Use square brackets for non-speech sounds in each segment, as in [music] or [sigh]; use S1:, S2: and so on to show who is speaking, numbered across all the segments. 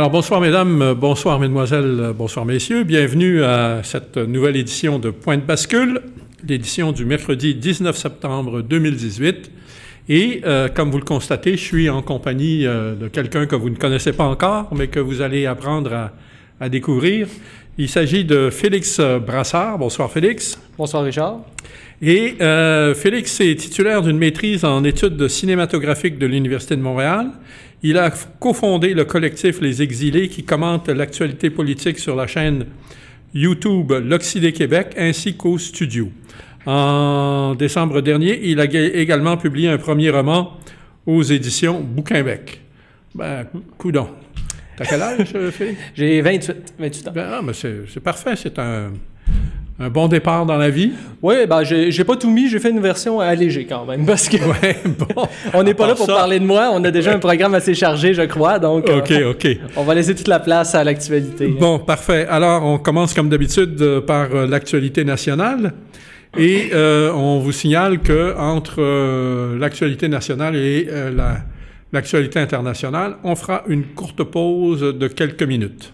S1: Alors bonsoir mesdames, euh, bonsoir mesdemoiselles, euh, bonsoir messieurs. Bienvenue à cette nouvelle édition de Point de bascule, l'édition du mercredi 19 septembre 2018. Et euh, comme vous le constatez, je suis en compagnie de quelqu'un que vous ne connaissez pas encore, mais que vous allez apprendre à, à découvrir. Il s'agit de Félix Brassard. Bonsoir Félix.
S2: Bonsoir Richard.
S1: Et euh, Félix est titulaire d'une maîtrise en études cinématographiques de l'Université de Montréal. Il a cofondé le collectif Les Exilés qui commente l'actualité politique sur la chaîne YouTube L'Occidé Québec ainsi qu'au studio. En décembre dernier, il a également publié un premier roman aux éditions Bouquinbec. Ben, coudon. T'as quel âge, Félix? [laughs]
S2: J'ai 28, 28 ans.
S1: Ben, ah, mais c'est parfait. C'est un, un bon départ dans la vie?
S2: Oui, ben j'ai pas tout mis, j'ai fait une version allégée quand même, parce que
S1: ouais, bon, [laughs]
S2: on n'est pas là pour parler de moi, on a déjà un programme assez chargé, je crois, donc
S1: euh, OK, OK. [laughs]
S2: on va laisser toute la place à l'actualité.
S1: Bon, parfait. Alors, on commence comme d'habitude euh, par euh, l'actualité nationale. Et on vous signale que entre l'actualité nationale et l'actualité internationale, on fera une courte pause de quelques minutes.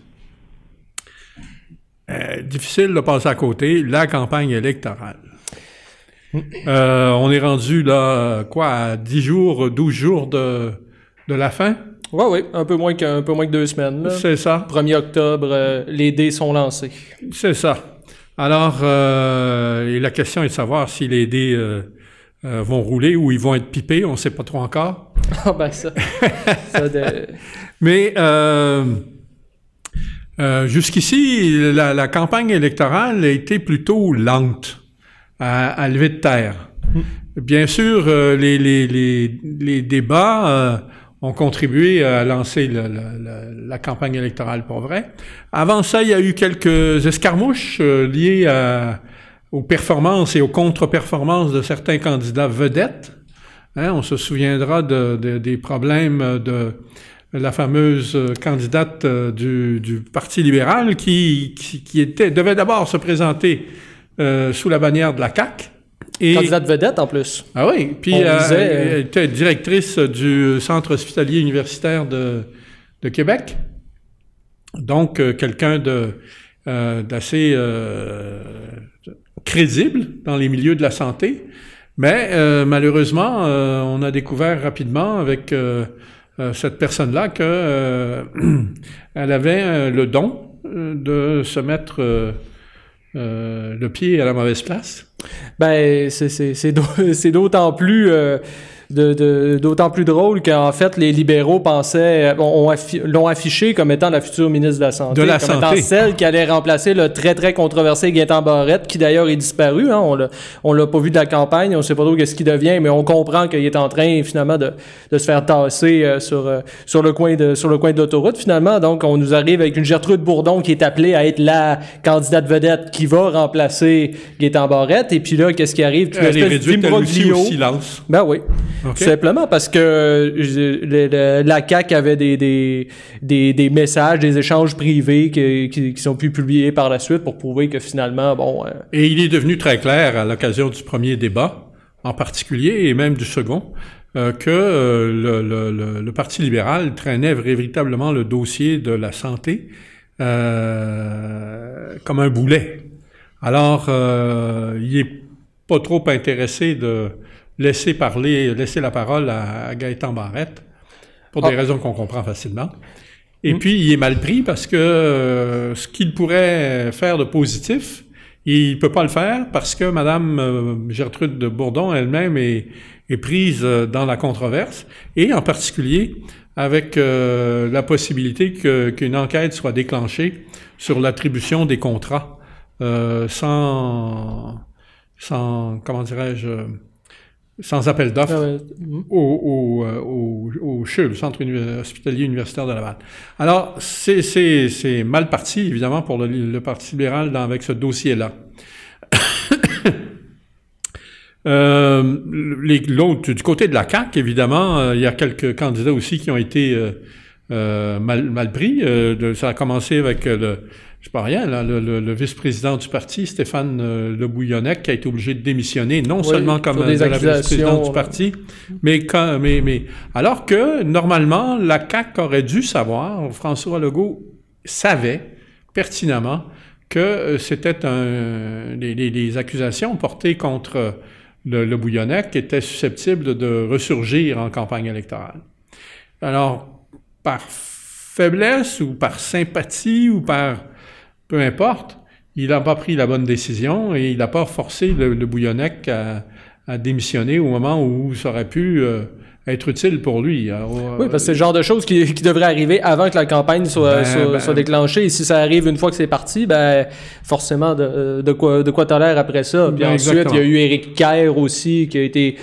S1: Euh, difficile de passer à côté, la campagne électorale. Euh, on est rendu là, quoi, à 10 jours, 12 jours de, de la fin?
S2: Oui, oui, un peu moins qu'un peu moins que deux semaines.
S1: C'est ça.
S2: 1er octobre, euh, les dés sont lancés.
S1: C'est ça. Alors, et la question est de savoir si les dés vont rouler ou ils vont être pipés, on ne sait pas trop encore.
S2: Ah ben ça. [laughs] ça de...
S1: Mais euh, jusqu'ici, la, campagne électorale a été plutôt lente à, lever de terre. Bien sûr, euh, les, débats euh, ont contribué à lancer la, campagne électorale pour vrai. Avant ça, il y a eu quelques escarmouches liées aux performances et aux contre-performances de certains candidats vedettes. Hein, on se souviendra de, des problèmes de la fameuse euh, candidate euh, du, Parti libéral qui, qui, était, devait d'abord se présenter euh, sous la bannière de la CAQ.
S2: Et, candidate vedette en plus.
S1: Ah oui, puis elle était directrice du Centre hospitalier universitaire de, de Québec. Donc, quelqu'un d'assez crédible dans les milieux de la santé. Mais malheureusement, on a découvert rapidement avec cette personne-là qu'elle euh, [clears throat] avait euh, le don de se mettre le pied à la mauvaise place.
S2: Ben, c'est [laughs] d'autant plus d'autant plus drôle qu'en fait, les libéraux pensaient, l'ont affiché comme étant la future ministre de la Santé.
S1: De la
S2: comme étant celle qui allait remplacer le très, très controversé Gaétan Barrette, qui d'ailleurs est disparu. Hein, on l'a pas vu de la campagne, on sait pas trop qu'est-ce qu'il devient, mais on comprend qu'il est en train, finalement, de, de se faire tasser euh, sur, euh, sur le coin de, sur le coin de l'autoroute, finalement. Donc, on nous arrive avec une Gertrude Bourdon qui est appelée à être la candidate vedette qui va remplacer Gaétan Barrette. Et puis là, qu'est-ce qui arrive?
S1: Elle est réduite, au silence.
S2: Ben oui. Simplement parce que la CAQ avait des, des, des, messages, des échanges privés qui, qui, sont plus publiés par la suite pour prouver que finalement, bon... Euh,
S1: et il est devenu très clair à l'occasion du premier débat, en particulier, et même du second, euh, que euh, le, le, le, Parti libéral traînait véritablement le dossier de la santé comme un boulet. Alors, il est pas trop intéressé de laisser parler, laisser la parole à, Gaëtan Barrette, pour des ah. raisons qu'on comprend facilement. Et mm. puis, il est mal pris parce que euh, ce qu'il pourrait faire de positif, il peut pas le faire parce que Madame euh, Gertrude de Bourdon elle-même est, est, prise euh, dans la controverse et en particulier avec la possibilité qu'une enquête soit déclenchée sur l'attribution des contrats sans, sans, comment dirais-je, sans appel d'offres ah au, au, au, au CHU, le Centre hospitalier universitaire de Laval. Alors, c'est mal parti, évidemment, pour le, le Parti libéral dans, avec ce dossier-là. [coughs] euh, l'autre, du côté de la CAQ, évidemment, euh, il y a quelques candidats aussi qui ont été euh, mal, mal, pris. De, ça a commencé avec le, c'est pas rien, là, le, vice-président du parti, Stéphane euh, Le Bouillonnec, qui a été obligé de démissionner, non seulement comme euh, vice-président du parti, mais, mais, mais alors que, normalement, la CAQ aurait dû savoir, François Legault savait pertinemment que euh, c'était un, les, accusations portées contre le, le Bouillonnec étaient susceptibles de ressurgir en campagne électorale. Alors, par faiblesse ou par sympathie ou par peu importe, il n'a pas pris la bonne décision et il n'a pas forcé le, Bouillonnec à, démissionner au moment où ça aurait pu euh, être utile pour lui.
S2: Euh, oui, parce que c'est le genre de choses qui, qui devrait arriver avant que la campagne soit, ben, ben, soit, déclenchée. Et si ça arrive une fois que c'est parti, ben forcément, de, de quoi de quoi t'as l'air après ça. Puis ben, ensuite, il y a eu Éric Kerr aussi qui a été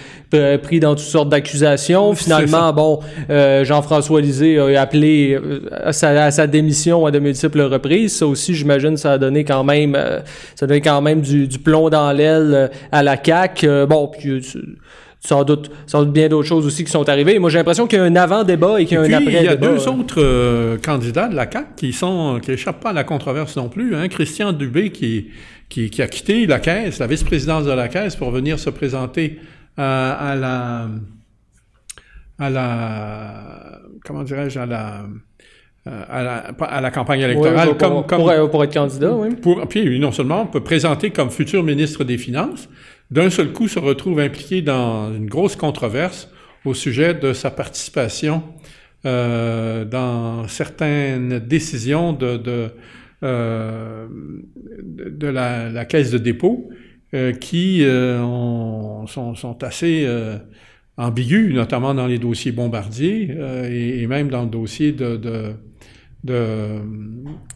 S2: pris dans toutes sortes d'accusations. Finalement, bon, euh, Jean-François Lisée a appelé euh, à sa, à sa, démission à de multiples reprises. Ça aussi, j'imagine, ça a donné quand même, ça a donné quand même du, du plomb dans l'aile à la CAQ. bon, puis sans doute, sans doute bien d'autres choses aussi qui sont arrivées. Moi, j'ai l'impression qu'il y a un avant-débat et qu'il y a un après-débat.
S1: Il y a deux autres euh, candidats de la CAQ qui sont qui échappent pas à la controverse non plus. Hein. Christian Dubé qui, qui, qui, a quitté la Caisse, la vice-présidence de la Caisse, pour venir se présenter à, à la à la comment dirais-je à la à la, à la campagne électorale
S2: pour, comme, comme pour, être candidat, oui.
S1: Pour, puis non seulement on peut présenter comme futur ministre des Finances, d'un seul coup se retrouve impliqué dans une grosse controverse au sujet de sa participation euh, dans certaines décisions de, euh, la, caisse de dépôt euh, qui ont, sont, assez ambiguës, notamment dans les dossiers bombardiers euh, et, même dans le dossier de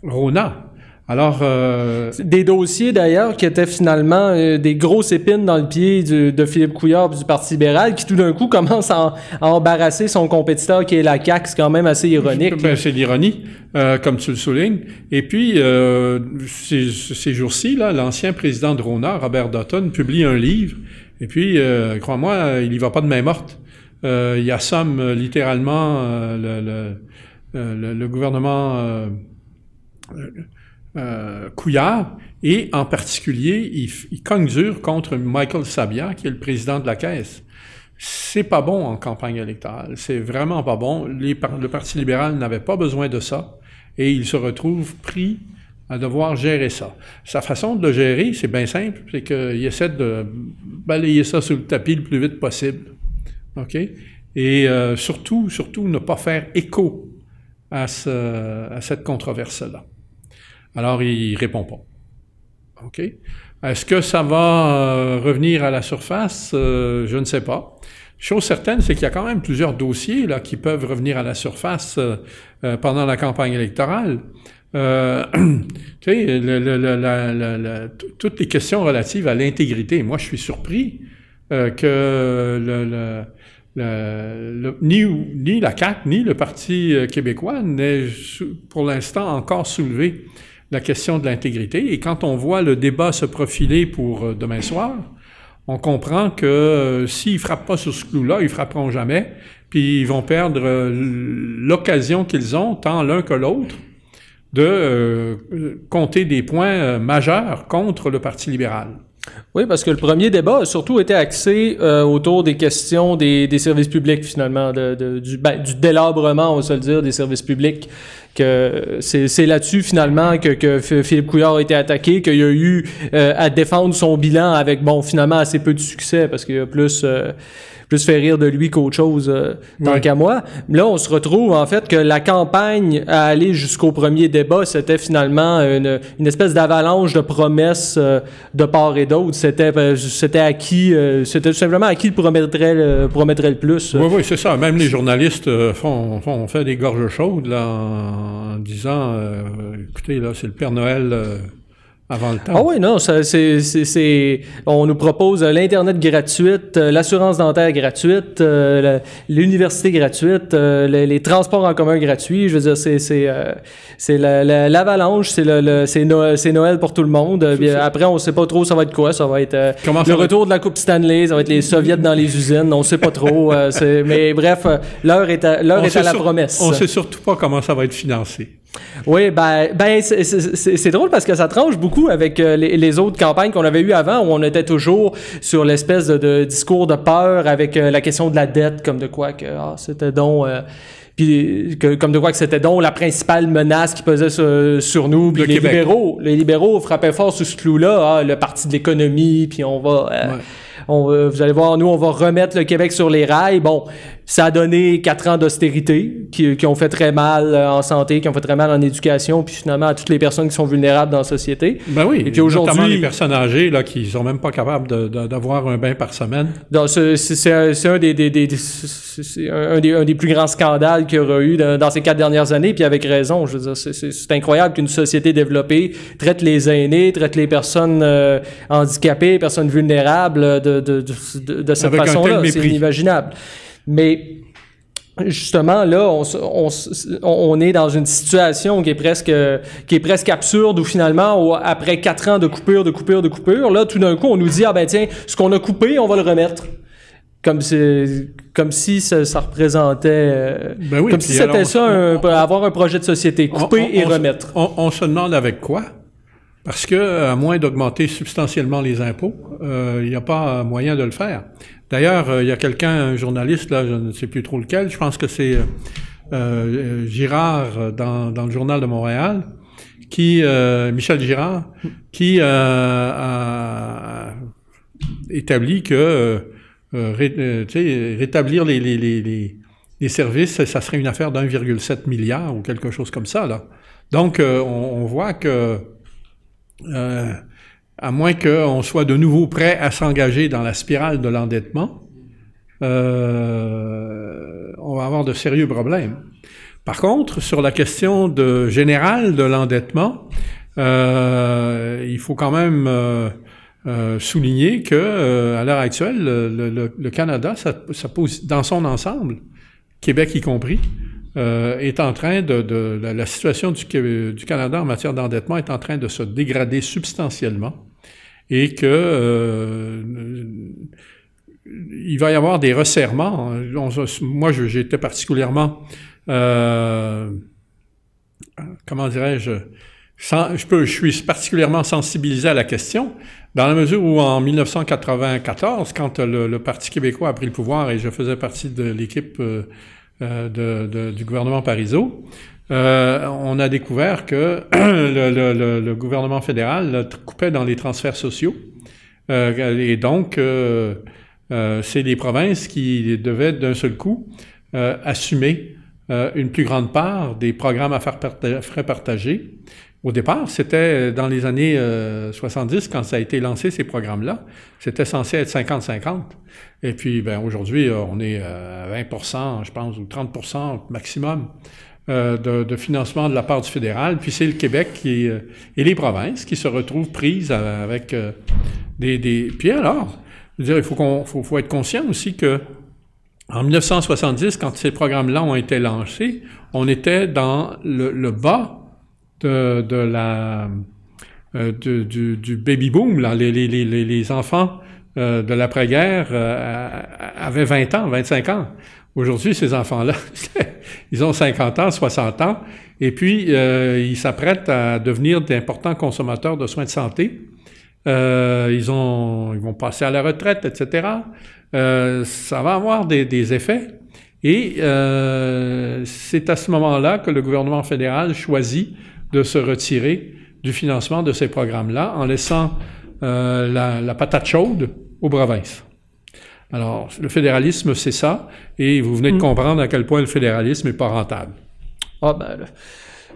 S1: Rona.
S2: Alors, euh, des dossiers d'ailleurs qui étaient finalement euh, des grosses épines dans le pied de Philippe Couillard du Parti libéral, qui tout d'un coup [laughs] commence à, embarrasser son compétiteur qui est la CAQ, c'est quand même assez ironique. [laughs]
S1: Ben, c'est l'ironie, euh, comme tu le soulignes. Et puis, ces, ces jours-ci, là, l'ancien président de Rona, Robert Dutton, publie un livre. Et puis, crois-moi, il y va pas de main morte. il assomme littéralement le, le, le, gouvernement euh, Couillard, et en particulier, il, il, cogne dur contre Michael Sabia, qui est le président de la Caisse. C'est pas bon en campagne électorale. C'est vraiment pas bon. Le Parti libéral n'avait pas besoin de ça, et il se retrouve pris à devoir gérer ça. Sa façon de le gérer, c'est bien simple, c'est qu'il essaie de balayer ça sous le tapis le plus vite possible. OK? Et euh, surtout, surtout, ne pas faire écho à cette controverse-là. Alors, il répond pas. OK? Est-ce que ça va euh, revenir à la surface? Euh, je ne sais pas. Chose certaine, c'est qu'il y a quand même plusieurs dossiers là, qui peuvent revenir à la surface euh, pendant la campagne électorale. toutes les questions relatives à l'intégrité. Moi, je suis surpris que ni, ni la CAQ, ni le Parti québécois n'aient pour l'instant encore soulevé la question de l'intégrité. Et quand on voit le débat se profiler pour euh, demain soir, on comprend que euh, s'ils ne frappent pas sur ce clou-là, ils frapperont jamais, puis ils vont perdre euh, l'occasion qu'ils ont, tant l'un que l'autre, de compter des points majeurs contre le Parti libéral.
S2: Oui, parce que le premier débat a surtout été axé autour des questions des, services publics, finalement, du, ben, du délabrement, on va se le dire, des services publics que c'est là-dessus finalement que, Philippe Couillard a été attaqué, qu'il a eu euh, à défendre son bilan avec bon finalement assez peu de succès parce qu'il y a plus euh, plus fait rire de lui qu'autre chose euh, tant qu'à moi. Là, on se retrouve en fait que la campagne à aller jusqu'au premier débat, c'était finalement une, une espèce d'avalanche de promesses euh, de part et d'autre. C'était euh, c'était à qui c'était tout simplement à qui promettrait le, promettrait le plus.
S1: Oui, oui, c'est ça. Même les journalistes font, font fait des gorges chaudes là, en, disant écoutez, là, c'est le Père Noël avant le temps.
S2: Ah oui, non, ça, c'est, on nous propose euh, l'Internet gratuite, euh, l'assurance dentaire gratuite, euh, l'université gratuite, euh, les, les transports en commun gratuits. Je veux dire, c'est, c'est, euh, c'est la- la- l'avalanche, c'est, le, le- c'est, Noël, pour tout le monde. Après, on sait pas trop ça va être quoi. Ça va être
S1: Comment
S2: le retour de la Coupe Stanley, ça va être les soviets dans les usines, on sait pas trop. mais bref, l'heure est à, l'heure est à la
S1: sur-
S2: promesse.
S1: On sait surtout pas comment ça va être financé.
S2: Oui, ben, ben c'est- drôle parce que ça tranche beaucoup avec euh, les, les autres campagnes qu'on avait eues avant où on était toujours sur l'espèce de, de discours de peur avec euh, la question de la dette, comme de quoi que ah, c'était donc. euh, puis que, comme de quoi que c'était donc la principale menace qui pesait sur, sur nous. Puis
S1: Le
S2: les
S1: Québec.
S2: libéraux, les libéraux frappaient fort sur ce clou-là, ah, le parti de l'économie, puis on va,
S1: Ouais.
S2: on va- vous allez voir, nous on va remettre le Québec sur les rails. Bon, ça a donné quatre ans d'austérité qui, qui ont fait très mal euh, en santé, qui ont fait très mal en éducation, puis finalement à toutes les personnes qui sont vulnérables dans la société.
S1: Ben oui.
S2: Et puis aujourd'hui-
S1: Notamment les personnes âgées là, qui sont même pas capables de- de- d'avoir un bain par semaine.
S2: Donc, c'est un, c'est un des, des- des- un, des, un des plus grands scandales qu'il y aura eu dans, dans ces quatre dernières années, puis avec raison. Je veux dire, c'est- c'est c'est incroyable qu'une société développée traite les aînés, traite les personnes euh, handicapées, personnes vulnérables euh, de, de, de, de- cette façon-là. C'est inimaginable. Mais justement là on, on, est dans une situation qui est presque qui est presque absurde où finalement après quatre ans de coupure de coupure de coupure là tout d'un coup on nous dit ah ben tiens ce qu'on a coupé on va le remettre comme si comme si ça, ça représentait euh,
S1: Ben oui,
S2: comme si c'était ça un- avoir un projet de société couper et remettre
S1: On, on se demande avec quoi? Parce que, à moins d'augmenter substantiellement les impôts, euh, il n'y a pas moyen de le faire. D'ailleurs, euh, il y a quelqu'un, un journaliste, là, je ne sais plus trop lequel, je pense que c'est euh, euh, Girard dans, dans le Journal de Montréal, qui, Michel Girard, qui a établi que rétablir les, les, les, les, services, ça serait une affaire d'1,7 milliard ou quelque chose comme ça. Là. Donc, on, on voit que, euh, à moins qu'on soit de nouveau prêt à s'engager dans la spirale de l'endettement, euh, on va avoir de sérieux problèmes. Par contre, sur la question générale de l'endettement, euh, il faut quand même souligner que à l'heure actuelle, le, Canada, ça pose, dans son ensemble, Québec y compris, euh, est en train de, la, situation du, Canada en matière d'endettement est en train de se dégrader substantiellement et que euh, il va y avoir des resserrements. Moi, j'étais particulièrement, euh, comment dirais-je, je, je suis particulièrement sensibilisé à la question, dans la mesure où en 1994, quand le, Parti québécois a pris le pouvoir et je faisais partie de l'équipe euh, du gouvernement Parizeau, euh, on a découvert que [clears throat] le, gouvernement fédéral coupait dans les transferts sociaux. Euh, et donc, c'est les provinces qui devaient d'un seul coup assumer une plus grande part des programmes à faire parta- frais partagés. Au départ, c'était dans les années euh, 70, quand ça a été lancé, ces programmes-là, c'était censé être 50-50. Et puis, ben, aujourd'hui, euh, on est euh, à 20% je pense, ou 30% maximum euh, de, de financement de la part du fédéral. Puis c'est le Québec euh, et les provinces qui se retrouvent prises avec euh, des, des... Puis alors, je veux dire, il faut, qu'on, faut, faut être conscient aussi que en 1970, quand ces programmes-là ont été lancés, on était dans le, le bas de, la, euh, du, du baby boom. Là. Les, les, les, les- enfants euh, de l'après-guerre euh, avaient 20 ans, 25 ans. Aujourd'hui, ces enfants-là, [laughs] ils ont 50 ans, 60 ans, et puis ils s'apprêtent à devenir d'importants consommateurs de soins de santé. Ils, ont, ils vont passer à la retraite, etc. Ça va avoir des, des effets. Et c'est à ce moment-là que le gouvernement fédéral choisit de se retirer du financement de ces programmes-là en laissant euh, la, la patate chaude aux provinces. Alors, le fédéralisme, c'est ça, et vous venez de
S2: Mm.
S1: comprendre à quel point le fédéralisme n'est pas rentable.
S2: Ah ben là,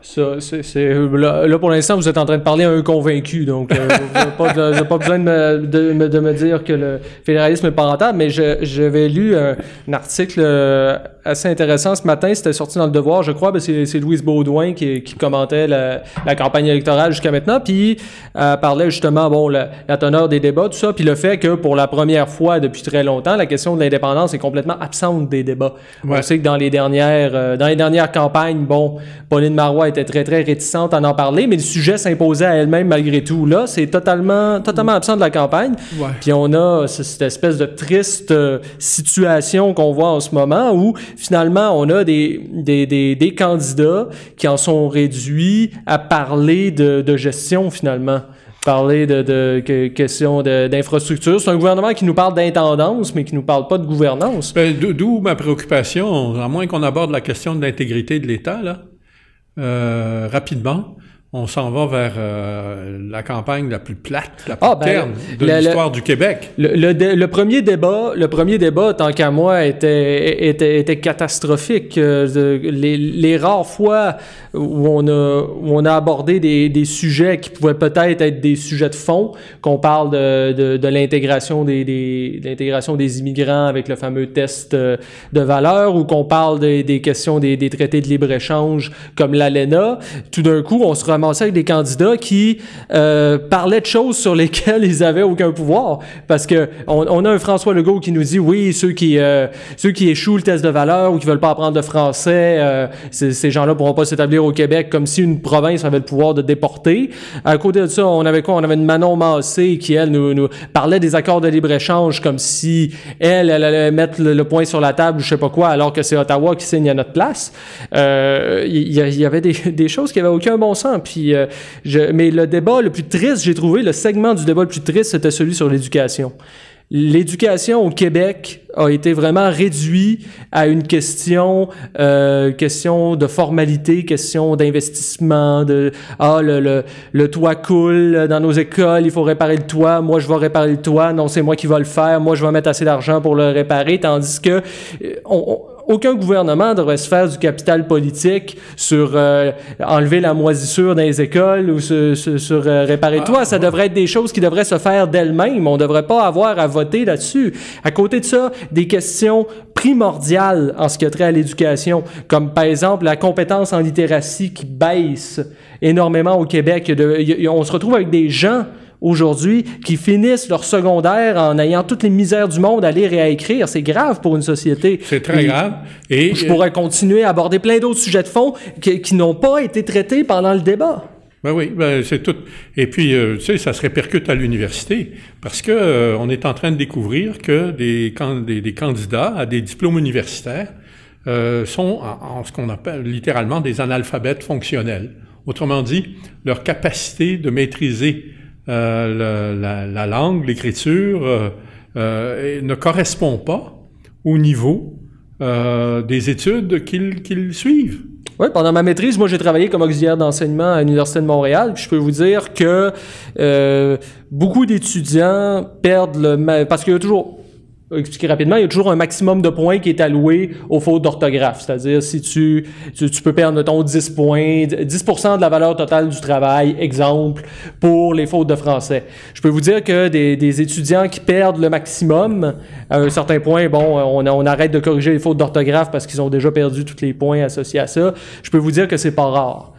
S2: ça, c'est, là, là, pour l'instant, vous êtes en train de parler à un convaincu, donc euh, vous n'avez pas, besoin de me, de, me- de me dire que le fédéralisme n'est pas rentable, mais j'avais lu un, un article euh, assez intéressant ce matin. C'était sorti dans le Devoir, je crois. Ben, c'est Louise Baudouin qui, qui commentait la, la, campagne électorale jusqu'à maintenant. Puis elle parlait justement, bon, la, la, teneur des débats, tout ça. Puis le fait que pour la première fois depuis très longtemps, la question de l'indépendance est complètement absente des débats. On sait que dans les dernières, euh, dans les dernières campagnes, bon, Pauline Marois était très, très réticente à en parler, mais le sujet s'imposait à elle-même malgré tout. Là, c'est totalement, totalement absent de la campagne. Puis on a cette espèce de triste euh, situation qu'on voit en ce moment où finalement on a des, des, des, candidats qui en sont réduits à parler de, gestion finalement parler de, questions d'infrastructure. C'est un gouvernement qui nous parle d'intendance, mais qui nous parle pas de gouvernance.
S1: Ben, D'où ma préoccupation, à moins qu'on aborde la question de l'intégrité de l'État, euh, rapidement on s'en va vers euh, la campagne la plus plate, la plus ah, ben, terne de l'histoire du Québec.
S2: Le, le, premier débat, le premier débat, tant qu'à moi, était, était, était catastrophique. Euh, les, les, rares fois où on a, où on a abordé des, des sujets qui pouvaient peut-être être des sujets de fond, qu'on parle de, de, de l'intégration des, des, l'intégration des immigrants avec le fameux test euh, de valeur, ou qu'on parle des, des questions des, des traités de libre-échange comme l'ALENA, tout d'un coup, on se avec des candidats qui euh, parlaient de choses sur lesquelles [laughs] ils avaient aucun pouvoir. Parce que on, a un François Legault qui nous dit oui, ceux qui euh, ceux qui échouent le test de valeur ou qui veulent pas apprendre le français, euh, ces gens-là pourront pas s'établir au Québec comme si une province avait le pouvoir de déporter. À côté de ça, on avait quoi? On avait une Manon Massé qui elle nous, parlait des accords de libre échange comme si elle elle allait mettre le, point sur la table, je sais pas quoi, alors que c'est Ottawa qui signe à notre place. Il y, avait des, [laughs] des choses qui avaient aucun bon sens. Puis, euh, mais le débat le plus triste, j'ai trouvé, le segment du débat le plus triste, c'était celui sur l'éducation. L'éducation au Québec a été vraiment réduit à une question, euh, question de formalité, question d'investissement, de ah le, le, le, toit coule dans nos écoles, il faut réparer le toit, moi je vais réparer le toit, non c'est moi qui vais le faire, moi je vais mettre assez d'argent pour le réparer, tandis que euh, on, aucun gouvernement devrait se faire du capital politique sur euh, enlever la moisissure dans les écoles ou sur, sur, euh, réparer toi. Ça devrait être des choses qui devraient se faire d'elles-mêmes. On ne devrait pas avoir à voter là-dessus. À côté de ça, des questions primordiales en ce qui a trait à l'éducation, comme par exemple la compétence en littératie qui baisse énormément au Québec. on se retrouve avec des gens aujourd'hui qui finissent leur secondaire en ayant toutes les misères du monde à lire et à écrire. C'est grave pour une société.
S1: C'est très grave.
S2: Et je pourrais continuer à aborder plein d'autres sujets de fond qui, n'ont pas été traités pendant le débat.
S1: Ben oui, ben c'est tout. Et puis, euh, tu sais, ça se répercute à l'université parce que euh, on est en train de découvrir que des, des, candidats à des diplômes universitaires euh, sont en, ce qu'on appelle littéralement des analphabètes fonctionnels. Autrement dit, leur capacité de maîtriser euh, la, la, langue, l'écriture euh, euh, ne correspond pas au niveau des études qu'ils suivent.
S2: Oui, pendant ma maîtrise, moi j'ai travaillé comme auxiliaire d'enseignement à l'Université de Montréal. Je peux vous dire que beaucoup d'étudiants perdent le... Parce qu'il y a toujours expliquer rapidement, il y a toujours un maximum de points qui est alloué aux fautes d'orthographe. C'est-à-dire, si tu, tu, peux perdre, ton 10 points, 10% de la valeur totale du travail, exemple, pour les fautes de français. Je peux vous dire que des, des étudiants qui perdent le maximum, à un certain point, bon, on, on arrête de corriger les fautes d'orthographe parce qu'ils ont déjà perdu tous les points associés à ça. Je peux vous dire que c'est pas rare.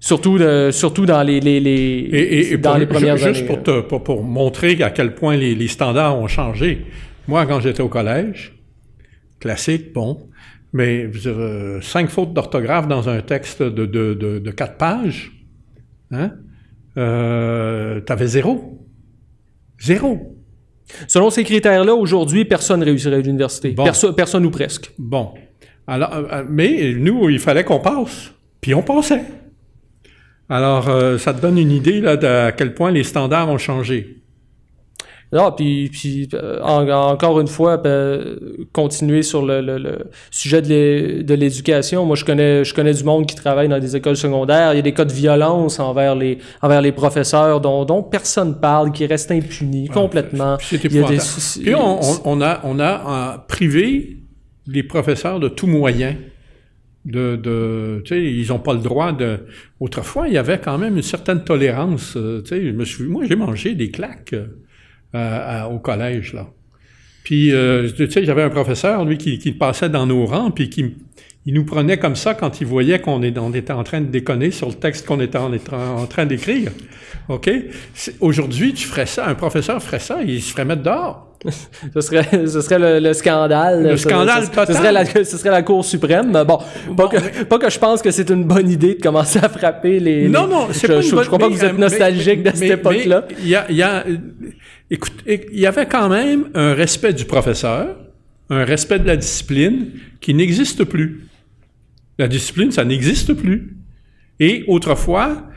S2: Surtout, de, surtout dans les, les, les,
S1: et, et, dans les premières juste années. Juste pour, te, pour, pour, montrer à quel point les, les standards ont changé. Moi, quand j'étais au collège, classique, bon, mais euh, cinq fautes d'orthographe dans un texte de, de, de, quatre pages, hein, euh, t'avais zéro. Zéro.
S2: Selon ces critères-là, aujourd'hui, personne ne réussirait à l'université. personne ou presque.
S1: Bon. Alors, euh, mais nous, il fallait qu'on passe. Puis on passait. Alors, euh, ça te donne une idée là, de à quel point les standards ont changé.
S2: Non, puis, puis euh, encore une fois, ben, continuer sur le, le, sujet de l'éducation. Moi, je connais, je connais du monde qui travaille dans des écoles secondaires. Il y a des cas de violence envers les, envers les professeurs dont, dont personne parle, qui restent impunis complètement.
S1: Puis, puis on, on, a, on a privé les professeurs de tout moyen de, de tu sais, ils n'ont pas le droit de. Autrefois, il y avait quand même une certaine tolérance. Euh, tu sais, je me suis, moi, j'ai mangé des claques. Euh, au collège, là. Puis, euh, tu sais, j'avais un professeur, lui, qui, qui passait dans nos rangs, puis qui il nous prenait comme ça quand il voyait qu'on était en train de déconner sur le texte qu'on était en, en, train d'écrire. OK? Aujourd'hui, tu ferais ça, un professeur ferait ça, il se ferait mettre dehors. [laughs]
S2: ce serait, ce serait le, scandale.
S1: Le scandale total.
S2: Ce serait, la, [laughs] ce serait la Cour suprême. Bon, pas, que, pas que je pense que c'est une bonne idée de commencer à frapper les...
S1: Non, non, c'est pas une
S2: je,
S1: bonne...
S2: Je crois pas que vous êtes nostalgique de cette époque-là.
S1: Il y a, y a, écoute, il y avait quand même un respect du professeur, un respect de la discipline qui n'existe plus. La discipline, ça n'existe plus. Et autrefois,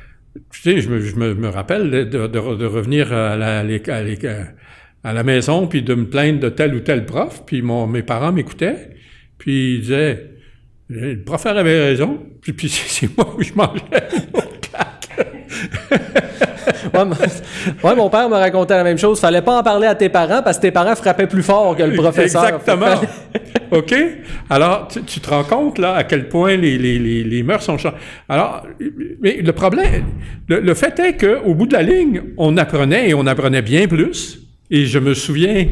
S1: je me, rappelle de, revenir à la, maison puis de me plaindre de tel ou tel prof, puis mes parents m'écoutaient, puis ils disaient le prof avait raison, puis, puis [laughs] c'est moi où je mangeais [laughs]
S2: ouais, mon père me racontait la même chose. Fallait pas en parler à tes parents parce que tes parents frappaient plus fort que le professeur.
S1: Exactement. [laughs] OK? Alors, tu, te rends compte, là, à quel point les, les, les, les mœurs sont changées. Alors, mais le problème, le, fait est qu'au bout de la ligne, on apprenait et on apprenait bien plus. Et je me souviens,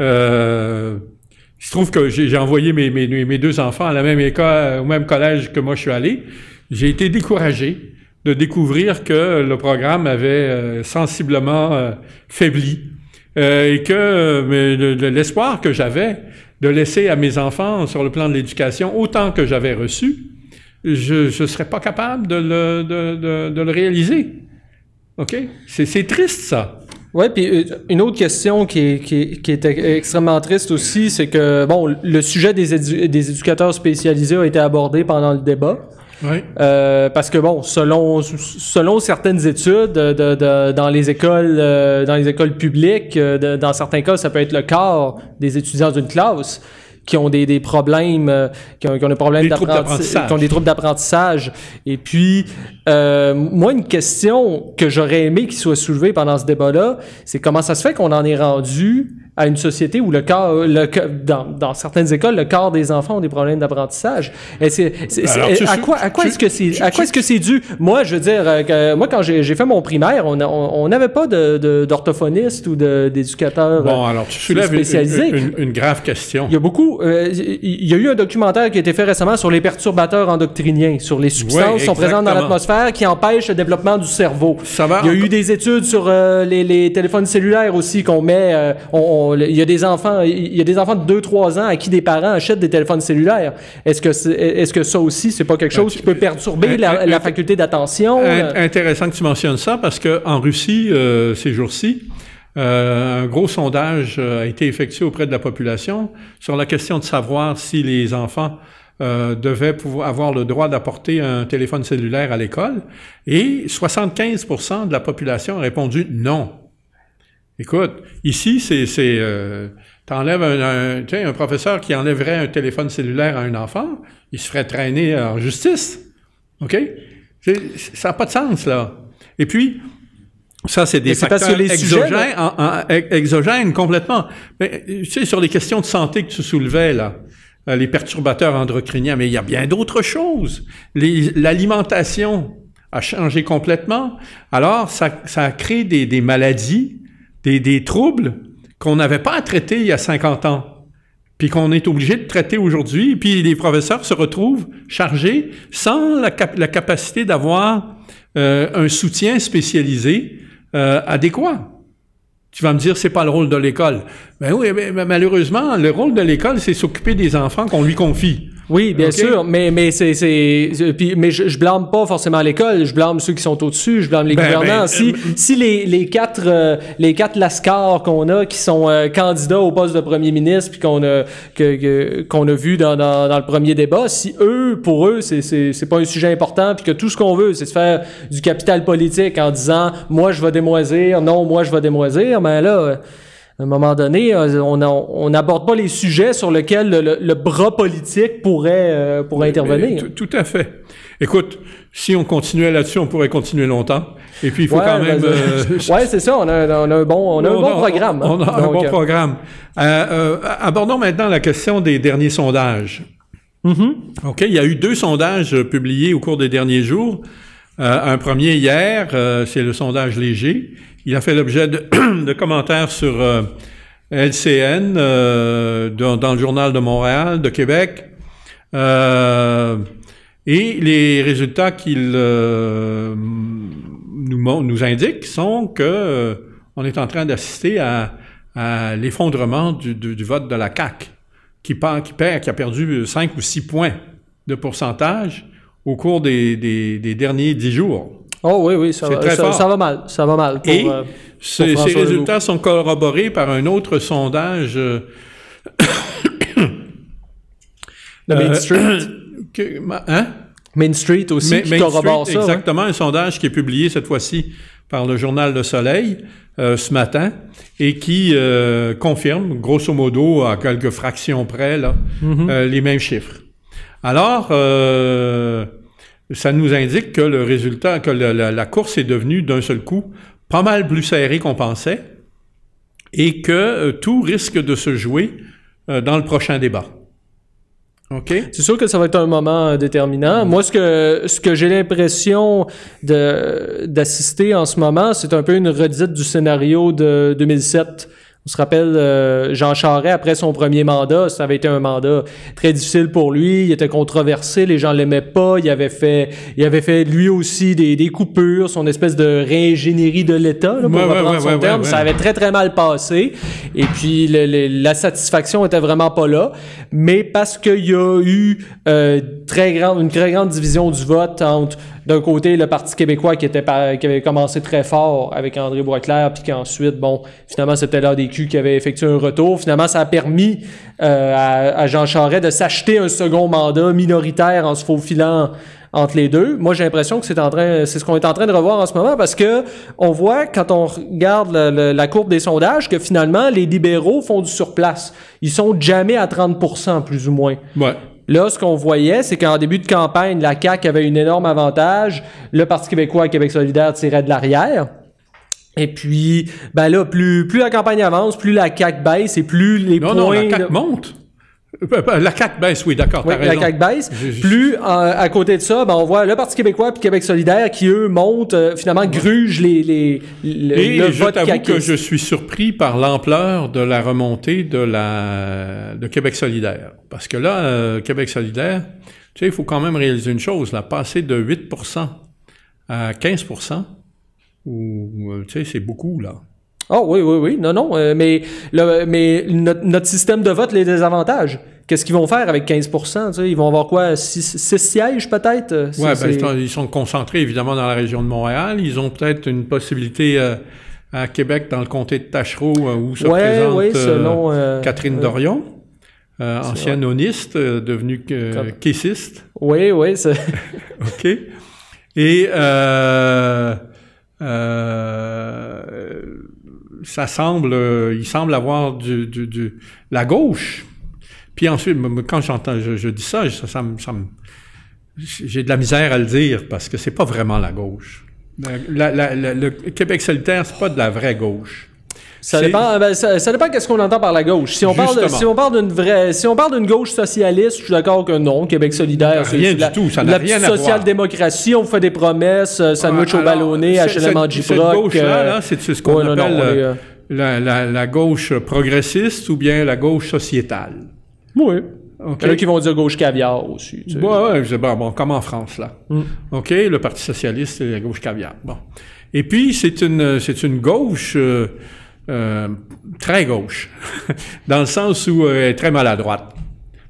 S1: euh, il se trouve que j'ai envoyé mes, mes, mes, deux enfants à la même école, au même collège que moi je suis allé. J'ai été découragé de découvrir que le programme avait euh, sensiblement euh, faibli euh, et que l'espoir que j'avais de laisser à mes enfants sur le plan de l'éducation autant que j'avais reçu, je ne serais pas capable de le, de, de, le réaliser. OK? C'est triste, ça.
S2: Oui, puis une autre question qui est, qui, extrêmement triste aussi, c'est que, bon, le sujet des, des éducateurs spécialisés a été abordé pendant le débat.
S1: Oui.
S2: Euh, parce que bon, selon selon certaines études de, de, dans les écoles euh, dans les écoles publiques, euh, dans certains cas, ça peut être le quart des étudiants d'une classe qui ont des, des problèmes, euh, qui, ont, qui, ont, des problèmes d'apprentissage, qui ont des troubles d'apprentissage. Et puis, euh, moi, une question que j'aurais aimé qu'il soit soulevée pendant ce débat-là, c'est comment ça se fait qu'on en est rendu à une société où le corps, le, dans, dans certaines écoles, le corps des enfants ont des problèmes d'apprentissage. Et c'est, à quoi, à quoi est-ce que c'est, à quoi est-ce que c'est dû? Moi, je veux dire, euh, que, moi, quand j'ai, fait mon primaire, on n'avait pas de, d'orthophoniste ou d'éducateur
S1: Bon, alors, tu soulèves spécialisé. Une, une, grave question.
S2: Il y a beaucoup, euh, il y a eu un documentaire qui a été fait récemment sur les perturbateurs endocriniens, sur les substances qui sont présentes dans l'atmosphère qui empêchent le développement du cerveau.
S1: Ça va
S2: il y a eu des études sur euh, les, les, téléphones cellulaires aussi qu'on met, on il y a des enfants, il y a des enfants de 2-3 ans à qui des parents achètent des téléphones cellulaires. Est-ce que, est, ce que ça aussi, c'est pas quelque chose qui peut perturber la, faculté d'attention?
S1: Intéressant que tu mentionnes ça parce que en Russie, euh, ces jours-ci, euh, un gros sondage euh, a été effectué auprès de la population sur la question de savoir si les enfants devaient pouvoir avoir le droit d'apporter un téléphone cellulaire à l'école et 75% de la population a répondu non. Écoute, ici, c'est, c'est, euh, t'enlèves un, un, un professeur qui enlèverait un téléphone cellulaire à un enfant, il se ferait traîner en justice. OK? ça n'a pas de sens, là. Et puis, ça, c'est des facteurs exogènes, exogènes complètement. Mais, tu sais, sur les questions de santé que tu soulevais, là, euh, les perturbateurs endocriniens, mais il y a bien d'autres choses. l'alimentation a changé complètement. Alors, ça, ça a créé des, des maladies des, troubles qu'on n'avait pas à traiter il y a 50 ans, puis qu'on est obligé de traiter aujourd'hui, puis les professeurs se retrouvent chargés sans la, capacité d'avoir euh, un soutien spécialisé euh, adéquat. Tu vas me dire, c'est pas le rôle de l'école. Ben oui, mais malheureusement, le rôle de l'école, c'est s'occuper des enfants qu'on lui confie.
S2: Oui, bien sûr, mais mais c'est c'est mais je, je blâme pas forcément l'école, je blâme ceux qui sont au-dessus, je blâme les ben, gouvernants. Ben, si euh, si les, les quatre euh, les quatre lascars qu'on a qui sont euh, candidats au poste de premier ministre puis qu'on a que qu'on a vu dans, dans, dans le premier débat, si eux pour eux c'est c'est c'est pas un sujet important puis que tout ce qu'on veut c'est de faire du capital politique en disant moi je vais démoisir, non moi je vais démoisir, mais ben là à un moment donné, euh, on n'aborde pas les sujets sur lesquels le, bras politique pourrait, euh, pourrait intervenir.
S1: Tout, à fait. Écoute, si on continuait là-dessus, on pourrait continuer longtemps. Et puis, il faut quand même...
S2: Ben, euh, [laughs] ouais, c'est ça. On a, on a, un bon, on a un bon programme.
S1: On a un bon programme. abordons maintenant la question des derniers sondages.
S2: Mm-hmm.
S1: OK, il y a eu deux sondages publiés au cours des derniers jours. Un premier hier, c'est le sondage léger, il a fait l'objet de, [clears throat] commentaires sur, euh, LCN, euh, dans, le Journal de Montréal, de Québec. Euh, et les résultats qu'ils euh, nous, indiquent sont que euh, on est en train d'assister à, l'effondrement du, vote de la CAQ, qui, qui, perd, qui a perdu 5 ou 6 points de pourcentage au cours des, des- des derniers 10 jours.
S2: Oh oui, oui, ça, va,
S1: très
S2: ça,
S1: fort.
S2: ça va mal. Ça va mal. Pour,
S1: Et
S2: euh,
S1: Ces,
S2: Legault.
S1: résultats sont corroborés par un autre sondage euh, [coughs]
S2: le Main
S1: euh,
S2: Street. [coughs]
S1: que- hein?
S2: Main Street aussi,
S1: Ma-
S2: qui
S1: Main
S2: corrobore
S1: Street,
S2: ça.
S1: Exactement, un sondage qui est publié cette fois-ci par le journal Le Soleil euh, ce matin et qui euh, confirme, grosso modo, à quelques fractions près, là,
S2: Mhm.
S1: euh, les mêmes chiffres. Alors, ça nous indique que le résultat, que la, course est devenue d'un seul coup pas mal plus serrée qu'on pensait et que euh, tout risque de se jouer euh, dans le prochain débat. OK?
S2: C'est sûr que ça va être un moment euh, déterminant. Moi, ce que, ce que j'ai l'impression d'assister en ce moment, c'est un peu une redite du scénario de 2007. On se rappelle, euh, Jean Charest, après son premier mandat, ça avait été un mandat très difficile pour lui. Il était controversé, les gens l'aimaient pas. Il avait fait, il avait fait lui aussi des, des coupures, son espèce de réingénierie de l'État, pour
S1: Ouais,
S2: reprendre
S1: ouais,
S2: son
S1: ouais,
S2: terme. Ça avait très très mal passé. Et puis le- le- la satisfaction était vraiment pas là. Mais parce qu'il y a eu euh, très grande, une très grande division du vote entre d'un côté le Parti québécois qui était avait commencé très fort avec André Boisclair, puis qu'ensuite, bon, finalement c'était l'ADQ qui avait effectué un retour. Finalement, ça a permis euh, à, Jean Charest de s'acheter un second mandat minoritaire en se faufilant entre les deux. Moi, j'ai l'impression que c'est en train, c'est ce qu'on est en train de revoir en ce moment parce que on voit quand on regarde le- la courbe des sondages que finalement les libéraux font du surplace. Ils sont jamais à 30% plus ou moins.
S1: Ouais.
S2: Là, ce qu'on voyait, c'est qu'en début de campagne, la CAQ avait un énorme avantage. Le Parti québécois, Québec solidaire, tirait de l'arrière. Et puis, ben là, plus, plus la campagne avance, plus la CAQ baisse et plus les
S1: Non,
S2: points...
S1: non, la CAQ
S2: là-
S1: monte. Euh, euh, La CAQ baisse, oui, d'accord,
S2: oui, la. CAQ baisse.
S1: Je-
S2: Plus, euh, à côté de ça, ben, on voit le Parti québécois puis Québec solidaire qui, eux, montent, euh, finalement, grugent les, les, le,
S1: Et
S2: le
S1: je t'avoue que je suis surpris par l'ampleur de la remontée de la de Québec solidaire. Parce que là, euh, Québec solidaire, tu sais, il faut quand même réaliser une chose, là, passer de 8 à 15 ou, tu sais, c'est beaucoup, là.
S2: Oh oui, oui, oui. Non, non. euh, mais le, mais notre, notre système de vote les désavantage. Qu'est-ce qu'ils vont faire avec 15 tu sais? Ils vont avoir quoi? 6 sièges peut-être? Euh,
S1: Ouais, ben, ils sont- concentrés évidemment dans la région de Montréal. Ils ont peut-être une possibilité euh, à Québec, dans le comté de Tachereau, où se
S2: ouais,
S1: présente
S2: ouais, selon... euh,
S1: Catherine Dorion, ancienne oniste, euh, devenue caissiste.
S2: Oui, oui. [laughs] [laughs]
S1: OK. Et euh, ça semble, euh, il semble avoir du, du- du- la gauche. Puis ensuite, quand j'entends, je, dis ça, ça, ça ça j'ai de la misère à le dire parce que c'est pas vraiment la gauche. Le Québec solitaire, c'est pas de la vraie gauche.
S2: Ça dépend, ben, ça, ça dépend qu'est-ce qu'on entend par la gauche. Si on parle, de- si on parle d'une vraie, si on parle d'une gauche socialiste, je suis d'accord que non. Québec solidaire, c'est
S1: Rien du
S2: la,
S1: tout, ça
S2: la
S1: n'a rien à voir.
S2: social-démocratie. On fait des promesses, euh, sandwich au
S1: Alors,
S2: ballonné,
S1: c'est-
S2: HLM en
S1: cette- gauche-là,
S2: euh,
S1: là, c'est ce qu'on
S2: ouais, non, non,
S1: appelle euh, la, la- la gauche progressiste ou bien la gauche sociétale.
S2: Oui.
S1: OK?
S2: Il y en a qui vont dire gauche caviar aussi. tu sais.
S1: Ouais, bon, bon, comme en France, là.
S2: Mm.
S1: OK, le Parti socialiste et la gauche caviar. Bon. Et puis, c'est une, c'est une gauche euh, euh, très gauche, [laughs] dans le sens où euh, elle est très maladroite.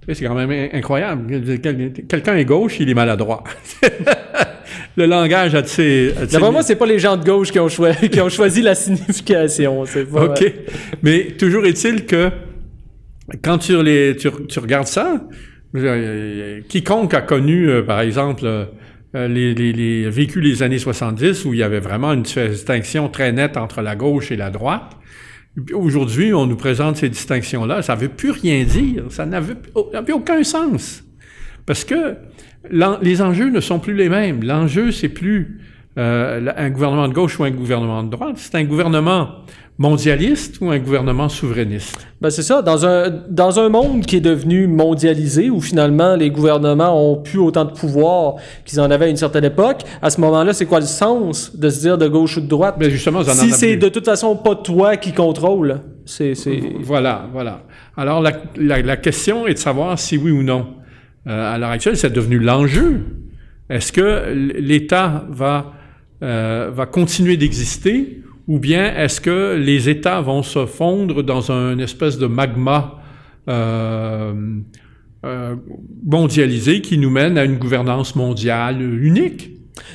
S1: Tu sais, c'est quand même in- incroyable. Quel- Quelqu'un est gauche, il est maladroit. [laughs] le langage a de ses...
S2: D'après moi, c'est pas les gens de gauche qui ont, choi- [laughs] qui ont choisi la signification. Pas,
S1: OK. Mais toujours est-il que quand tu, les, tu, tu regardes ça, euh, quiconque a connu, euh, par exemple, les, les, vécu les années 70 où il y avait vraiment une distinction très nette entre la gauche et la droite. Aujourd'hui, on nous présente ces distinctions-là. Ça ne veut plus rien dire. Ça n'avait aucun sens. Parce que les enjeux ne sont plus les mêmes. L'enjeu, c'est plus euh, un gouvernement de gauche ou un gouvernement de droite. C'est un gouvernement mondialiste ou un gouvernement souverainiste?
S2: Ben c'est ça, dans un, dans un monde qui est devenu mondialisé, où finalement les gouvernements ont plus autant de pouvoir qu'ils en avaient à une certaine époque, à ce moment-là, c'est quoi le sens de se dire de gauche ou de droite?
S1: Mais justement, ça n'en
S2: si c'est de toute façon pas toi qui contrôle. C'est, c'est...
S1: Voilà, voilà. Alors, la, la, la, question est de savoir si oui ou non. Euh, à l'heure actuelle, c'est devenu l'enjeu. Est-ce que l'État va, euh, va continuer d'exister ou bien est-ce que les États vont se fondre dans un espèce de magma euh, euh, mondialisé qui nous mène à une gouvernance mondiale unique?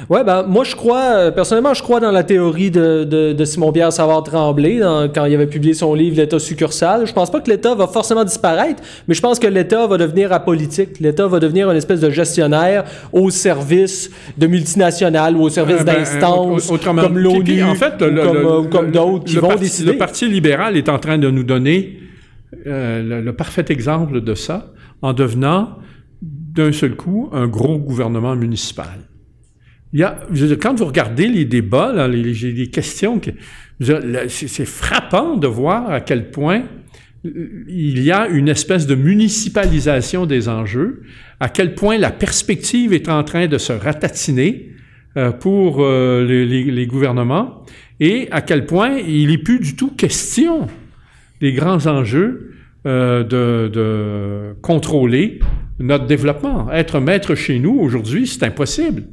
S2: Ouais, ben moi je crois, euh, personnellement, je crois dans la théorie de, de, de Simon-Pierre Savard-Tremblay quand il avait publié son livre L'État succursal. Je pense pas que l'État va forcément disparaître, mais je pense que l'État va devenir apolitique. L'État va devenir une espèce de gestionnaire au service de multinationales ou au service euh, ben, d'instances comme l'ONU en fait, comme, comme d'autres qui vont
S1: parti,
S2: décider.
S1: Le Parti libéral est en train de nous donner euh, le, le parfait exemple de ça en devenant d'un seul coup un gros gouvernement municipal. Il y a, quand vous regardez les débats, les, questions, c'est frappant de voir à quel point il y a une espèce de municipalisation des enjeux, à quel point la perspective est en train de se ratatiner euh, pour euh, les, les, gouvernements, et à quel point il n'est plus du tout question des grands enjeux euh, de, de contrôler notre développement. Être maître chez nous aujourd'hui, c'est impossible.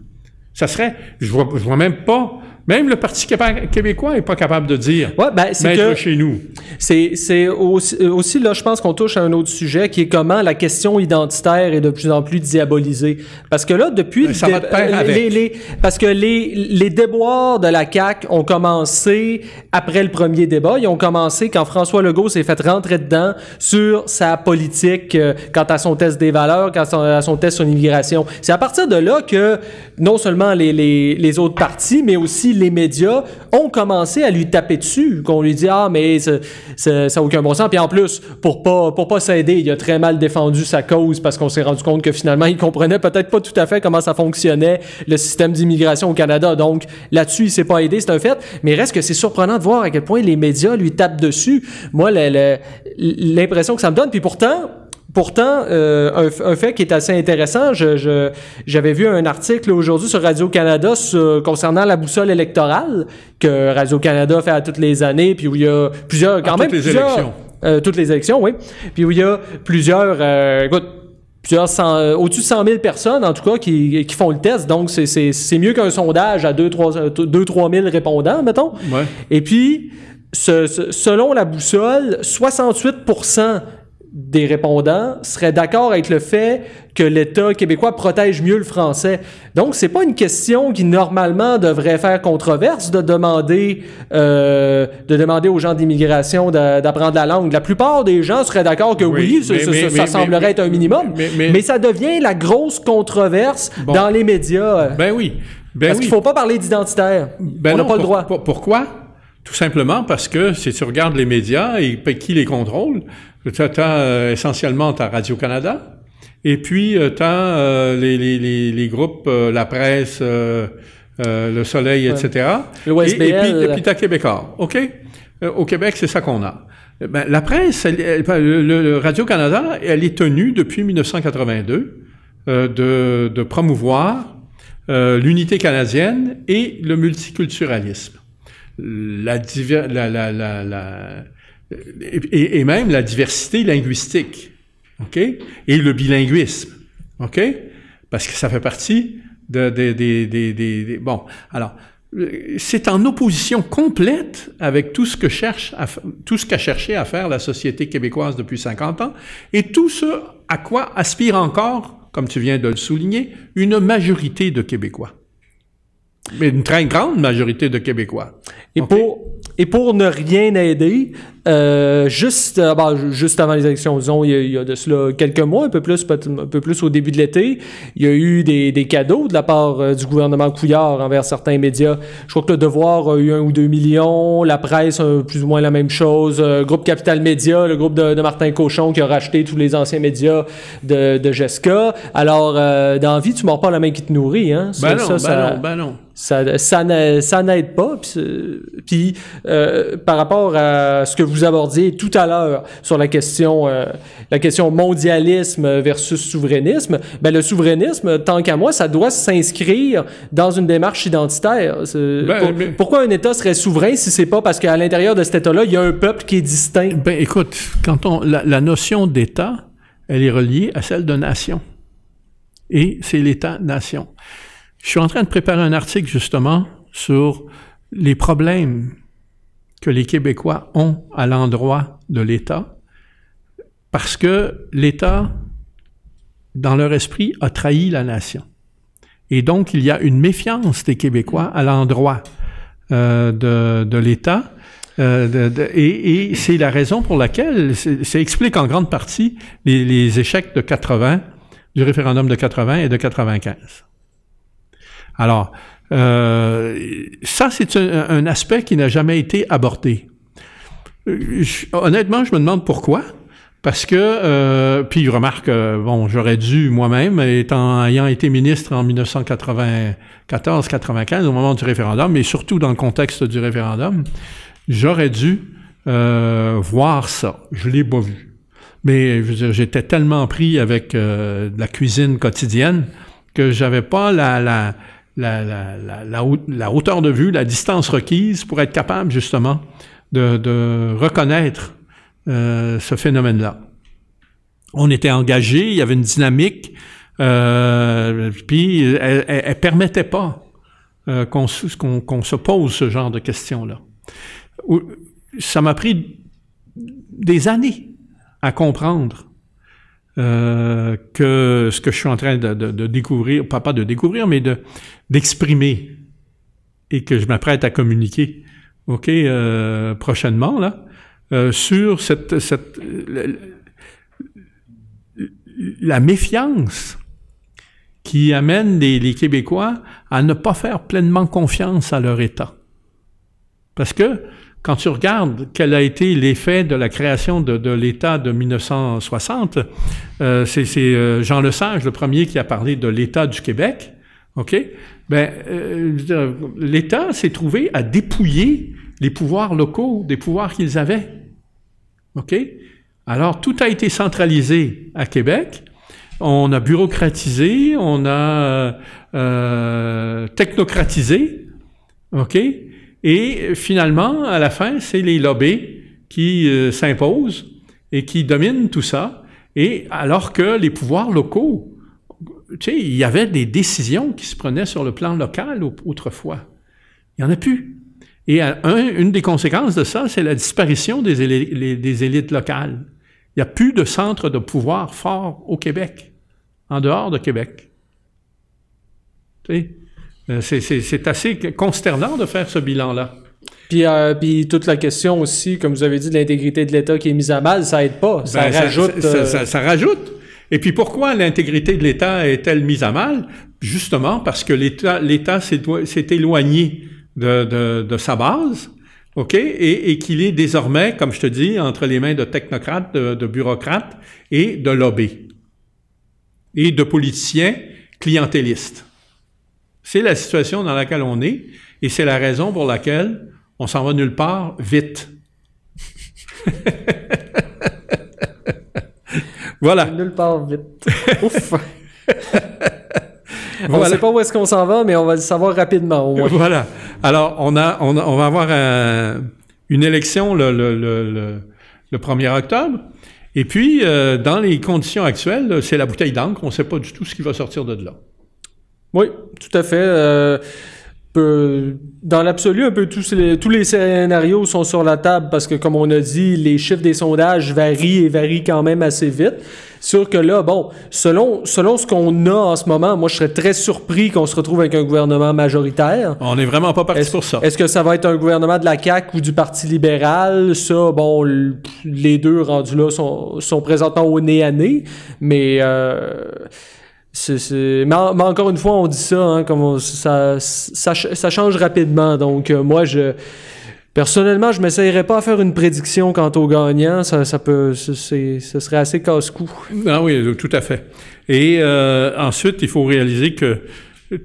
S1: Ça serait, je vois, même pas même le Parti québécois n'est pas capable de dire
S2: ouais, ben, c'est que
S1: chez nous.
S2: C'est, c'est aussi, aussi, là, je pense qu'on touche à un autre sujet qui est comment la question identitaire est de plus en plus diabolisée. Parce que là, depuis...
S1: Ben, ça va avec.
S2: Les, les, parce que les, les déboires de la CAQ ont commencé après le premier débat. Ils ont commencé quand François Legault s'est fait rentrer dedans sur sa politique euh, quant à son test des valeurs, quant à son test sur l'immigration. C'est à partir de là que non seulement les, les, les autres partis, mais aussi les médias ont commencé à lui taper dessus, qu'on lui dit ah mais ça n'a aucun bon sens. Puis en plus pour pas pour pas s'aider, il a très mal défendu sa cause parce qu'on s'est rendu compte que finalement il comprenait peut-être pas tout à fait comment ça fonctionnait le système d'immigration au Canada. Donc là-dessus il s'est pas aidé, c'est un fait. Mais reste que c'est surprenant de voir à quel point les médias lui tapent dessus. Moi l'impression que ça me donne. Puis pourtant Pourtant, euh, un, un, fait qui est assez intéressant, j'avais vu un article aujourd'hui sur Radio-Canada concernant la boussole électorale que Radio-Canada fait à toutes les années, puis où il y a plusieurs, quand
S1: à
S2: même
S1: toutes les
S2: plusieurs,
S1: élections.
S2: Euh, toutes les élections, oui. Puis où il y a plusieurs, euh, écoute, plusieurs cent, au-dessus de 100 000 personnes, en tout cas, qui, qui font le test. Donc, c'est mieux qu'un sondage à 2-3 000 répondants, mettons.
S1: Ouais.
S2: Et puis, ce, ce, selon la boussole, 68 des répondants seraient d'accord avec le fait que l'État québécois protège mieux le français. Donc, c'est pas une question qui normalement devrait faire controverse de demander euh, de demander aux gens d'immigration d'apprendre la langue. La plupart des gens seraient d'accord que oui,
S1: mais,
S2: ça,
S1: mais,
S2: ça,
S1: mais,
S2: ça semblerait être un minimum. Mais, ça devient la grosse controverse
S1: bon.
S2: dans les médias.
S1: Ben oui. Ben
S2: Parce
S1: oui.
S2: qu'il faut pas parler d'identitaire.
S1: Ben
S2: On n'a pas le droit.
S1: pour, pourquoi? Tout simplement parce que si tu regardes les médias et qui les contrôle, tu as, euh, essentiellement ta Radio-Canada, et puis euh, tu as euh, les, les, les, les, groupes, la presse, Le Soleil, etc.
S2: Le
S1: Et, puis, tu as Québécois. OK? Au Québec, c'est ça qu'on a. Ben, la presse, elle- elle- le, Radio-Canada, elle est tenue depuis 1982 euh, de, de promouvoir euh, l'unité canadienne et le multiculturalisme. La, la, la- et, et même la diversité linguistique, OK? Et le bilinguisme, OK? Parce que ça fait partie de, de, de, de- de- bon, alors, euh, c'est en opposition complète avec tout ce que cherche à tout ce qu'a cherché à faire la société québécoise depuis 50 ans et tout ce à quoi aspire encore, comme tu viens de le souligner, une majorité de Québécois. Mais une très grande majorité de Québécois.
S2: Et, pour, et pour ne rien aider, euh, juste, euh, bon, juste avant les élections, disons, il y, a, il y a de cela quelques mois, un peu plus, un peu plus au début de l'été, il y a eu des, des cadeaux de la part euh, du gouvernement Couillard envers certains médias. Je crois que le Devoir a eu un ou deux millions, la presse a plus ou moins la même chose, groupe Capital Média, le groupe de, de Martin Cochon qui a racheté tous les anciens médias de, de Jessica. Alors, dans la vie, tu mords pas la main qui te nourrit, hein? Ça-
S1: Ben non,
S2: ça,
S1: ben
S2: ça-
S1: non, ben non.
S2: ça, ça, n'a- ça n'aide pas. Puis, euh, par rapport à ce que vous vous abordiez tout à l'heure sur la question, euh, la question mondialisme versus souverainisme, ben le souverainisme, tant qu'à moi, ça doit s'inscrire dans une démarche identitaire. Ben, pourquoi un État serait souverain si c'est pas parce qu'à l'intérieur de cet État-là, il y a un peuple qui est distinct?
S1: Ben, écoute, quand on, la, la notion d'État, elle est reliée à celle de nation. Et c'est l'État-nation. Je suis en train de préparer un article justement sur les problèmes que les Québécois ont à l'endroit de l'État, parce que l'État, dans leur esprit, a trahi la nation. Et donc, il y a une méfiance des Québécois à l'endroit euh, de, l'État. Euh, et, c'est la raison pour laquelle, ça explique en grande partie les, les, échecs de 80, du référendum de 80 et de 95. Alors, ça, c'est un, aspect qui n'a jamais été abordé. Euh, honnêtement, je me demande pourquoi. Parce que, euh, puis remarque, euh, bon, j'aurais dû moi-même, étant ayant été ministre en 1994-95 au moment du référendum, mais surtout dans le contexte du référendum, j'aurais dû euh, voir ça. Je l'ai pas vu. Mais j'étais tellement pris avec la cuisine quotidienne que j'avais pas la, la la, hauteur de vue, la distance requise pour être capable justement de, reconnaître euh, ce phénomène-là. On était engagé, il y avait une dynamique, euh, puis elle, elle, permettait pas euh, qu'on se pose ce genre de questions-là. Ça m'a pris des années à comprendre euh, que ce que je suis en train de, découvrir, pas, pas de découvrir, mais de d'exprimer et que je m'apprête à communiquer, ok, euh, prochainement là, euh, sur cette, cette la méfiance qui amène les, les, Québécois à ne pas faire pleinement confiance à leur État. Parce que quand tu regardes quel a été l'effet de la création de, l'État de 1960, euh, c'est euh, Jean Lesage, le premier, qui a parlé de l'État du Québec. OK? Ben, euh, l'État s'est trouvé à dépouiller les pouvoirs locaux des pouvoirs qu'ils avaient. OK? Alors, tout a été centralisé à Québec. On a bureaucratisé, on a technocratisé. OK? Et finalement, à la fin, c'est les lobbies qui euh, s'imposent et qui dominent tout ça. Et alors que les pouvoirs locaux, tu sais, il y avait des décisions qui se prenaient sur le plan local autrefois. Il n'y en a plus. Et une des conséquences de ça, c'est la disparition des, des élites locales. Il n'y a plus de centre de pouvoir fort au Québec, en dehors de Québec. Tu sais, c'est assez consternant de faire ce bilan-là.
S2: Puis, euh, puis toute la question aussi, comme vous avez dit, de l'intégrité de l'État qui est mise à mal, ça aide pas. Ça ben, rajoute.
S1: Ça, ça, ça, rajoute. Et puis pourquoi l'intégrité de l'État est-elle mise à mal? Justement parce que l'État s'est éloigné de, de, de, sa base, OK? Et, et qu'il est désormais, comme je te dis, entre les mains de technocrates, de, de bureaucrates et de lobbies. Et de politiciens clientélistes. C'est la situation dans laquelle on est et c'est la raison pour laquelle on s'en va nulle part vite. [laughs] voilà.
S2: Nulle part vite. [laughs] Ouf. on ne sait pas où est-ce qu'on s'en va, mais on va le savoir rapidement.
S1: Voilà. Alors, on, a, on, va avoir une élection le, le, le, le, 1er octobre. Et puis, euh, dans les conditions actuelles, c'est la bouteille d'encre. On ne sait pas du tout ce qui va sortir de là.
S2: Oui, tout à fait. Euh, dans l'absolu, un peu tous les, tous les scénarios sont sur la table parce que, comme on a dit, les chiffres des sondages varient et varient quand même assez vite. Sûr que là, bon, selon, selon ce qu'on a en ce moment, moi, je serais très surpris qu'on se retrouve avec un gouvernement majoritaire.
S1: On n'est vraiment pas parti pour ça.
S2: Est-ce que ça va être un gouvernement de la CAQ ou du Parti libéral? Ça, bon, les deux rendus là sont, sont présentement au nez à nez, mais... Euh, Mais, encore une fois, on dit ça, hein, comme ça, ça, change rapidement. Donc, euh, moi, je. Personnellement, je m'essayerais pas à faire une prédiction quant au gagnant. Ça, ça peut, c'est, ce serait assez casse-cou.
S1: Ah oui, tout à fait. Et euh, ensuite, il faut réaliser que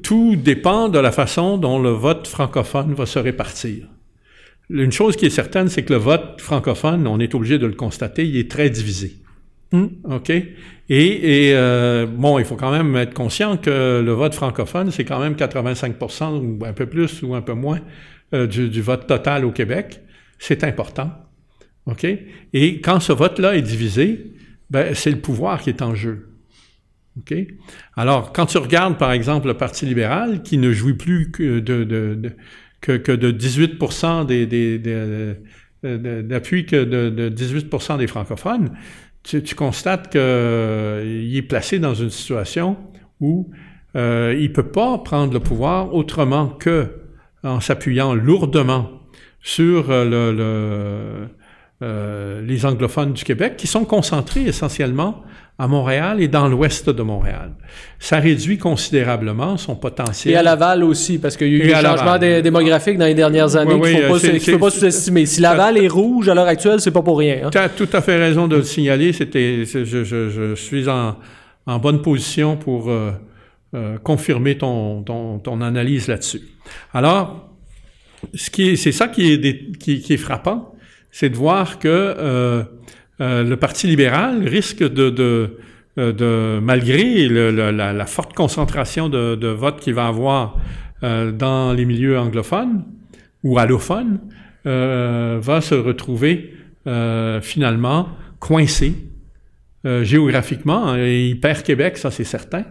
S1: tout dépend de la façon dont le vote francophone va se répartir. une chose qui est certaine, c'est que le vote francophone, on est obligé de le constater, il est très divisé.
S2: Hmm.
S1: OK? Et, et euh, bon, il faut quand même être conscient que le vote francophone, c'est quand même 85 ou un peu plus ou un peu moins euh, du, vote total au Québec. C'est important. OK? Et quand ce vote-là est divisé, ben, c'est le pouvoir qui est en jeu. OK? Alors, quand tu regardes, par exemple, le Parti libéral, qui ne jouit plus que de, que, de 18 des, des, des d'appui que de, de 18% des francophones, tu, constates qu'il euh, est placé dans une situation où euh, il peut pas prendre le pouvoir autrement que en s'appuyant lourdement sur euh, les anglophones du Québec, qui sont concentrés essentiellement à Montréal et dans l'ouest de Montréal. Ça réduit considérablement son potentiel.
S2: Et à Laval aussi, parce qu'il y a eu des changements démographiques dans les dernières années qu'il ne faut, pas sous-estimer. Si Laval est rouge à l'heure actuelle, c'est pas pour rien. Hein?
S1: Tu as tout à fait raison de le signaler. C'était, je, je, je, suis en, en, bonne position pour euh, euh, confirmer ton, ton, ton analyse là-dessus. Alors, ce qui est, c'est ça qui est, qui, qui est frappant, c'est de voir que euh, euh, le Parti libéral risque de, euh, malgré la, forte concentration de, votes qu'il va avoir euh, dans les milieux anglophones ou allophones, va se retrouver finalement coincé géographiquement. Et il perd Québec, ça c'est certain.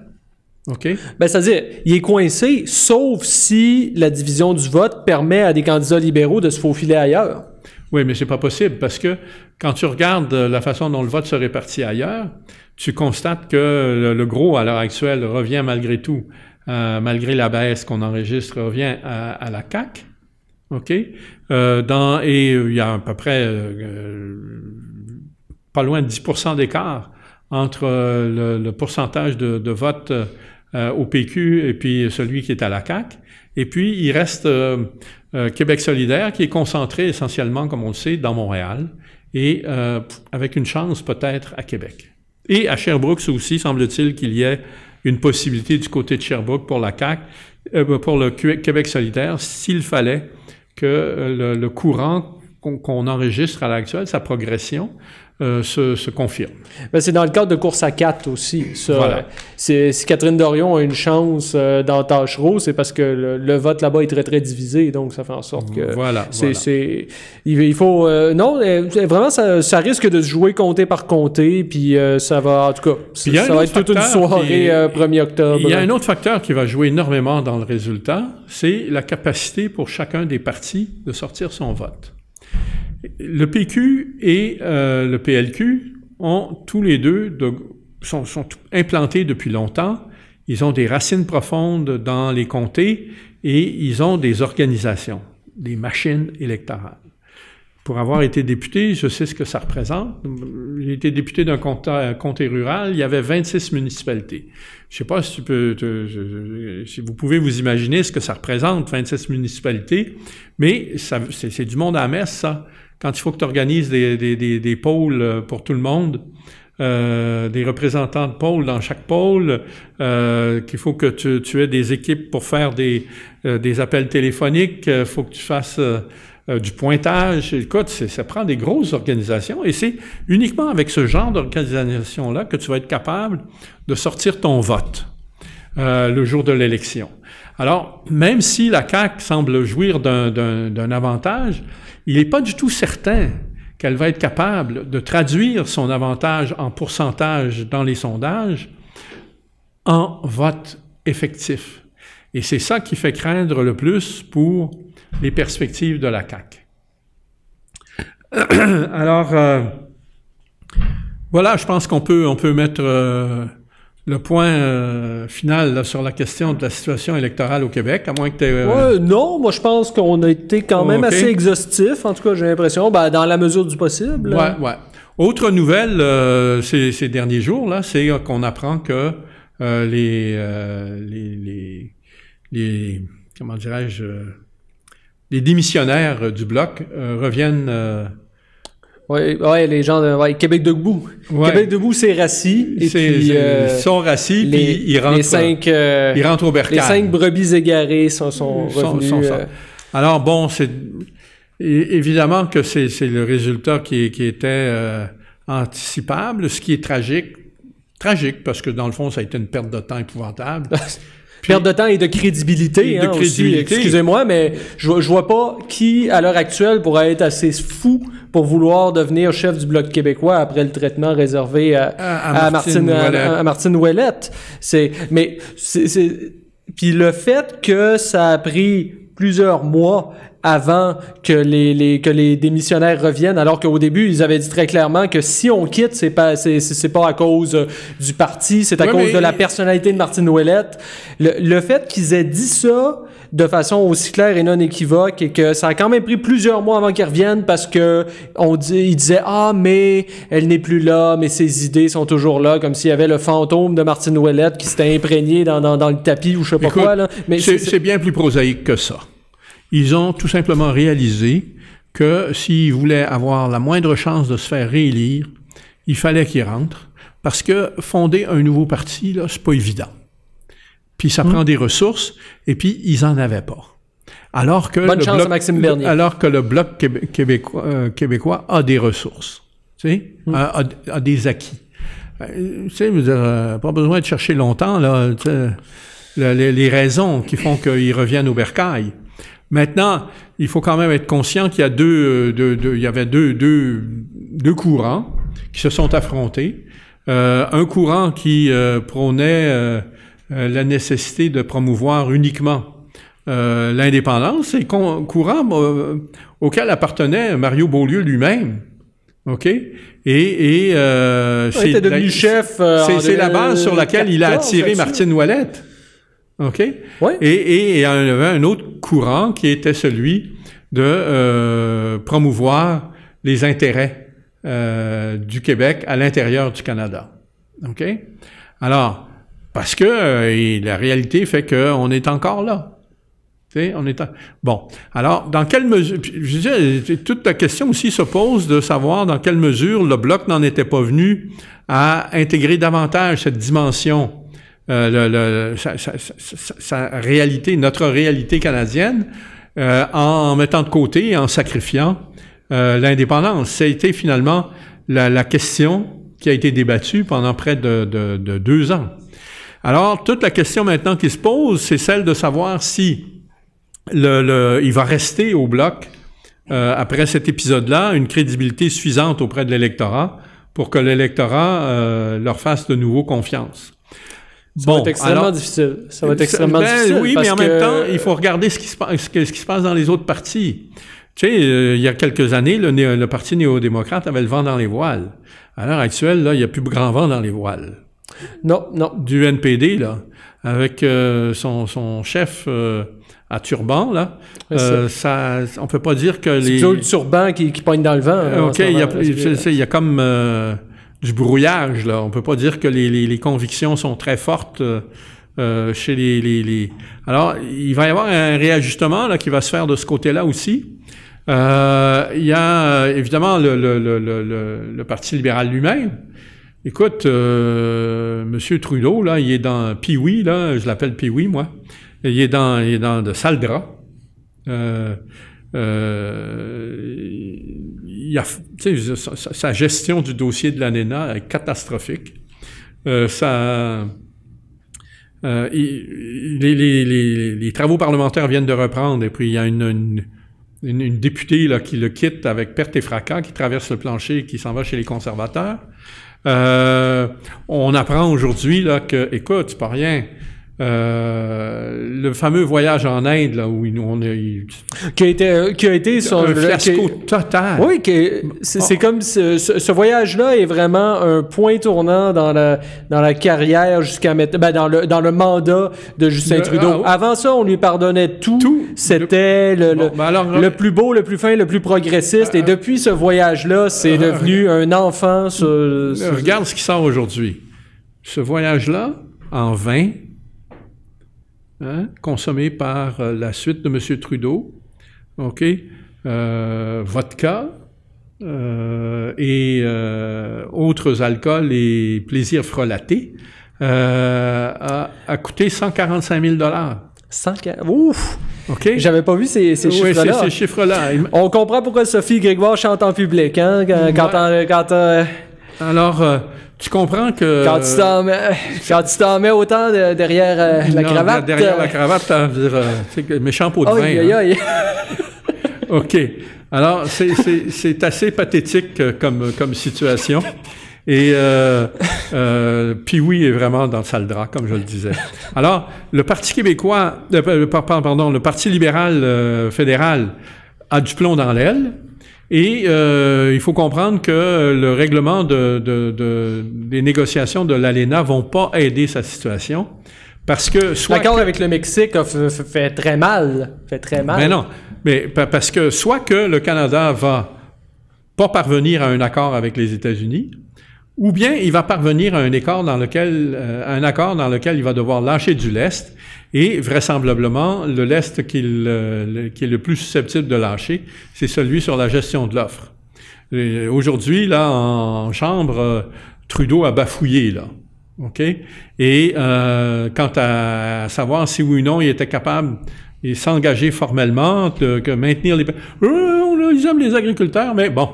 S1: OK?
S2: Ben, c'est-à-dire, il est coincé, sauf si la division du vote permet à des candidats libéraux de se faufiler ailleurs.
S1: Oui, mais c'est pas possible parce que quand tu regardes la façon dont le vote se répartit ailleurs, tu constates que le, gros à l'heure actuelle revient malgré tout, euh, malgré la baisse qu'on enregistre, revient à, la CAC. OK? Euh, et il y a à peu près euh, pas loin de 10% d'écart entre le, pourcentage de, vote au PQ et puis celui qui est à la CAC. Et puis, il reste euh, Québec solidaire, qui est concentré essentiellement, comme on le sait, dans Montréal, et euh, avec une chance peut-être à Québec. Et à Sherbrooke aussi, semble-t-il qu'il y ait une possibilité du côté de Sherbrooke pour la CAC, euh, pour le Québec solidaire, s'il fallait que le, le courant qu'on enregistre à l'actuel, sa progression, euh, se, se, confirme.
S2: Ben, c'est dans le cadre de course à 4 aussi. Si Catherine Dorion a une chance euh, dans Tachereau, c'est parce que le, vote là-bas est très, très divisé. Donc, ça fait en sorte que.
S1: Voilà.
S2: C'est, il, faut. Euh, non, euh, vraiment, ça, ça, risque de se jouer comté par comté. Puis ça va. En tout cas, ça, va être toute une soirée 1er octobre.
S1: Il y a un autre facteur qui va jouer énormément dans le résultat c'est la capacité pour chacun des partis de sortir son vote. Le PQ et euh, le PLQ ont tous les deux de, sont, implantés depuis longtemps. Ils ont des racines profondes dans les comtés et ils ont des organisations, des machines électorales. Pour avoir été député, je sais ce que ça représente. J'ai été député d'un comté rural, il y avait 26 municipalités. Je sais pas si si vous pouvez vous imaginer ce que ça représente, 26 municipalités, mais c'est du monde à la messe, ça quand il faut que tu organises des, des, des, pôles euh, pour tout le monde, euh, des représentants de pôles dans chaque pôle, euh, qu'il faut que tu, tu, aies des équipes pour faire des, des appels téléphoniques, il faut que tu fasses du pointage. Écoute, ça prend des grosses organisations et c'est uniquement avec ce genre d'organisation-là que tu vas être capable de sortir ton vote le jour de l'élection. Alors, même si la CAQ semble jouir d'un avantage, il n'est pas du tout certain qu'elle va être capable de traduire son avantage en pourcentage dans les sondages en vote effectif. Et c'est ça qui fait craindre le plus pour les perspectives de la CAQ. [clears throat] Alors, euh, voilà, je pense qu'on peut, on peut mettre euh, le point euh, final là, sur la question de la situation électorale au Québec, à moins que tu
S2: euh... Non, moi je pense qu'on a été quand même assez exhaustif, en tout cas j'ai l'impression, ben, dans la mesure du possible.
S1: Ouais, ouais. Autre nouvelle euh, ces, ces, derniers jours, là, c'est qu'on apprend que euh, les, les, les, les, comment dirais-je, les démissionnaires du bloc reviennent
S2: oui, ouais, les gens de ouais, Québec debout. Québec debout, c'est Rassi.
S1: Et puis, euh, ils sont Rassi, puis ils rentrent,
S2: les cinq, euh,
S1: ils rentrent au bercail.
S2: Les cinq brebis égarées sont, sont revenus. Sont, sont,
S1: euh, Alors bon, c'est évidemment que c'est c'est le résultat qui, qui était anticipable, ce qui est tragique. Tragique, parce que dans le fond, ça a été une perte de temps épouvantable. [laughs]
S2: Perte de temps et de crédibilité,
S1: Et de
S2: hein,
S1: crédibilité.
S2: Excusez-moi, mais je, vois- je vois pas qui, à l'heure actuelle, pourrait être assez fou pour vouloir devenir chef du Bloc québécois après le traitement réservé à,
S1: À- à Martine
S2: à-
S1: Ouellette.
S2: à Martine Ouellette. C'est, mais c'est, c'est- puis le fait que ça a pris plusieurs mois avant que les, les que les démissionnaires reviennent, alors qu'au début ils avaient dit très clairement que si on quitte, c'est pas c'est, c'est pas à cause euh, du parti, c'est à
S1: Ouais,
S2: cause
S1: mais-
S2: de la personnalité de Martine Ouellette. Le, le fait qu'ils aient dit ça de façon aussi claire et non équivoque et que ça a quand même pris plusieurs mois avant qu'ils reviennent parce que on dit, ils disaient ah mais elle n'est plus là, mais ses idées sont toujours là, comme s'il y avait le fantôme de Martine Ouellette qui s'était imprégné dans, dans, dans le tapis ou je sais pas
S1: Écoute,
S2: quoi là. Mais
S1: c'est bien plus prosaïque que ça. Ils ont tout simplement réalisé que s'ils voulaient avoir la moindre chance de se faire réélire, il fallait qu'ils rentrent, parce que fonder un nouveau parti, là, c'est pas évident. Puis ça prend des ressources, et puis ils en avaient pas. Alors que
S2: Bonne
S1: le
S2: chance
S1: bloc,
S2: à Maxime Bernier.
S1: Alors que le bloc québé- québécois, euh, québécois a des ressources, tu sais, a, a- a des acquis. Euh, tu sais, veux dire, euh, pas besoin de chercher longtemps, là, tu sais, le- les, les raisons qui font qu'ils reviennent au bercail. Maintenant, il faut quand même être conscient qu'il y a deux, euh, deux- deux- il y avait deux, deux, deux courants qui se sont affrontés. Euh, un courant qui euh, prônait euh, euh, la nécessité de promouvoir uniquement euh, l'indépendance, et courant auquel appartenait Mario Beaulieu lui-même. OK? Et, et euh,
S2: était devenu
S1: la-
S2: chef. euh,
S1: c'est c'est la base sur laquelle il a
S2: 2014
S1: attiré. Martine Ouellette. OK?
S2: Ouais.
S1: Et, il y avait un autre courant qui était celui de euh, promouvoir les intérêts euh, du Québec à l'intérieur du Canada. OK? Alors, parce que euh, la réalité fait qu'on est encore là. Tu sais, on est en- Bon, alors, dans quelle mesure... Je dire, toute la question aussi se pose de savoir dans quelle mesure le Bloc n'en était pas venu à intégrer davantage cette dimension, le- le- sa, sa- sa- sa- réalité, notre réalité canadienne, euh, en mettant de côté en sacrifiant euh, l'indépendance. Été finalement la, la question qui a été débattue pendant près de, de- de deux ans. Alors, toute la question maintenant qui se pose, c'est celle de savoir si le, le- il va rester au bloc euh, après cet épisode-là une crédibilité suffisante auprès de l'électorat pour que l'électorat euh, leur fasse de nouveau confiance.
S2: Ça va être extrêmement
S1: alors-
S2: difficile. Ça va être extrêmement
S1: Ben
S2: difficile.
S1: Oui,
S2: parce
S1: mais en
S2: que-
S1: même temps, il faut regarder ce qui se passe, ce que- ce qui se passe dans les autres partis. Tu sais, euh, il y a quelques années, le, Parti néo-démocrate avait le vent dans les voiles. À l'heure actuelle, là, il n'y a plus grand vent dans les voiles.
S2: Non, non.
S1: Du NPD, là, avec euh, son, son chef euh, à turban, là, euh, ça, on peut pas dire que
S2: C'est
S1: les...
S2: plutôt le turban qui, qui pogne dans le vent. Hein,
S1: OK, il y, a, c'est- c'est- il y comme du brouillage, là. On peut pas dire que les, convictions sont très fortes euh, euh, chez les, les- Alors, il va y avoir un réajustement là, qui va se faire de ce côté-là aussi. Euh, il y a évidemment le, Parti libéral lui-même. Écoute, euh, Monsieur Trudeau, là, il est dans Pee-Wee, là, je l'appelle Pee-Wee, moi. Il est dans, il est dans de sales sa, gestion du dossier de l'ANENA est catastrophique. Euh, ça, euh, les, travaux parlementaires viennent de reprendre et puis il y a une, députée là, qui le quitte avec perte et fracas, qui traverse le plancher et qui s'en va chez les conservateurs. Euh, on apprend aujourd'hui que, écoute, c'est pas rien. Euh, le fameux voyage en Inde là où on est il-
S2: Qui a été, qui a été son,
S1: un fiasco
S2: qui-
S1: total.
S2: Oui, c'est c'est comme ce, voyage-là est vraiment un point tournant dans la dans la carrière jusqu'à maintenant, ben dans le dans le mandat de Justin
S1: Le-
S2: Trudeau.
S1: ah, oui.
S2: Avant ça, on lui pardonnait tout.
S1: Tout.
S2: C'était le,
S1: ben alors,
S2: le plus beau, le plus fin, le plus progressiste. Et depuis ce voyage-là, c'est
S1: euh,
S2: devenu un enfant. sur-
S1: Euh,
S2: sur-
S1: Regarde ce qui sort aujourd'hui. Ce voyage-là, en vin, hein, consommé par euh, la suite de M. Trudeau, OK, euh, vodka euh, et autres alcools et plaisirs frelatés, a, a coûté 145 000
S2: 100 ca- Ouf!
S1: OK?
S2: J'avais pas vu ces, ces
S1: Oui,
S2: chiffres-là.
S1: ces chiffres-là.
S2: On comprend pourquoi Sophie Grégoire chante en public, hein? Quand, quand, euh,
S1: Alors, euh, tu comprends que...
S2: quand tu t'en mets, quand tu t'en mets autant de- derrière euh, la
S1: Non,
S2: cravate.
S1: Derrière la
S2: euh,
S1: cravate, veut dire, euh, méchant pot de vin.
S2: aïe,
S1: hein.
S2: aïe. [laughs]
S1: OK. Alors, c'est- c'est c'est assez pathétique euh, comme, comme situation. Et euh, euh, puis oui est vraiment dans le sale drap, comme je le disais. Alors, le Parti québécois, euh, pardon, le Parti libéral fédéral a du plomb dans l'aile. Et euh, il faut comprendre que le règlement de, de- de- des négociations de l'ALENA vont pas aider sa situation. Parce que soit
S2: L'accord avec le Mexique a fait, très mal. Fait très mal.
S1: mais non, mais pa- parce que soit que le Canada va pas parvenir à un accord avec les États-Unis, ou bien il va parvenir à un accord dans lequel, euh, un accord dans lequel il va devoir lâcher du lest, et vraisemblablement le lest euh, qui est le plus susceptible de lâcher, c'est celui sur la gestion de l'offre. Et Aujourd'hui, là, en chambre, euh, Trudeau a bafouillé, là. OK? Et euh, quant à savoir si oui ou non il était capable de s'engager formellement, de, maintenir les... Euh, on ils aiment les agriculteurs, mais bon,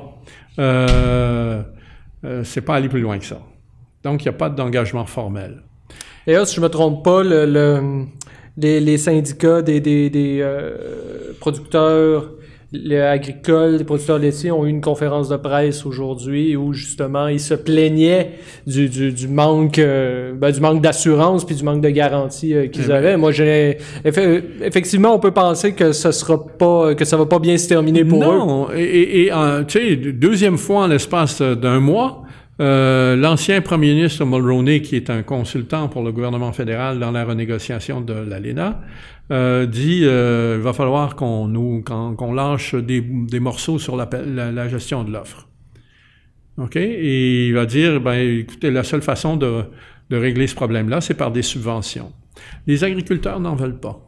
S1: euh, euh, c'est pas aller plus loin que ça. Donc, il n'y a pas d'engagement formel.
S2: D'ailleurs, si je me trompe pas, le, le- les, syndicats des, euh, producteurs les agricoles, les producteurs laitiers ont eu une conférence de presse aujourd'hui où justement ils se plaignaient du, du, du manque euh, ben, du manque d'assurance puis du manque de garantie euh, qu'ils
S1: Eh ben.
S2: avaient. Moi, j'ai effe- effectivement, on peut penser que ce sera pas que ça va pas bien se terminer pour eux.
S1: non, et, et, tu sais, deuxième fois en l'espace d'un mois, euh, l'ancien premier ministre Mulroney, qui est un consultant pour le gouvernement fédéral dans la renégociation de l'ALENA, euh, dit euh, il va falloir qu'on nous qu'on, lâche des, des morceaux sur la, la, la gestion de l'offre. OK? Et il va dire, ben, écoutez, la seule façon de, de régler ce problème-là, c'est par des subventions. Les agriculteurs n'en veulent pas.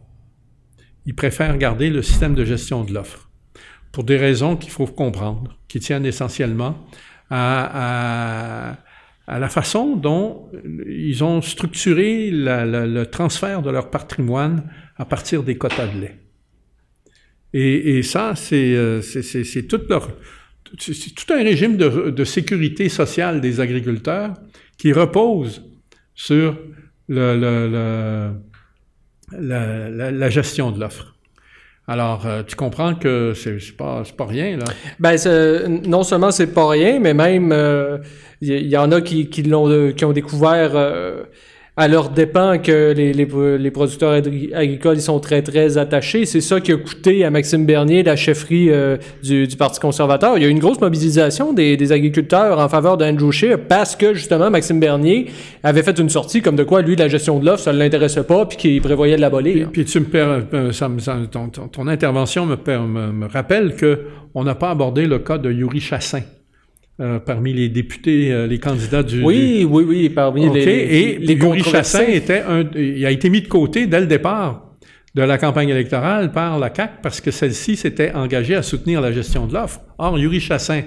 S1: Ils préfèrent garder le système de gestion de l'offre pour des raisons qu'il faut comprendre, qui tiennent essentiellement à, à, à la façon dont ils ont structuré le transfert de leur patrimoine à partir des quotas de lait. Et, ça, c'est euh, c'est- tout un régime de, sécurité sociale des agriculteurs qui repose sur la gestion de l'offre. Alors, euh, tu comprends que c'est pas, pas rien, là.
S2: Ben, non seulement c'est pas rien, mais même euh, il y, y en a qui, l'ont euh, ont découvert euh, à leur dépens que les, les, les producteurs agri- agricoles ils sont très très attachés. C'est ça qui a coûté à Maxime Bernier la chefferie euh, du, du Parti conservateur. Il y a eu une grosse mobilisation des, des agriculteurs en faveur d'Andrew Scheer parce que justement Maxime Bernier avait fait une sortie comme de quoi lui la gestion de l'offre ça ne l'intéressait pas puis qu'il prévoyait de l'abolir.
S1: Puis tu me per- euh, ça ça- ton, ton- intervention me, me, me rappelle que on n'a pas abordé le cas de Yuri Chassin euh, parmi les députés, euh, les candidats du.
S2: Oui, oui, oui, parmi les, les,
S1: Et
S2: les
S1: Yuri Chassin était un, il a été mis de côté dès le départ de la campagne électorale par la CAC parce que celle-ci s'était engagée à soutenir la gestion de l'offre. Or, Yuri Chassin,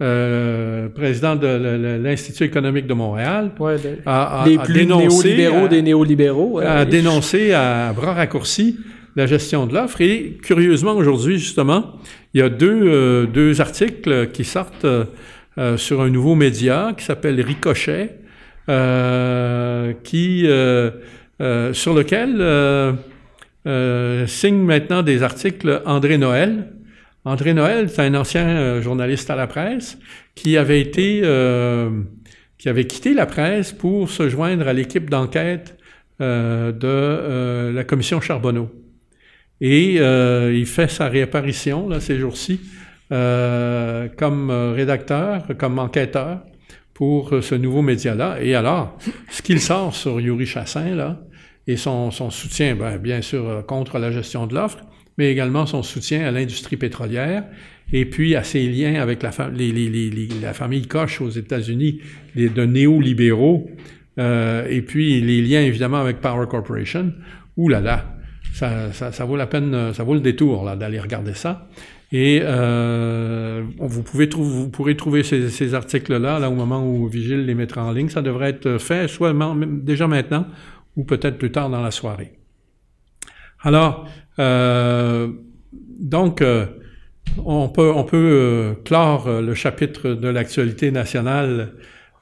S1: euh, président de l'Institut économique de Montréal,
S2: Ouais,
S1: a, a-
S2: les
S1: a
S2: plus
S1: dénoncé,
S2: néolibéraux
S1: a-
S2: des néolibéraux.
S1: a dénoncé à bras raccourcis la gestion de l'offre. Et curieusement, aujourd'hui, justement, il y a deux, euh, deux articles qui sortent euh, euh, sur un nouveau média qui s'appelle Ricochet, euh, qui, euh, sur lequel signe maintenant des articles André Noël. André Noël, c'est un ancien journaliste à la presse qui avait été, qui avait quitté la presse pour se joindre à l'équipe d'enquête de la commission Charbonneau. Et il fait sa réapparition là, ces jours-ci euh, comme rédacteur, comme enquêteur pour ce nouveau média-là. Et alors, ce qu'il sort sur Yuri Chassin, là, et son, soutien, ben, bien sûr, euh, contre la gestion de l'offre, mais également son soutien à l'industrie pétrolière, et puis à ses liens avec la, famille Koch aux États-Unis, de néolibéraux, euh, et puis les liens évidemment avec Power Corporation. Ouh là là, ça, vaut la peine, ça vaut le détour là d'aller regarder ça. Et euh, vous, pouvez vous pourrez trouver ces, ces articles-là là, au moment où Vigile les mettra en ligne. Ça devrait être fait soit déjà maintenant ou peut-être plus tard dans la soirée. Alors, donc, on peut, on peut clore le chapitre de l'actualité nationale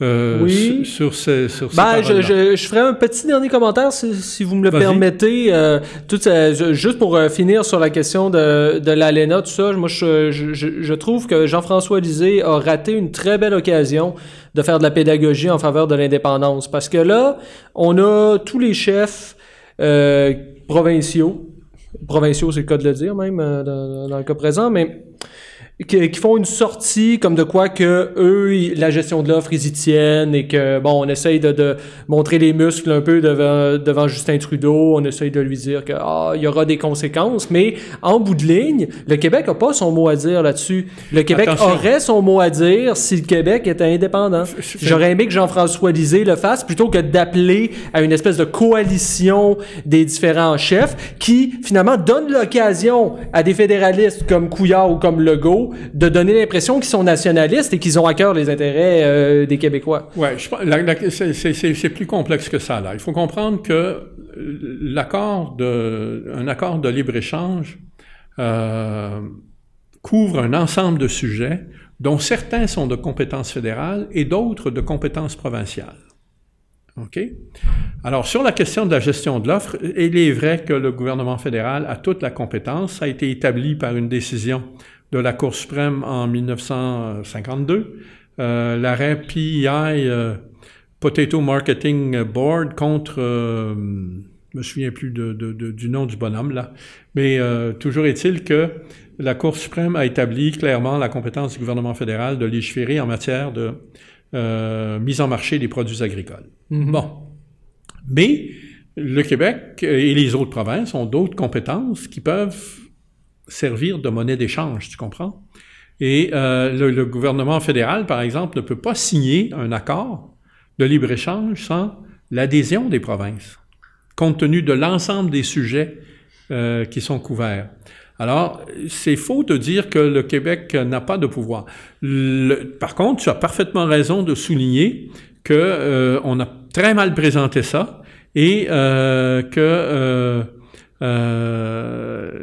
S1: euh, oui. sur, ces, sur
S2: ben, je, je, je, ferai un petit dernier commentaire si, si vous me le permettez. Euh, tout, juste pour euh, finir sur la question de, de l'ALENA, tout ça, moi je, trouve que Jean-François Lisée a raté une très belle occasion de faire de la pédagogie en faveur de l'indépendance. Parce que là, on a tous les chefs provinciaux, provinciaux c'est le cas de le dire même dans, dans le cas présent, mais qui, font une sortie comme de quoi que eux, la gestion de l'offre, ils y tiennent et que, bon, on essaye de, de, montrer les muscles un peu devant, devant Justin Trudeau, on essaye de lui dire que, ah, il y aura des conséquences, mais en bout de ligne, le Québec a pas son mot à dire là-dessus. Le Québec aurait son mot à dire si le Québec était indépendant. J'aurais aimé que Jean-François Lisée le fasse plutôt que d'appeler à une espèce de coalition des différents chefs qui, finalement, donne l'occasion à des fédéralistes comme Couillard ou comme Legault de donner l'impression qu'ils sont nationalistes et qu'ils ont à cœur les intérêts euh, des Québécois.
S1: Oui, c'est plus complexe que ça. Là. Il faut comprendre que l'accord un accord de libre-échange euh, couvre un ensemble de sujets dont certains sont de compétences fédérales et d'autres de compétences provinciales. OK? Alors, sur la question de la gestion de l'offre, il est vrai que le gouvernement fédéral a toute la compétence. Ça a été établi par une décision de la Cour suprême en 1952, euh, l'arrêt PEI, euh, Potato Marketing Board, contre, euh, je me souviens plus de, du nom du bonhomme là, mais euh, toujours est-il que la Cour suprême a établi clairement la compétence du gouvernement fédéral de légiférer en matière de mise en marché des produits agricoles. Mm-hmm. Bon. Mais le Québec et les autres provinces ont d'autres compétences qui peuvent servir de monnaie d'échange, tu comprends? Et euh, le, gouvernement fédéral, par exemple, ne peut pas signer un accord de libre-échange sans l'adhésion des provinces, compte tenu de l'ensemble des sujets euh, qui sont couverts. Alors, c'est faux de dire que le Québec n'a pas de pouvoir. par contre, tu as parfaitement raison de souligner que euh, on a très mal présenté ça et que euh, les,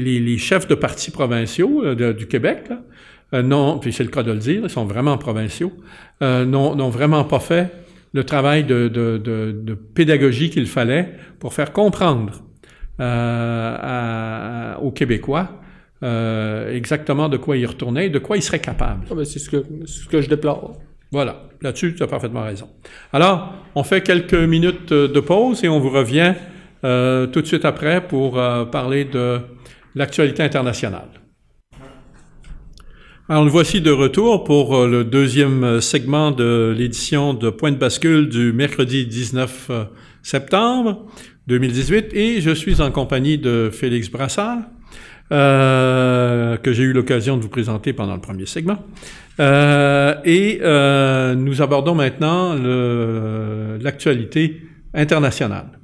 S1: les, les, chefs de partis provinciaux euh, du Québec, là, euh, non, puis c'est le cas de le dire, ils sont vraiment provinciaux, euh, n'ont vraiment pas fait le travail de, de, de, de pédagogie qu'il fallait pour faire comprendre euh, aux Québécois euh, exactement de quoi ils retournaient et de quoi ils seraient capables.
S2: Ah ben c'est ce que, ce que je déplore.
S1: Voilà, là-dessus, tu as parfaitement raison. Alors, on fait quelques minutes de pause et on vous revient euh, tout de suite après pour euh, parler de l'actualité internationale. Alors, nous voici de retour pour euh, le deuxième segment de l'édition de Point de bascule du mercredi 19 septembre 2018 et je suis en compagnie de Félix Brassard, euh, que j'ai eu l'occasion de vous présenter pendant le premier segment. Euh, et euh, nous abordons maintenant l'actualité internationale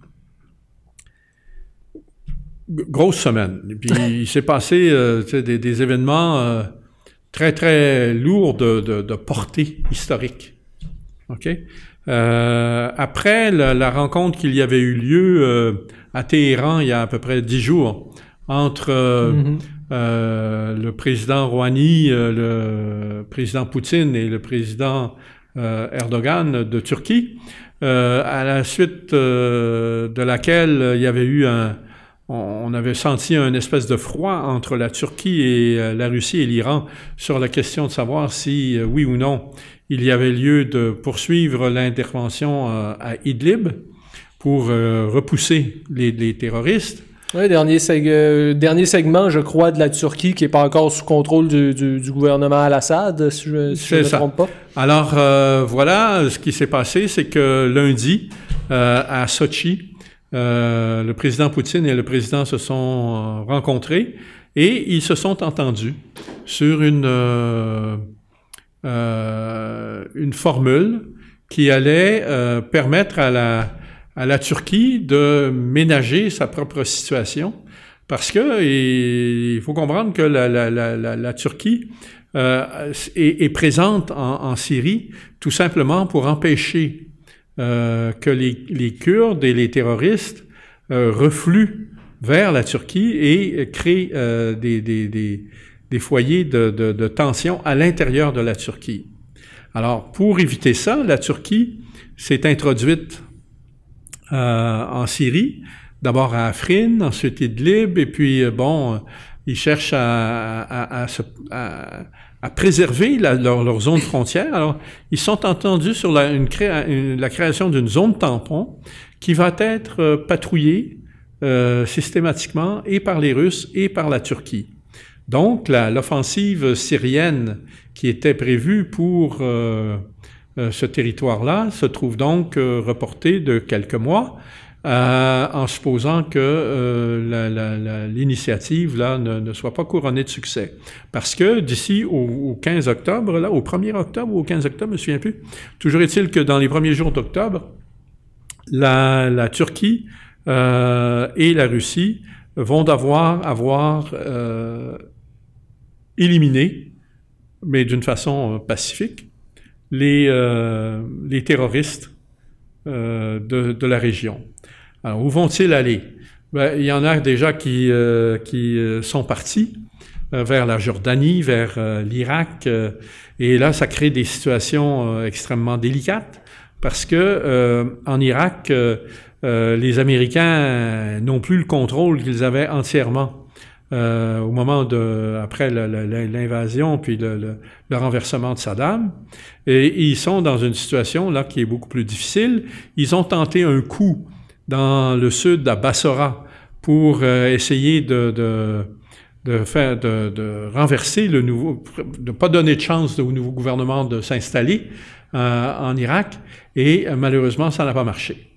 S1: grosse semaine. Et puis [laughs] il s'est passé euh, des, des, événements euh, très, très lourds de, de, de portée historique. OK? Euh, après la, la rencontre qu'il y avait eu lieu à Téhéran il y a à peu près dix jours entre mm-hmm. le président Rouhani, le président Poutine et le président Erdogan de Turquie, à la suite de laquelle il y avait eu un, on avait senti un espèce de froid entre la Turquie et euh, la Russie et l'Iran sur la question de savoir si, euh, oui ou non, il y avait lieu de poursuivre l'intervention euh, à Idlib pour repousser les, terroristes.
S2: Oui, dernier, dernier segment, je crois, de la Turquie qui n'est pas encore sous contrôle du, gouvernement Al-Assad, si je, ne me trompe pas.
S1: Alors, voilà, ce qui s'est passé, c'est que lundi, à Sochi, euh, le président Poutine et le président se sont euh, rencontrés et ils se sont entendus sur une, euh, une formule qui allait permettre à la, à la Turquie de ménager sa propre situation parce que il faut comprendre que la, la, la, Turquie est, présente en, en, Syrie tout simplement pour empêcher euh, que les, les, Kurdes et les terroristes euh, refluent vers la Turquie et créent des, des, des, des, foyers de, de, de tension à l'intérieur de la Turquie. Alors, pour éviter ça, la Turquie s'est introduite en Syrie, d'abord à Afrin, ensuite Idlib, et puis, bon, ils cherchent à, à, à, à préserver la, leur, zone frontière. Alors, ils sont entendus sur la, création d'une zone tampon qui va être euh, patrouillée euh, systématiquement et par les Russes et par la Turquie. Donc, l'offensive syrienne qui était prévue pour euh, ce territoire-là se trouve donc reportée de quelques mois euh, en supposant que euh, l'initiative ne, ne, soit pas couronnée de succès. Parce que d'ici au, au, 15 octobre, là, au 1er octobre ou au 15 octobre, je me souviens plus, toujours est-il que dans les premiers jours d'octobre, la, Turquie euh, et la Russie vont devoir avoir éliminé, mais d'une façon pacifique, les, terroristes de, la région. Alors, où vont-ils aller? Ben, il y en a déjà qui, euh, qui euh, sont partis euh, vers la Jordanie, vers l'Irak, et là, ça crée des situations extrêmement délicates parce que en Irak, les Américains n'ont plus le contrôle qu'ils avaient entièrement. Au moment de après l'invasion puis le, renversement de Saddam et ils sont dans une situation là qui est beaucoup plus difficile ils ont tenté un coup dans le sud, à Bassora, pour euh, essayer de, de, faire, de, de, renverser le nouveau, de pas donner de chance au nouveau gouvernement de s'installer euh, en Irak, et euh, malheureusement, ça n'a pas marché.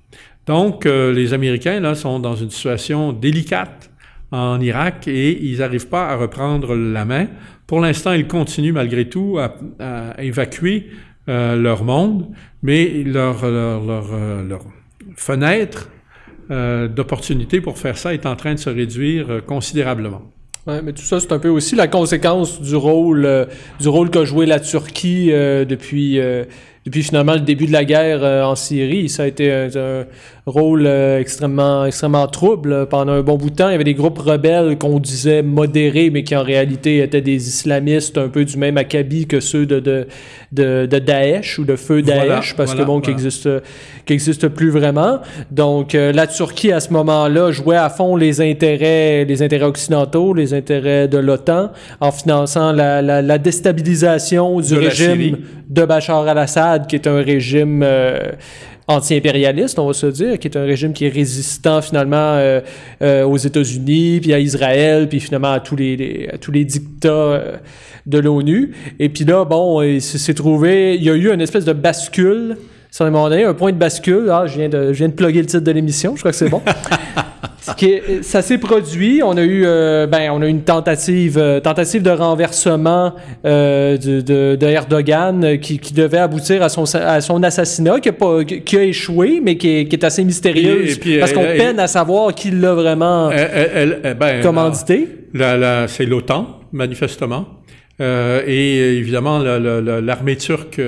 S1: Donc, les Américains, là, sont dans une situation délicate en Irak et ils n'arrivent pas à reprendre la main. Pour l'instant, ils continuent malgré tout à, évacuer leur monde, mais leur, leur, leur, leur fenêtre euh, d'opportunités pour faire ça est en train de se réduire euh, considérablement.
S2: Ouais, mais tout ça, c'est un peu aussi la conséquence du rôle, euh, du rôle qu'a joué la Turquie depuis, depuis finalement le début de la guerre en Syrie. Ça a été un, un rôle extrêmement, extrêmement trouble pendant un bon bout de temps. Il y avait des groupes rebelles qu'on disait modérés, mais qui en réalité étaient des islamistes un peu du même acabit que ceux de, de, de, de Daesh ou de feu Daesh, voilà, parce voilà, que bon, voilà. qui existe, qui existe plus vraiment. Donc, la Turquie à ce moment-là jouait à fond les intérêts, les intérêts occidentaux, les intérêts de l'OTAN en finançant la, la, la déstabilisation du de régime de Bachar al-Assad, qui est un régime euh, anti-impérialiste, on va se dire, qui est un régime qui est résistant finalement euh, euh, aux États-Unis, puis à Israël, puis finalement à tous les, tous les dictats de l'ONU. Et puis là, bon, il s'est trouvé, il y a eu une espèce de bascule sur un moment donné, un point de bascule. Ah, je viens de, je viens de plugger le titre de l'émission, je crois que c'est bon. [laughs] Est, ça s'est produit. On a eu, euh, ben, on a eu une tentative, euh, tentative de renversement euh, de, de, de, Erdogan qui, qui, devait aboutir à son, à son assassinat, qui a, pas, qui a échoué, mais qui est, qui est assez mystérieuse. Et, et parce qu'on peine à savoir qui l'a vraiment elle, elle, ben, commandité.
S1: C'est l'OTAN, manifestement. Euh, et évidemment, l'armée turque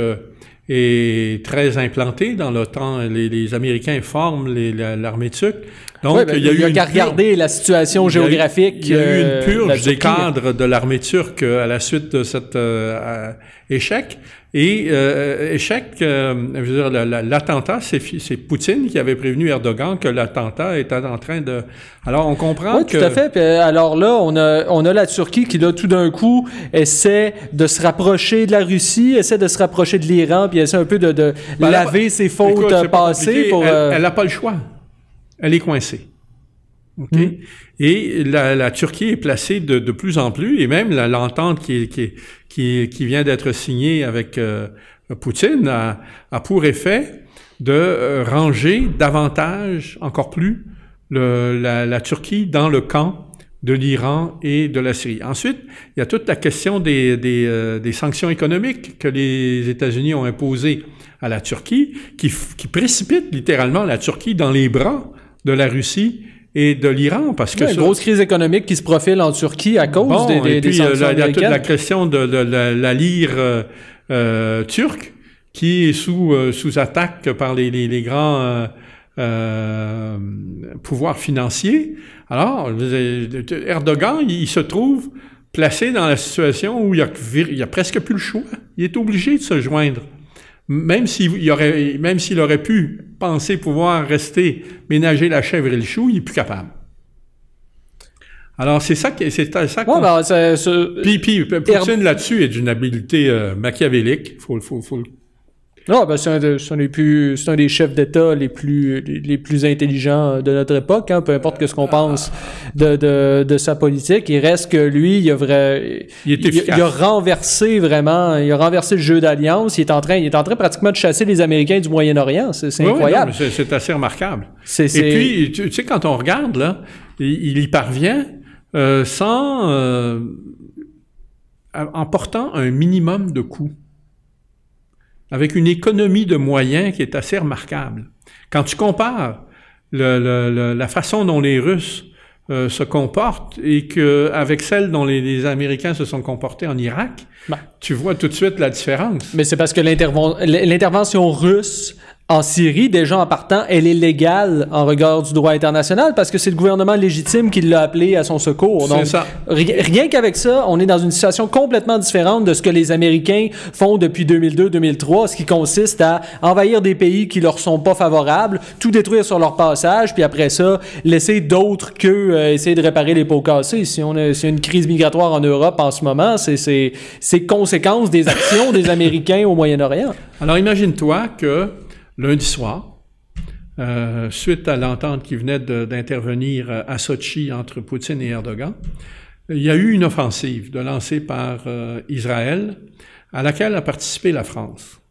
S1: est très implantée dans l'OTAN. Les, les, Américains forment l'armée turque.
S2: Donc, ouais, ben, il y a, eu qu'à regarder la situation géographique.
S1: Il y a eu, une purge des cadres de l'armée turque à la suite de cet euh, échec. Et euh, échec, euh, je veux dire, l'attentat, c'est Poutine qui avait prévenu Erdogan que l'attentat était en train de. Alors on comprend
S2: oui,
S1: que.
S2: tout à fait. Puis, alors là, on a on a la Turquie qui là tout d'un coup essaie de se rapprocher de la Russie, essaie de se rapprocher de l'Iran, puis essaie un peu de, de ben, laver ses fautes écoute, passées pour.
S1: Elle n'a pas le choix elle est coincée. OK? Mmh. Et la, la, Turquie est placée de, de, plus en plus, et même l'entente qui, qui, qui, qui, vient d'être signée avec euh, Poutine a, a, pour effet de euh, ranger davantage, encore plus, le, la, la, Turquie dans le camp de l'Iran et de la Syrie. Ensuite, il y a toute la question des, des, euh, des sanctions économiques que les États-Unis ont imposées à la Turquie, qui, qui précipitent littéralement la Turquie dans les bras de la Russie et de l'Iran parce que
S2: une grosse crise économique qui se profile en Turquie à cause
S1: bon,
S2: des, des,
S1: et puis,
S2: des sanctions
S1: euh, il y a toute la question de, de, de la, la, lire euh, euh, turque qui est sous euh, sous attaque par les, les, les grands euh, pouvoir financier. Alors, Erdogan, il se trouve placé dans la situation où il n'y a, a, presque plus le choix. Il est obligé de se joindre. Même s'il aurait, même s'il aurait pu penser pouvoir rester ménager la chèvre et le chou, il n'est plus capable. Alors, c'est ça, c'est ça.
S2: Ouais, ben,
S1: Puis, puis, Poutine là-dessus est d'une habileté euh, machiavélique. Faut, faut, faut,
S2: non, ben c'est un, des plus, c'est un des chefs d'État les plus, les, plus intelligents de notre époque, hein, peu importe que ce qu'on pense de, de, de, sa politique. Il reste que lui, il a vrai,
S1: il,
S2: il, a renversé vraiment, il a renversé le jeu d'alliance. Il est en train, il est en train pratiquement de chasser les Américains du Moyen-Orient. C'est, c'est incroyable.
S1: c'est, assez remarquable. C'est, Et puis, tu, sais, quand on regarde là, il, y parvient euh, sans, euh, en portant un minimum de coûts avec une économie de moyens qui est assez remarquable. Quand tu compares la façon dont les Russes euh, se comportent et que avec celle dont les, Américains se sont comportés en Irak, ben. tu vois tout de suite la différence.
S2: Mais c'est parce que l'intervention russe en Syrie, déjà en partant, elle est légale en regard du droit international parce que c'est le gouvernement légitime qui l'a appelé à son secours. Donc,
S1: ça.
S2: rien qu'avec ça, on est dans une situation complètement différente de ce que les Américains font depuis 2002-2003, ce qui consiste à envahir des pays qui leur sont pas favorables, tout détruire sur leur passage, puis après ça, laisser d'autres que euh, essayer de réparer les pots cassés. Si on a, si une crise migratoire en Europe en ce moment, c'est conséquences des actions des Américains au Moyen-Orient.
S1: Alors imagine-toi que lundi soir, euh, suite à l'entente qui venait d'intervenir à Sochi entre Poutine et Erdogan, il y a eu une offensive lancée par euh, Israël à laquelle a participé la France.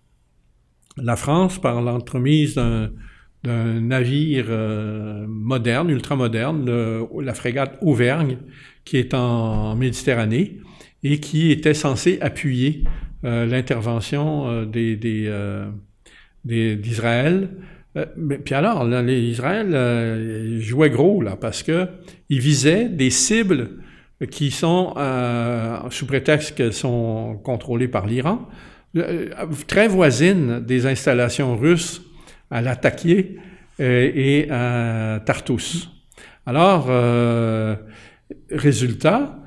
S1: La France, par l'entremise d'un navire euh, moderne, ultramoderne, la frégate Auvergne, qui est en, Méditerranée et qui était censée appuyer l'intervention des d'Israël. Euh, puis alors, là, Israël euh, jouait gros là parce que il visait des cibles qui sont euh, sous prétexte qu'elles sont contrôlées par l'Iran, très voisines des installations russes à Latakia et à Tartus. Alors, résultat,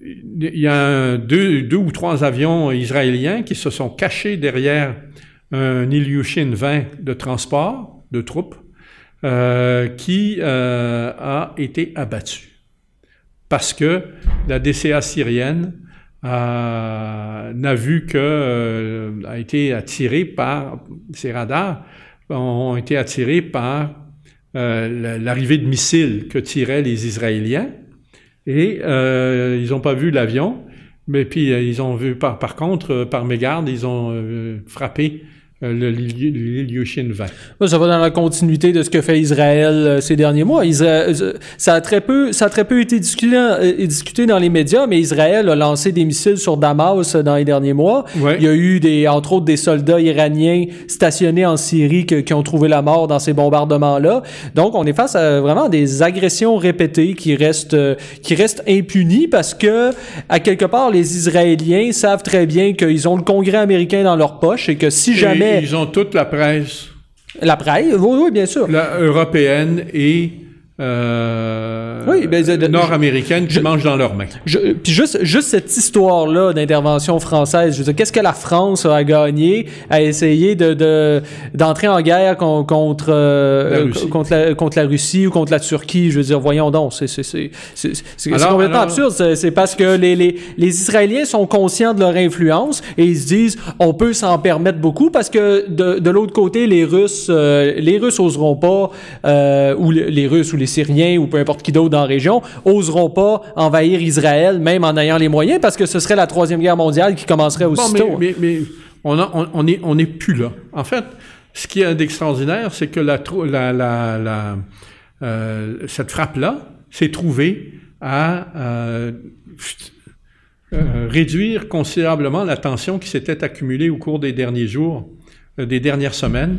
S1: il y a deux, ou trois avions israéliens qui se sont cachés derrière un Ilyushin 20 de transport de troupes euh, qui euh, a été abattu. Parce que la DCA syrienne n'a vu que euh, a été attirée par ces radars ont été attirés par l'arrivée de missiles que tiraient les Israéliens. Et ils n'ont pas vu l'avion mais puis ils ont vu par, par contre par mégarde ils ont frappé euh, le l'Ilyushin 20.
S2: Ça va dans la continuité de ce que fait Israël euh, ces derniers mois. Israël, euh, ça, a très peu, ça a très peu été discuté, discuté dans les médias, mais Israël a lancé des missiles sur Damas dans les derniers mois. Il y a eu, des, entre autres, des soldats iraniens stationnés en Syrie qui ont trouvé la mort dans ces bombardements-là. Donc, on est face à vraiment des agressions répétées qui restent, qui restent impunies parce que, à quelque part, les Israéliens savent très bien qu'ils ont le Congrès américain dans leur poche et que si jamais
S1: ils ont toute la presse.
S2: La presse, oui, oui, bien sûr.
S1: La européenne et euh, oui, ben, nord-américaines qui mangent dans leurs mains.
S2: puis juste, juste cette histoire-là d'intervention française, je veux dire, qu'est-ce que la France a gagné à essayer de, d'entrer en guerre contre, euh, contre, la, contre la Russie ou contre la Turquie? Je veux dire, voyons donc, c'est, c'est, c'est, c'est, complètement absurde. C'est, parce que les, les, les Israéliens sont conscients de leur influence et ils se disent, on peut s'en permettre beaucoup parce que de, de l'autre côté, les Russes, euh, les Russes oseront pas, ou les Russes ou les les Syriens ou peu importe qui d'autre dans la région oseront pas envahir Israël, même en ayant les moyens, parce que ce serait la troisième guerre mondiale qui commencerait aussitôt.
S1: mais, mais, on, on, est, on est plus là. En fait, ce qui est d'extraordinaire, c'est que la, la, euh, cette frappe-là s'est trouvée à euh, euh, réduire considérablement la tension qui s'était accumulée au cours des derniers jours, des dernières semaines.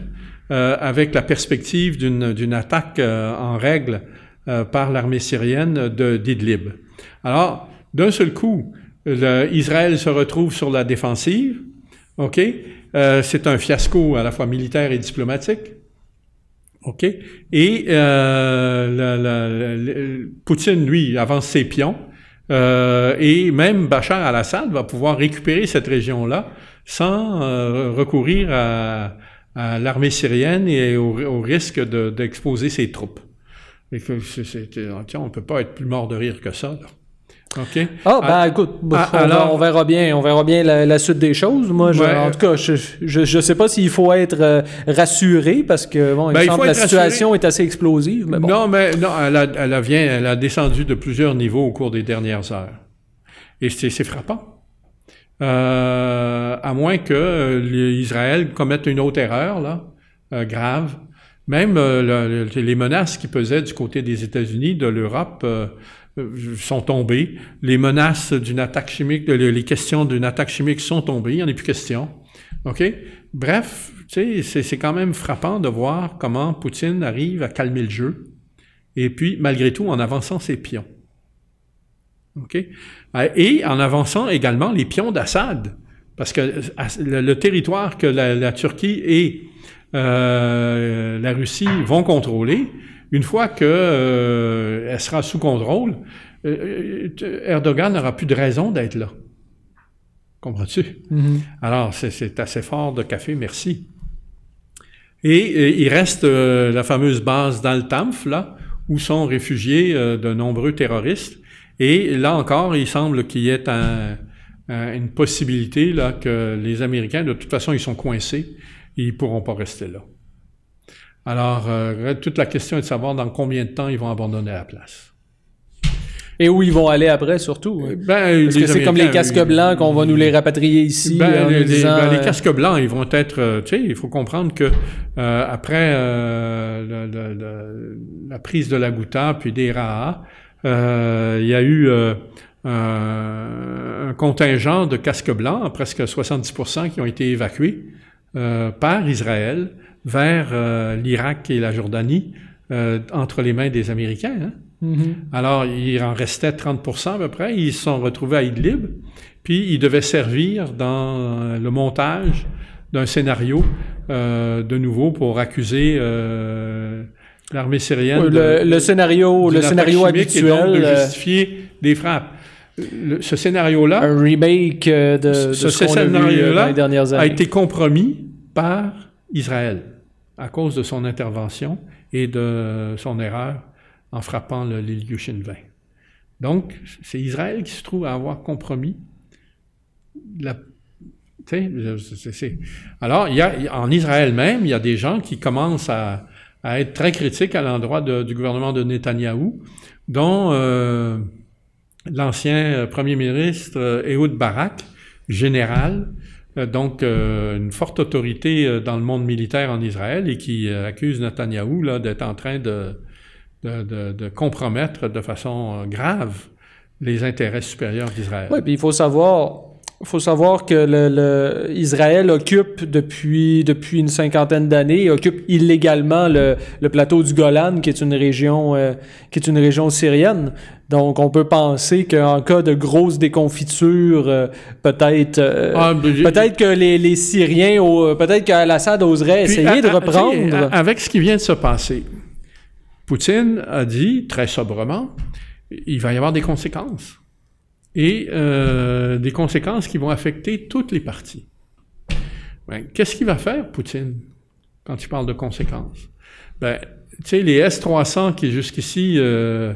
S1: Euh, avec la perspective d'une attaque euh, en règle euh, par l'armée syrienne d'Idlib. Alors, d'un seul coup, Israël se retrouve sur la défensive. OK? C'est un fiasco à la fois militaire et diplomatique. OK? Et Poutine, lui, avance ses pions. Et même Bachar al-Assad va pouvoir récupérer cette région-là sans recourir à, l'armée syrienne et au, risque d'exposer ses troupes. Et que on ne peut pas être plus mort de rire que ça. Là.
S2: OK? Ah, ben ah, écoute, ah, on, alors, on, verra bien, on verra bien la, suite des choses. Moi, en tout cas, je je, sais pas s'il faut être euh, rassuré parce que bon, il ben, semble que la situation est assez explosive. Mais bon.
S1: Non, mais non, elle a, elle a, vient, elle a descendu de plusieurs niveaux au cours des dernières heures. Et c'est frappant. Euh, à moins que euh, Israël commette une autre erreur, là, euh, grave. Même euh, les menaces qui pesaient du côté des États-Unis, de l'Europe, sont tombées. Les menaces d'une attaque chimique, les questions d'une attaque chimique sont tombées. Il n'y en a plus question. OK? Bref, c'est quand même frappant de voir comment Poutine arrive à calmer le jeu. Et puis, malgré tout, en avançant ses pions. OK? Euh, et en avançant également les pions d'Assad. Parce que euh, le, territoire que la, Turquie et euh, la Russie vont contrôler, une fois qu'elle euh, sera sous contrôle, euh, Erdogan n'aura plus de raison d'être là. Comprends-tu? Mm-hmm. Alors, c'est assez fort de café, merci. Et, il reste la fameuse base d'Al-Tamf, là, où sont réfugiés de nombreux terroristes. Et là encore, il semble qu'il y ait une possibilité là, que les Américains, de toute façon, ils sont coincés, et ils ne pourront pas rester là. Alors, euh, toute la question est de savoir dans combien de temps ils vont abandonner la place.
S2: Et où ils vont aller après, surtout. Hein? Ben, Parce que c'est comme les casques blancs qu'on va nous les rapatrier ici.
S1: Ben, les, ben, euh, casques blancs, ils vont être. Euh, tu sais, il faut comprendre que après la prise de la Ghouta puis des Raha, il y a eu un contingent de casques blancs, presque 70% qui ont été évacués par Israël vers euh, l'Irak et la Jordanie euh, entre les mains des Américains. Hein? Mm-hmm. Alors, il en restait 30% à peu près. Ils se sont retrouvés à Idlib, puis ils devaient servir dans le montage d'un scénario euh, de nouveau pour accuser l'armée syrienne.
S2: le, scénario, le scénario habituel. Et donc
S1: de justifier des frappes. ce scénario-là.
S2: Un remake de, ce, ce scénario-là
S1: a été compromis par Israël à cause de son intervention et de son erreur en frappant le l'Ilyushin 20. Donc, c'est Israël qui se trouve à avoir compromis la, alors, il y a, en Israël même, il y a des gens qui commencent à, être très critiques à l'endroit du gouvernement de Netanyahou, dont euh, l'ancien premier ministre euh, Ehud Barak, général, euh, donc euh, une forte autorité euh, dans le monde militaire en Israël et qui accuse Netanyahou d'être en train de, compromettre de façon grave les intérêts supérieurs d'Israël.
S2: Oui, puis il faut savoir, il faut savoir que le, Israël occupe depuis, depuis une cinquantaine d'années, occupe illégalement le, le, plateau du Golan, qui est une région, euh, qui est une région syrienne. Donc, on peut penser qu'en cas de grosse déconfiture, euh, peut-être, euh, ah, peut-être que les, les Syriens, peut-être qu'Al-Assad oserait essayer de reprendre.
S1: Avec ce qui vient de se passer, Poutine a dit très sobrement, il va y avoir des conséquences et euh, des conséquences qui vont affecter toutes les parties. Ben, Qu'est-ce qu'il va faire, Poutine, quand il parle de conséquences? Ben, tu sais, les S-300 qui jusqu'ici euh,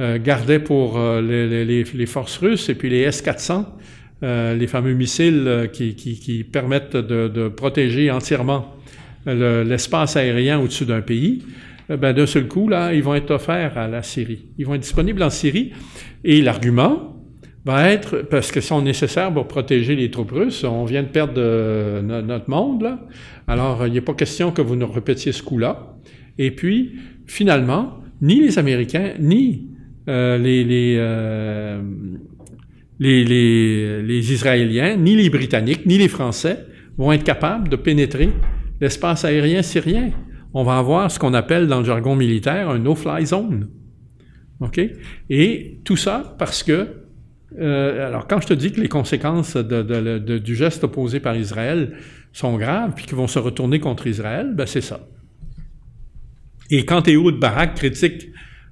S1: euh, gardaient pour euh, les, forces russes, et puis les S-400, euh, les fameux missiles qui, qui, qui permettent de, de, protéger entièrement l'espace aérien au-dessus d'un pays, ben, d'un seul coup, là, ils vont être offerts à la Syrie. Ils vont être disponibles en Syrie. Et l'argument, va être, parce que sont nécessaires pour protéger les troupes russes. On vient de perdre euh, notre monde, là. Alors, il n'est pas question que vous nous répétiez ce coup-là. Et puis, finalement, ni les Américains, ni euh, euh, les, les, Israéliens, ni les Britanniques, ni les Français vont être capables de pénétrer l'espace aérien syrien. On va avoir ce qu'on appelle dans le jargon militaire un no-fly zone. OK? Et tout ça parce que euh, alors, quand je te dis que les conséquences du geste opposé par Israël sont graves, puis qu'ils vont se retourner contre Israël, ben c'est ça. Et quand Ehud Barak critique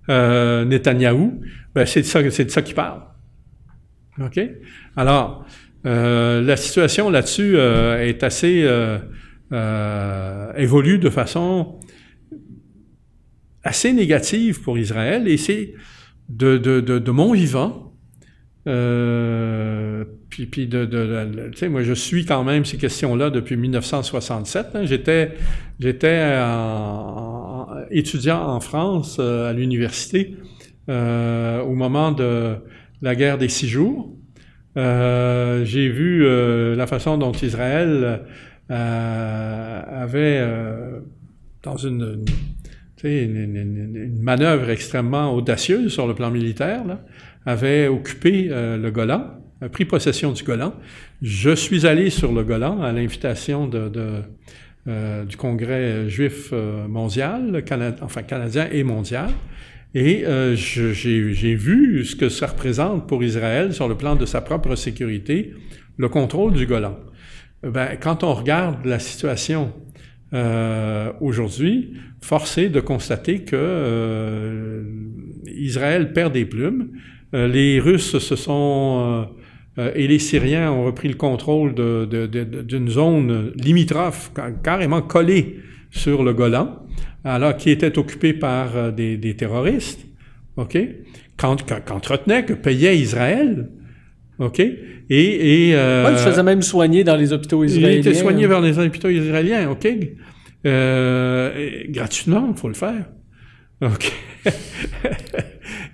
S1: euh, Netanyahou, ben c'est de ça, c'est de ça qu'il parle. OK? Alors, euh, la situation là-dessus euh, est assez euh, euh, évolue de façon assez négative pour Israël et c'est de, de, de, de mon vivant. Euh, puis, puis de, tu sais, moi je suis quand même ces questions-là depuis 1967. Hein. J'étais, j'étais étudiant en France euh, à l'université euh, au moment de la guerre des six jours. J'ai vu la façon dont Israël avait, dans une, une, une, une, manœuvre extrêmement audacieuse sur le plan militaire, là, avait occupé euh, le Golan, a pris possession du Golan. Je suis allé sur le Golan à l'invitation de, de euh, du Congrès juif mondial, Canada, enfin canadien et mondial. Et euh, j'ai vu ce que ça représente pour Israël sur le plan de sa propre sécurité, le contrôle du Golan. Ben, quand on regarde la situation euh, aujourd'hui, forcé de constater que euh, Israël perd des plumes. Euh, les Russes se sont euh, et les Syriens ont repris le contrôle d'une zone limitrophe, carrément collée sur le Golan alors qui était occupé par euh, des, des, terroristes, OK, qu'entretenait, que payait Israël, OK, et... et
S2: euh, ouais, il se faisait même soigner dans les hôpitaux israéliens.
S1: Il était soigné vers les hôpitaux israéliens, OK, euh, gratuitement, il faut le faire. OK. [laughs]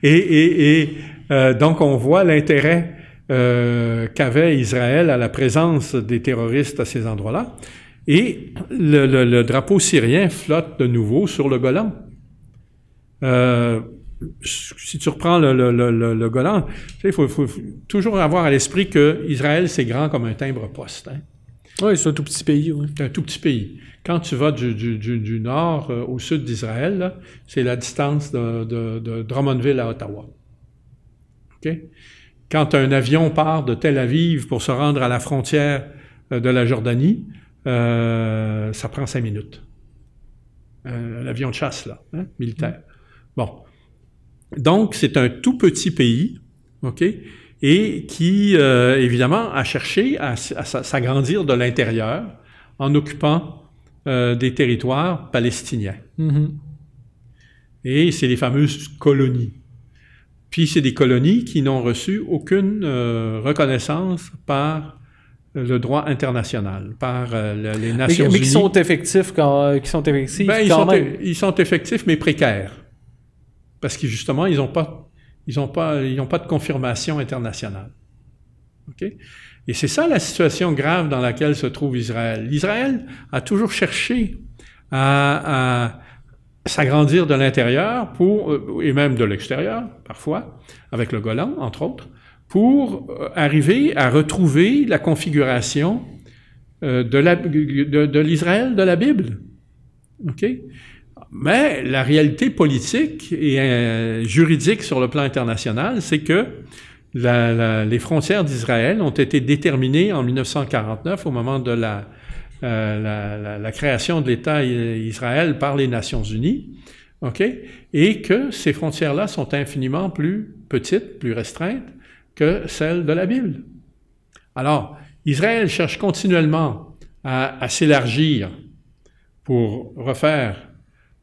S1: et et, et euh, donc, on voit l'intérêt euh, qu'avait Israël à la présence des terroristes à ces endroits-là. Et le, le, le, drapeau syrien flotte de nouveau sur le Golan. Euh, si tu reprends le, le Golan, il faut, faut, toujours avoir à l'esprit que Israël, c'est grand comme un timbre-poste. Hein.
S2: Oui, c'est un tout petit pays. Oui.
S1: C'est un tout petit pays. Quand tu vas du, du, du, du nord au sud d'Israël, c'est la distance de, de, de, Drummondville à Ottawa. Quand un avion part de Tel Aviv pour se rendre à la frontière euh, de la Jordanie, euh, ça prend cinq minutes. Euh, L'avion de chasse, là, hein, militaire. Bon. Donc, c'est un tout petit pays, OK, et qui, euh, évidemment, a cherché à, à s'agrandir de l'intérieur en occupant des territoires palestiniens.
S2: Mm -hmm.
S1: Et c'est les fameuses colonies. Puis c'est des colonies qui n'ont reçu aucune euh, reconnaissance par le droit international par euh, les Nations
S2: mais, mais
S1: Unies.
S2: qui sont effectifs quand, euh, qui sont effectifs
S1: ben, ils,
S2: quand
S1: sont
S2: même.
S1: ils sont effectifs mais précaires parce que justement ils n'ont pas ils ont pas ils ont pas de confirmation internationale. OK? Et c'est ça la situation grave dans laquelle se trouve Israël. Israël a toujours cherché à, à s'agrandir de l'intérieur pour et même de l'extérieur parfois avec le Golan entre autres pour arriver à retrouver la configuration euh, de, l'Israël de la Bible. OK? Mais la réalité politique et euh, juridique sur le plan international, c'est que les frontières d'Israël ont été déterminées en 1949 au moment de la, euh, la création de l'État Israël par les Nations Unies. OK? Et que ces frontières-là sont infiniment plus petites, plus restreintes que celle de la Bible. Alors, Israël cherche continuellement à, s'élargir pour refaire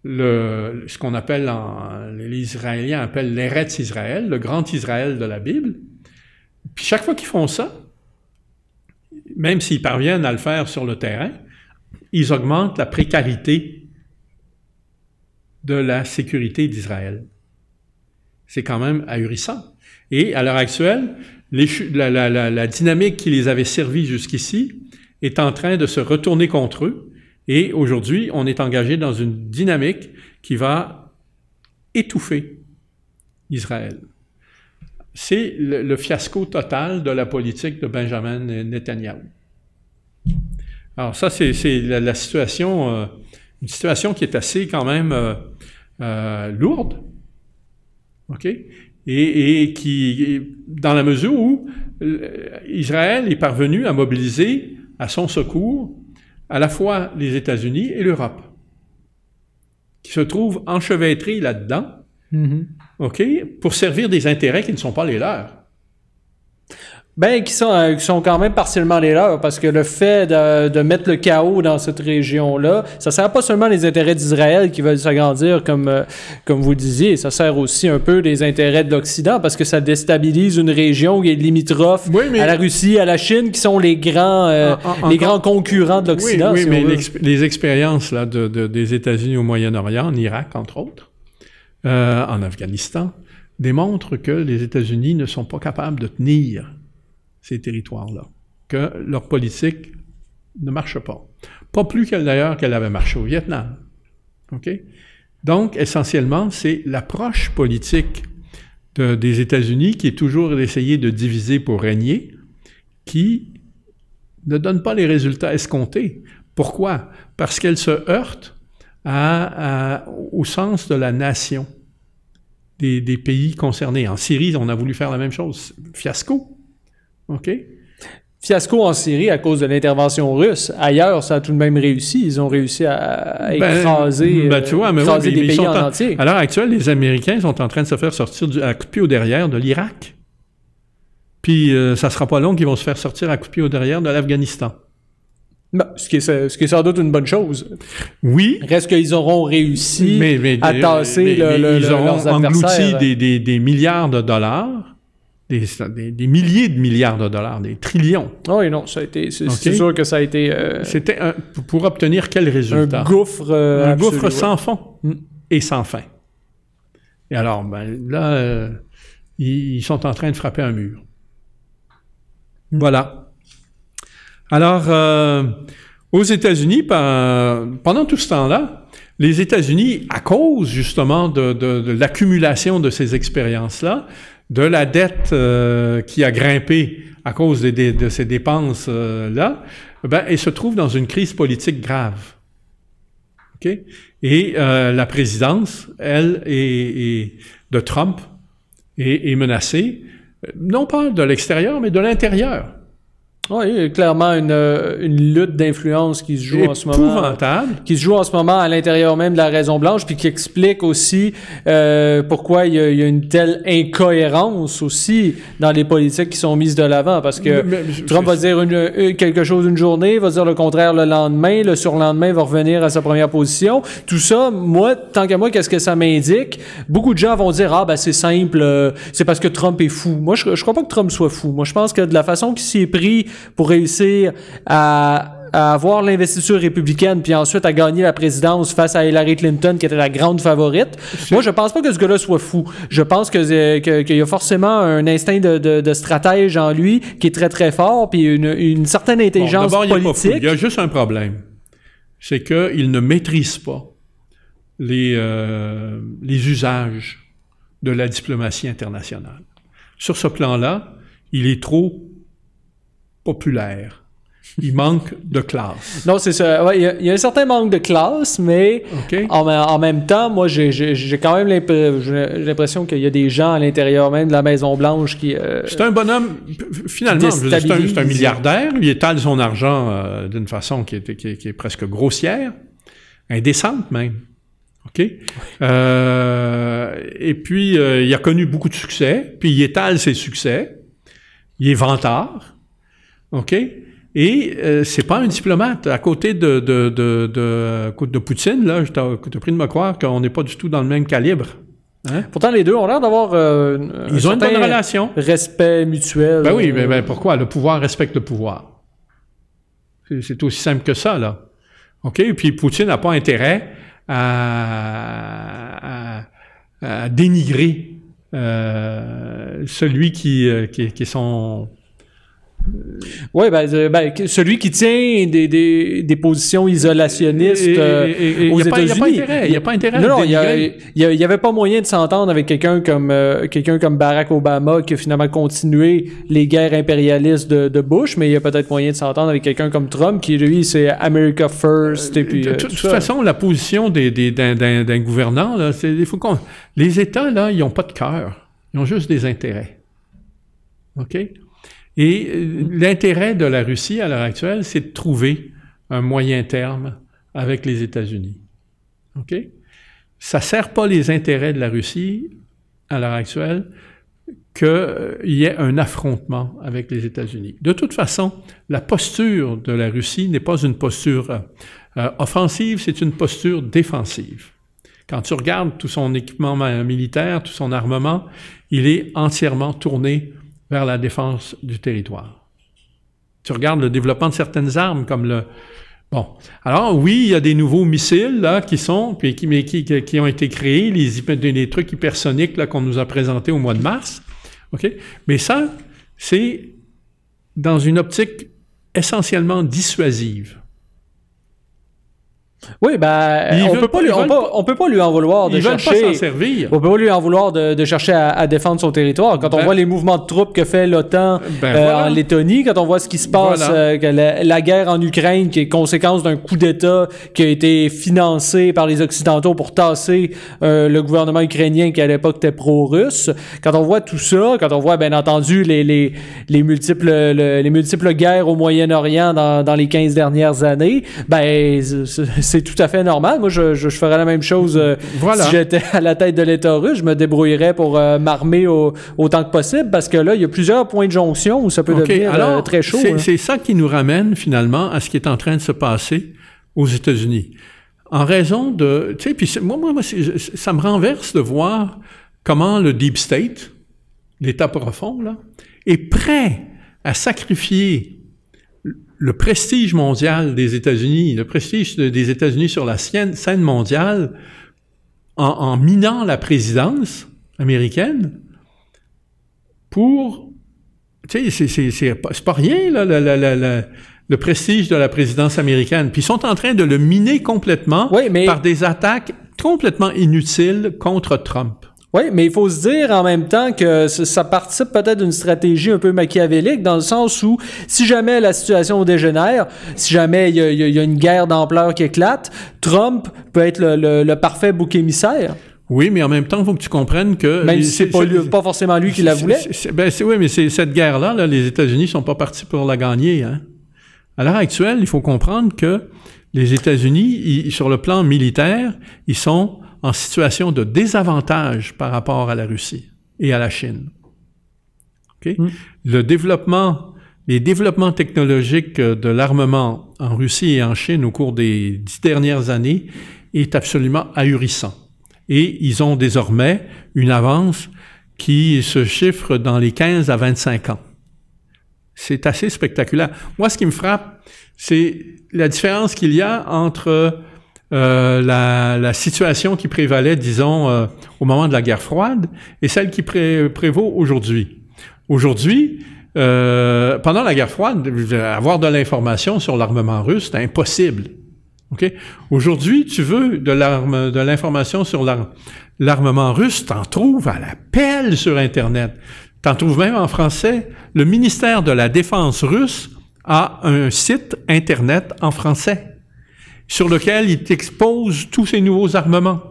S1: ce qu'on appelle, en, les Israéliens appellent l'Eretz Israël, le grand Israël de la Bible. Puis chaque fois qu'ils font ça, même s'ils parviennent à le faire sur le terrain, ils augmentent la précarité de la sécurité d'Israël. C'est quand même ahurissant. Et à l'heure actuelle, la, dynamique qui les avait servis jusqu'ici est en train de se retourner contre eux. Et aujourd'hui, on est engagé dans une dynamique qui va étouffer Israël. C'est le, fiasco total de la politique de Benjamin Netanyahu. Alors ça, c'est la, la, situation, euh, une situation qui est assez quand même euh, euh, lourde. OK? et, et, qui, dans la mesure où Israël est parvenu à mobiliser à son secours à la fois les États-Unis et l'Europe, qui se trouvent enchevêtrés là-dedans,
S2: Mhm.
S1: OK, pour servir des intérêts qui ne sont pas les leurs.
S2: Ben, qui sont, euh, qui sont quand même partiellement les leurs, parce que le fait de, de mettre le chaos dans cette région-là, ça sert pas seulement les intérêts d'Israël qui veulent s'agrandir, comme, euh, comme vous disiez, ça sert aussi un peu les intérêts de l'Occident, parce que ça déstabilise une région qui est limitrophe
S1: Oui, mais-
S2: à la Russie, à la Chine, qui sont les grands, euh,
S1: En- en-
S2: les grands concurrents de l'Occident.
S1: Oui, oui
S2: si
S1: mais les expériences là, de, de- des États-Unis au Moyen-Orient, en Irak, entre autres, euh, en Afghanistan, démontrent que les États-Unis ne sont pas capables de tenir ces territoires-là, que leur politique ne marche pas. Pas plus d'ailleurs qu'elle avait marché au Vietnam. Donc, essentiellement, c'est l'approche politique de- des États-Unis qui est toujours d'essayer de diviser pour régner, qui ne donne pas les résultats escomptés. Pourquoi? Parce qu'elle se heurte à- à- au sens de la nation des, des pays concernés. En Syrie, on a voulu faire la même chose. Fiasco. OK?
S2: Fiasco en Syrie à cause de l'intervention russe. Ailleurs, ça a tout de même réussi. Ils ont réussi à, à
S1: Ben,
S2: écraser,
S1: ben, tu vois, mais oui,
S2: écraser
S1: mais
S2: des pays en
S1: en-
S2: entier.
S1: À l'heure actuelle, les Américains sont en train de se faire sortir du, à coup de pied au derrière de l'Irak. Puis, euh, ça sera pas long qu'ils vont se faire sortir à coup de pied au derrière de l'Afghanistan.
S2: Ben, ce, qui est, ce qui est sans doute une bonne chose.
S1: Oui,
S2: Reste qu'ils auront réussi
S1: mais, mais-
S2: à tasser
S1: mais-
S2: le-
S1: ils
S2: le-
S1: auront
S2: leurs
S1: englouti des, des- des milliards de dollars, des, milliers de milliards de dollars, des trillions.
S2: Ah Oui, non, ça a été. C'est sûr que ça a été euh,
S1: C'était un- pour obtenir quel
S2: un
S1: résultat?
S2: gouffre. euh,
S1: un
S2: absolu,
S1: gouffre sans fond
S2: Mm.
S1: et sans fin. Et alors, ben, là, euh, ils, ils sont en train de frapper un mur. Voilà. Alors, euh, aux États-Unis, pendant tout ce temps-là, les États-Unis, à cause justement de, l'accumulation de ces expériences-là, de la dette euh, qui a grimpé à cause de ces dépenses-là, ben, ils se trouvent dans une crise politique grave. OK? Et euh, la présidence, elle, est, de Trump, est, menacée, euh, non pas de l'extérieur, mais de l'intérieur.
S2: Oui, il y a clairement une, euh, une lutte d'influence qui se joue en ce moment.
S1: Épouvantable.
S2: Qui se joue en ce moment à l'intérieur même de la Raison Blanche, puis qui explique aussi euh, pourquoi il y, a, il y a une telle incohérence aussi dans les politiques qui sont mises de l'avant. Parce que
S1: Mais- mais-
S2: Trump va dire une- une- quelque chose une journée, va dire le contraire le lendemain, le surlendemain va revenir à sa première position. Tout ça, moi, tant qu'à moi, qu'est-ce que ça m'indique? Beaucoup de gens vont dire ah ben c'est simple, euh, c'est parce que Trump est fou. Moi, je, je crois pas que Trump soit fou. Moi, je pense que de la façon qu'il s'y est pris pour réussir à à avoir l'investiture républicaine puis ensuite à gagner la présidence face à Hillary Clinton qui était la grande favorite. Moi, je pense pas que ce gars-là soit fou. Je pense que euh, que- qu'il y a forcément un instinct de, de, de stratège en lui qui est très très fort puis une, une certaine
S1: Bon,
S2: intelligence
S1: fou.
S2: politique.
S1: Il y a juste un problème. C'est qu'il ne maîtrise pas les, euh, les usages de la diplomatie internationale. Sur ce plan-là, il est trop populaire. Il manque de classe.
S2: Non, c'est ça. Ouais, Il y, a- il y a un certain manque de classe, mais en, même temps, moi, j'ai- quand même l'impression qu'il y a des gens à l'intérieur même de la Maison Blanche qui. euh,
S1: C'est un bonhomme, finalement, c'est un, un milliardaire. Il étale son argent euh, d'une façon qui est, qui, est, qui est presque grossière, indécente même. OK? Euh, et puis, il a connu beaucoup de succès, puis il étale ses succès. Il est vantard. OK? Et euh, c'est pas un diplomate. À côté de, de, de, de, de Poutine, là, je t'ai pris de me croire qu'on n'est pas du tout dans le même calibre. Hein?
S2: Pourtant, les deux ont l'air d'avoir euh, un
S1: Ils ont une bonne relation.
S2: respect mutuel.
S1: Ben oui,
S2: Euh,
S1: ben, ben pourquoi? Le pouvoir respecte le pouvoir. C'est- C'est aussi simple que ça, là. OK? Et puis Poutine n'a pas intérêt à, à- à dénigrer euh, celui qui, euh, qui, qui est son...
S2: Oui, ben, euh, ben, celui qui tient des, des, des positions isolationnistes
S1: et-
S2: euh,
S1: et- et
S2: aux États-Unis.
S1: il y a pas intérêt
S2: Non, il y, a-
S1: dénigrer.
S2: il y a- il y avait pas moyen de s'entendre avec quelqu'un comme euh, quelqu'un comme Barack Obama qui a finalement continué les guerres impérialistes de, de Bush, mais il y a peut-être moyen de s'entendre avec quelqu'un comme Trump qui lui c'est America First et puis
S1: de
S2: euh,
S1: toute, façon, la position des- d'un, gouvernant, là, il faut les États, là, ils n'ont pas de cœur. Ils ont juste des intérêts. OK? Et euh, l'intérêt de la Russie à l'heure actuelle, c'est de trouver un moyen terme avec les États-Unis. OK? ça sert pas les intérêts de la Russie à l'heure actuelle qu'il y ait un affrontement avec les États-Unis. De toute façon, la posture de la Russie n'est pas une posture euh, offensive, c'est une posture défensive. Quand tu regardes tout son équipement militaire, tout son armement, il est entièrement tourné vers la défense du territoire. Tu regardes le développement de certaines armes comme le... Bon, alors oui, il y a des nouveaux missiles là qui sont, qui, qui ont été créés, les, les trucs hypersoniques là qu'on nous a présentés au mois de mars. OK? Mais ça, c'est dans une optique essentiellement dissuasive.
S2: Oui, ben, on peut, pas lui, on, peut, pas lui en vouloir de chercher.
S1: Pas servir.
S2: On peut pas lui en vouloir de, chercher à, défendre son territoire. Quand on ben- voit les mouvements de troupes que fait l'OTAN ben euh, en Lettonie, quand on voit ce qui se passe, euh, que la, guerre en Ukraine, qui est conséquence d'un coup d'État qui a été financé par les Occidentaux pour tasser euh, le gouvernement ukrainien qui à l'époque était pro-russe. Quand on voit tout ça, quand on voit bien entendu les, les, les multiples les multiples guerres au Moyen-Orient dans, dans les 15 dernières années, ben c'est tout à fait normal. Moi, je, je, ferais la même chose euh, si j'étais à la tête de l'État russe. Je me débrouillerais pour euh, m'armer autant que possible parce que là, il y a plusieurs points de jonction où ça peut devenir euh, très chaud.
S1: Hein. C'est ça qui nous ramène finalement à ce qui est en train de se passer aux États-Unis. En raison de... Tu sais, puis moi, moi, moi ça me renverse de voir comment le Deep State, l'État profond, là, est prêt à sacrifier le prestige mondial des États-Unis, le prestige des États-Unis sur la scène mondiale, en, minant la présidence américaine, pour, tu sais, c'est pas, rien, là, le prestige de la présidence américaine. Puis ils sont en train de le miner complètement par des attaques complètement inutiles contre Trump.
S2: Oui, mais il faut se dire en même temps que ça participe peut-être d'une stratégie un peu machiavélique dans le sens où si jamais la situation dégénère, si jamais il y, a, une guerre d'ampleur qui éclate, Trump peut être le, parfait bouc émissaire.
S1: Oui, mais en même temps, il faut que tu comprennes que...
S2: Même si c'est pas, pas forcément lui qui la voulait.
S1: Ben, oui, mais cette guerre-là, là, les États-Unis sont pas partis pour la gagner. Hein. À l'heure actuelle, il faut comprendre que les États-Unis, sur le plan militaire, ils sont en situation de désavantage par rapport à la Russie et à la Chine. Hmm. Le développement, les développements technologiques de l'armement en Russie et en Chine au cours des dix dernières années est absolument ahurissant. Et ils ont désormais une avance qui se chiffre dans les 15 à 25 ans. C'est assez spectaculaire. Moi, ce qui me frappe, c'est la différence qu'il y a entre euh, la, situation qui prévalait, disons, euh, au moment de la guerre froide et celle qui prévaut aujourd'hui. Aujourd'hui, euh, pendant la guerre froide, avoir de l'information sur l'armement russe, c'est impossible. Okay? Aujourd'hui, tu veux de l'arme, de l'information sur l'armement russe, t'en trouves à la pelle sur Internet. T'en trouves même en français. Le ministère de la Défense russe a un site Internet en français sur lequel il t'expose tous ces nouveaux armements.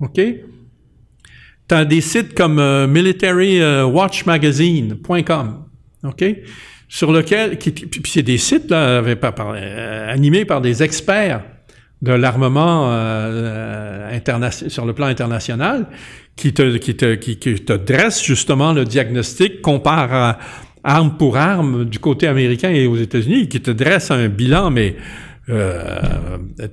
S1: OK? Tu as des sites comme euh, militarywatchmagazine.com. OK? Sur lequel, puis c'est des sites là, euh, animés par des experts de l'armement euh, sur le plan international qui te, qui, te, qui, te dresse justement le diagnostic, compare arme pour arme du côté américain et aux États-Unis, qui te dresse un bilan, mais euh,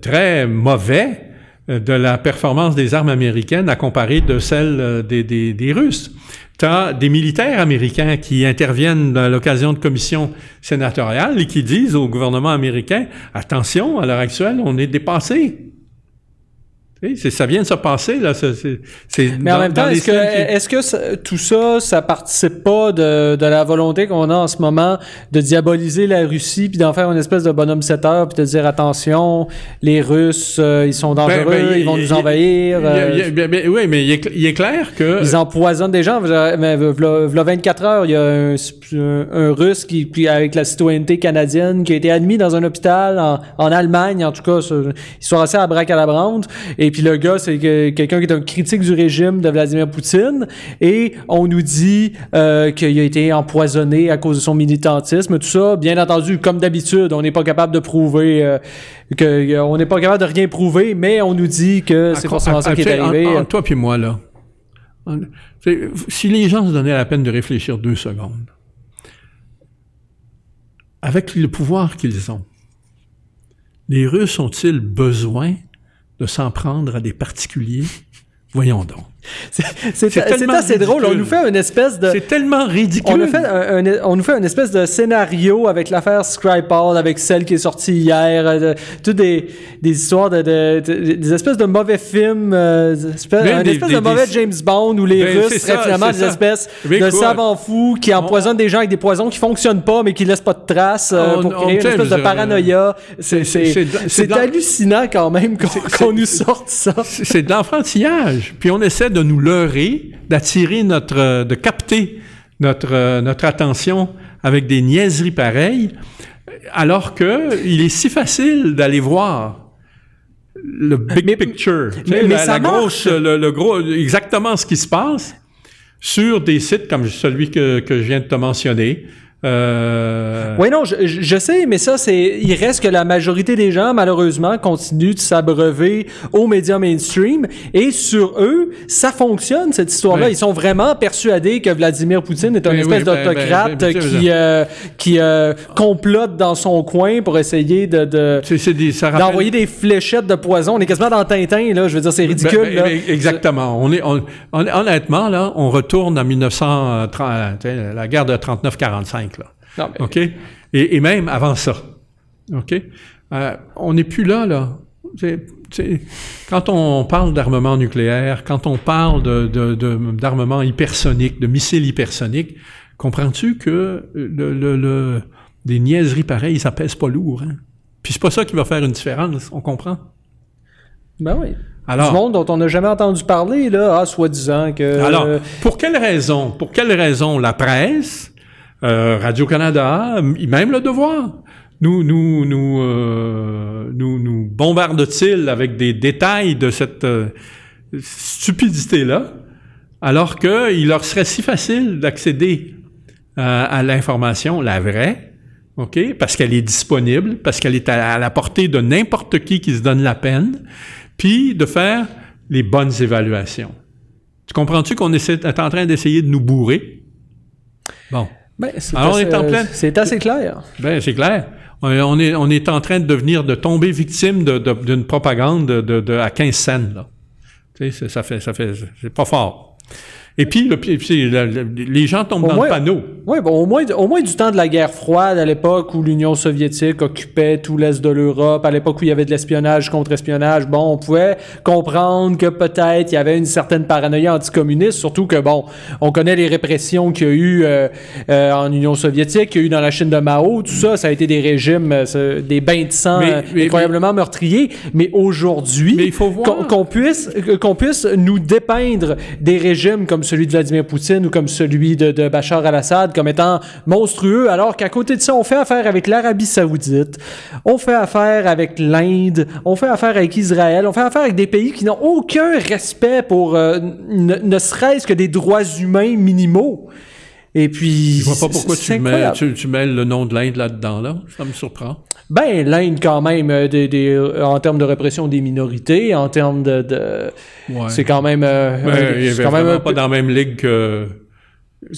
S1: très mauvais de la performance des armes américaines à comparer de celle euh, des Russes. Tu as des militaires américains qui interviennent à l'occasion de commissions sénatoriales et qui disent au gouvernement américain, attention, à l'heure actuelle, on est dépassé ça vient de se passer, là.
S2: Mais en même temps, est-ce que, est que tout ça, ça participe pas de, de la volonté qu'on a en ce moment de diaboliser la Russie, puis d'en faire une espèce de bonhomme 7 heures, puis de dire attention, les Russes, euh, ils sont ben, dangereux, ben, ils vont nous envahir.
S1: oui, mais il est, clair que...
S2: Ils empoisonnent des gens. Mais, v'là 24 heures, il y a un, un, Russe qui, avec la citoyenneté canadienne, qui a été admis dans un hôpital en, en Allemagne, en tout cas, histoire assez à braque à la brande, et puis le gars, c'est que, quelqu'un qui est un critique du régime de Vladimir Poutine. Et on nous dit euh, qu'il a été empoisonné à cause de son militantisme, tout ça. Bien entendu, comme d'habitude, on n'est pas capable de prouver euh, que on n'est pas capable de rien prouver, mais on nous dit que c'est forcément ça qui est arrivé.
S1: En, toi puis moi là. Si les gens se donnaient la peine de réfléchir deux secondes, avec le pouvoir qu'ils ont, les Russes ont-ils besoin de s'en prendre à des particuliers? Voyons donc.
S2: C'est assez drôle. On nous fait une espèce de.
S1: C'est tellement ridicule.
S2: On, fait on nous fait une espèce de scénario avec l'affaire Scripal, avec celle qui est sortie hier, euh, toutes des, des histoires de, de, des espèces de mauvais films, euh, espèce, un espèce de mauvais James Bond où les ben, Russes seraient finalement des espèces de savants fous qui empoisonnent des gens avec des poisons qui fonctionnent pas mais qui laissent pas de traces euh, pour créer une espèce de paranoïa. C'est hallucinant quand même qu'on nous sorte ça.
S1: C'est de l'enfantillage. Puis on essaie de nous leurrer, d'attirer notre, de capter notre, notre attention avec des niaiseries pareilles, alors que il est si facile d'aller voir le big picture, mais, la, grosse, le, gros, exactement ce qui se passe sur des sites comme celui que, que je viens de te mentionner,
S2: euh... Oui, non, je, sais, mais ça, c'est. Il reste que la majorité des gens, malheureusement, continuent de s'abreuver aux médias mainstream. Et sur eux, ça fonctionne, cette histoire-là. Ils sont vraiment persuadés que Vladimir Poutine est un espèce ben, ben, d'autocrate ben, qui, euh, qui euh, complote dans son coin pour essayer de. d'envoyer des fléchettes de poison. On est quasiment dans Tintin, là. Je veux dire, c'est ridicule. là.
S1: exactement. On est, honnêtement, là, on retourne à 1930, la guerre de 39-45. OK? Et, même avant ça. OK? Euh, on n'est plus là, là. quand on parle d'armement nucléaire, quand on parle d'armement de, hypersonique, de missiles hypersoniques, comprends-tu que le, des niaiseries pareilles, ça pèse pas lourd, hein? Puis c'est pas ça qui va faire une différence, on comprend?
S2: Ben oui. Alors, du monde dont on n'a jamais entendu parler, là, ah, soi-disant que...
S1: Alors, pour quelle raison? Pour quelle raison la presse euh, Radio-Canada, même le devoir, nous, nous, nous, euh, nous, nous bombarde-t-il avec des détails de cette euh, stupidité-là, alors qu'il leur serait si facile d'accéder à l'information, la vraie, OK? Parce qu'elle est disponible, parce qu'elle est à, la portée de n'importe qui qui se donne la peine, puis de faire les bonnes évaluations. Tu comprends-tu qu'on est en train d'essayer de nous bourrer? Bon.
S2: Ben, Alors, on est en plein. C'est assez clair.
S1: Ben, c'est clair. On est, on est en train de devenir, de tomber victime d'une propagande de, de, à 15 cents, là. Tu sais, ça fait, ça fait, c'est pas fort. Et puis, les gens tombent dans le panneau.
S2: Oui, bon, au moins, au moins du temps de la guerre froide, à l'époque où l'Union soviétique occupait tout l'est de l'Europe, à l'époque où il y avait de l'espionnage contre espionnage, bon, on pouvait comprendre que peut-être il y avait une certaine paranoïa anticommuniste, surtout que, bon, on connaît les répressions qu'il y a eu euh, euh, en Union soviétique, qu'il y a eu dans la Chine de Mao, tout ça, ça a été des régimes, euh, des bains de sang incroyablement meurtriers. Mais aujourd'hui, qu'on puisse, qu'on puisse nous dépeindre des régimes comme celui de Vladimir Poutine ou comme celui de, Bachar al-Assad comme étant monstrueux, alors qu'à côté de ça, on fait affaire avec l'Arabie saoudite, on fait affaire avec l'Inde, on fait affaire avec Israël, on fait affaire avec des pays qui n'ont aucun respect pour euh, ne, serait-ce que des droits humains minimaux. Et puis.
S1: Je vois pas pourquoi tu mets, tu, mets, le nom de l'Inde là-dedans, là. Ça me surprend.
S2: Ben, l'Inde, quand même, euh, des, euh, en termes de répression des minorités, en termes de. C'est quand même. Euh,
S1: ben, c'est quand même pas dans la même ligue que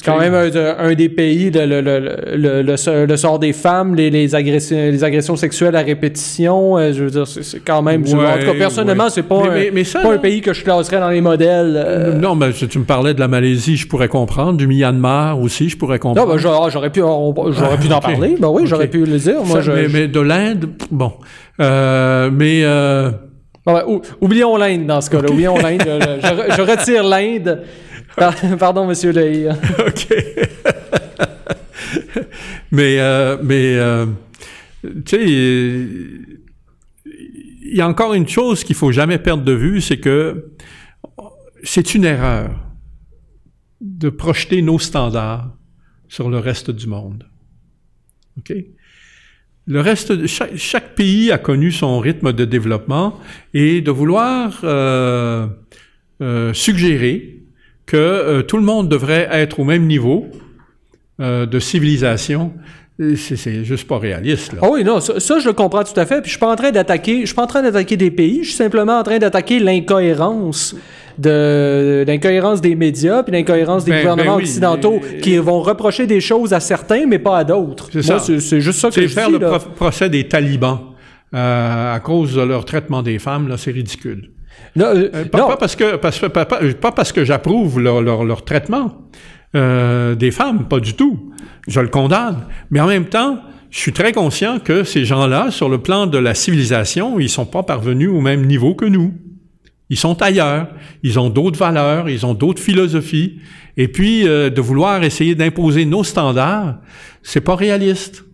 S2: quand même un, des pays, le, le, le, le, sort des femmes, les, les, agressions, les agressions sexuelles à répétition. Euh, je veux dire, c'est quand même. en tout cas, personnellement, c'est pas, un, pas un pays que je classerais dans les modèles. Euh.
S1: Non, mais si tu me parlais de la Malaisie, je pourrais comprendre. Du Myanmar aussi, je pourrais comprendre.
S2: Non, ben, j'aurais pu, [laughs] j'aurais pu en parler. Ben oui, j'aurais pu le dire. Moi,
S1: mais, mais, de l'Inde, bon. Euh, mais. Euh...
S2: oublions l'Inde dans ce cas-là. Oublions l'Inde. [laughs] je, je, retire l'Inde. [laughs] Pardon, monsieur Leï. [laughs] OK.
S1: mais, euh, mais euh, tu sais, il y a encore une chose qu'il faut jamais perdre de vue, c'est que c'est une erreur de projeter nos standards sur le reste du monde. OK? le reste, chaque, pays a connu son rythme de développement et de vouloir euh, suggérer que euh, tout le monde devrait être au même niveau euh, de civilisation, c'est juste pas réaliste. Là.
S2: Oh oui, non, ça, ça, je le comprends tout à fait. Puis je suis pas en train d'attaquer, je suis pas en train d'attaquer des pays. Je suis simplement en train d'attaquer l'incohérence de l'incohérence des médias puis l'incohérence des ben, gouvernements ben oui, occidentaux qui vont reprocher des choses à certains mais pas à d'autres.
S1: C'est ça. C'est juste ça que je faire dis, le là. procès des talibans euh, à cause de leur traitement des femmes là, c'est ridicule. Non, euh, euh, pas, non. Pas, parce que parce, pas, pas parce que j'approuve leur, leur, leur, traitement euh, des femmes, pas du tout. Je le condamne, mais en même temps, je suis très conscient que ces gens-là, sur le plan de la civilisation, ils sont pas parvenus au même niveau que nous. Ils sont ailleurs, ils ont d'autres valeurs, ils ont d'autres philosophies, et puis euh, de vouloir essayer d'imposer nos standards, c'est pas réaliste.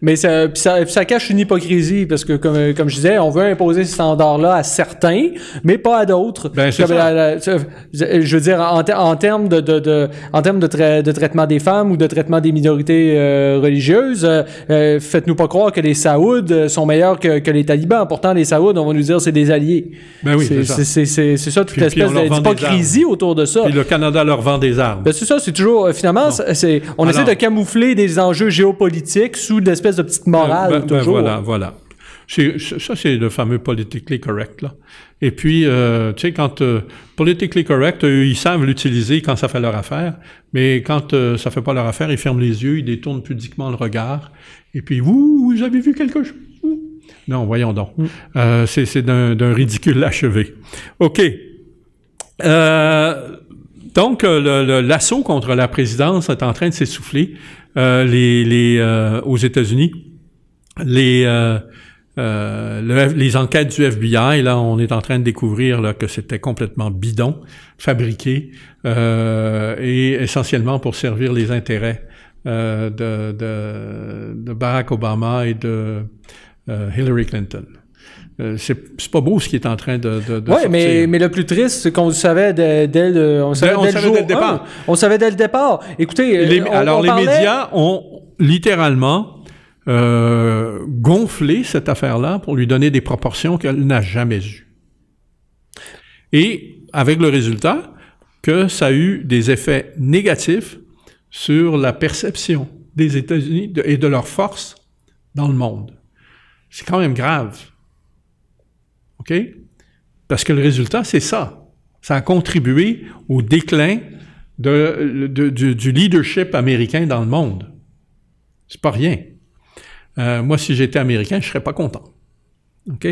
S2: Mais ça, ça, ça, cache une hypocrisie parce que, comme, comme je disais, on veut imposer ce standard-là à certains, mais pas à d'autres.
S1: Ben,
S2: je veux dire, en, en termes de, de, de, en termes de, tra de traitement des femmes ou de traitement des minorités euh, religieuses, euh, faites-nous pas croire que les Saouds sont meilleurs que, que, les talibans. Pourtant, les Saouds, on va nous dire, c'est des alliés.
S1: Ben oui,
S2: c'est ça. C'est ça, toute puis, espèce d'hypocrisie autour de ça.
S1: Puis le Canada leur vend des armes.
S2: Ben, c'est ça, c'est toujours, finalement, c'est on Alors, essaie de camoufler des enjeux géopolitiques sous espèce de petite morale
S1: ben, ben,
S2: toujours.
S1: Voilà, voilà. Ça, c'est le fameux politically correct, là. Et puis, euh, tu sais, quand euh, politically correct, eux, ils savent l'utiliser quand ça fait leur affaire, mais quand euh, ça fait pas leur affaire, ils ferment les yeux, ils détournent pudiquement le regard, et puis, vous, vous avez vu quelque chose? Non, voyons donc. Mm. Euh, c'est d'un ridicule [laughs] achevé. OK. Euh, donc, l'assaut contre la présidence est en train de s'essouffler euh, les, les, euh, aux États-Unis. Les, euh, le, les enquêtes du FBI, là, on est en train de découvrir là, que c'était complètement bidon, fabriqué, et essentiellement pour servir les intérêts de, de, de, Barack Obama et de Hillary Clinton. Euh, c'est pas beau ce qui est en train de, de, de
S2: Oui, mais, mais le plus triste, c'est qu'on savait dès, dès, le, on savait, dès,
S1: savait
S2: le
S1: dès le départ.
S2: 1. On savait dès le départ. Écoutez,
S1: les,
S2: on,
S1: alors
S2: on
S1: les
S2: parlait...
S1: médias ont littéralement euh, gonflé cette affaire-là pour lui donner des proportions qu'elle n'a jamais eues. Et avec le résultat que ça a eu des effets négatifs sur la perception des États-Unis et de leur force dans le monde. C'est quand même grave. OK? Parce que le résultat, c'est ça. Ça a contribué au déclin de, de, du, du, leadership américain dans le monde. C'est pas rien. Euh, moi, si j'étais américain, je serais pas content. OK?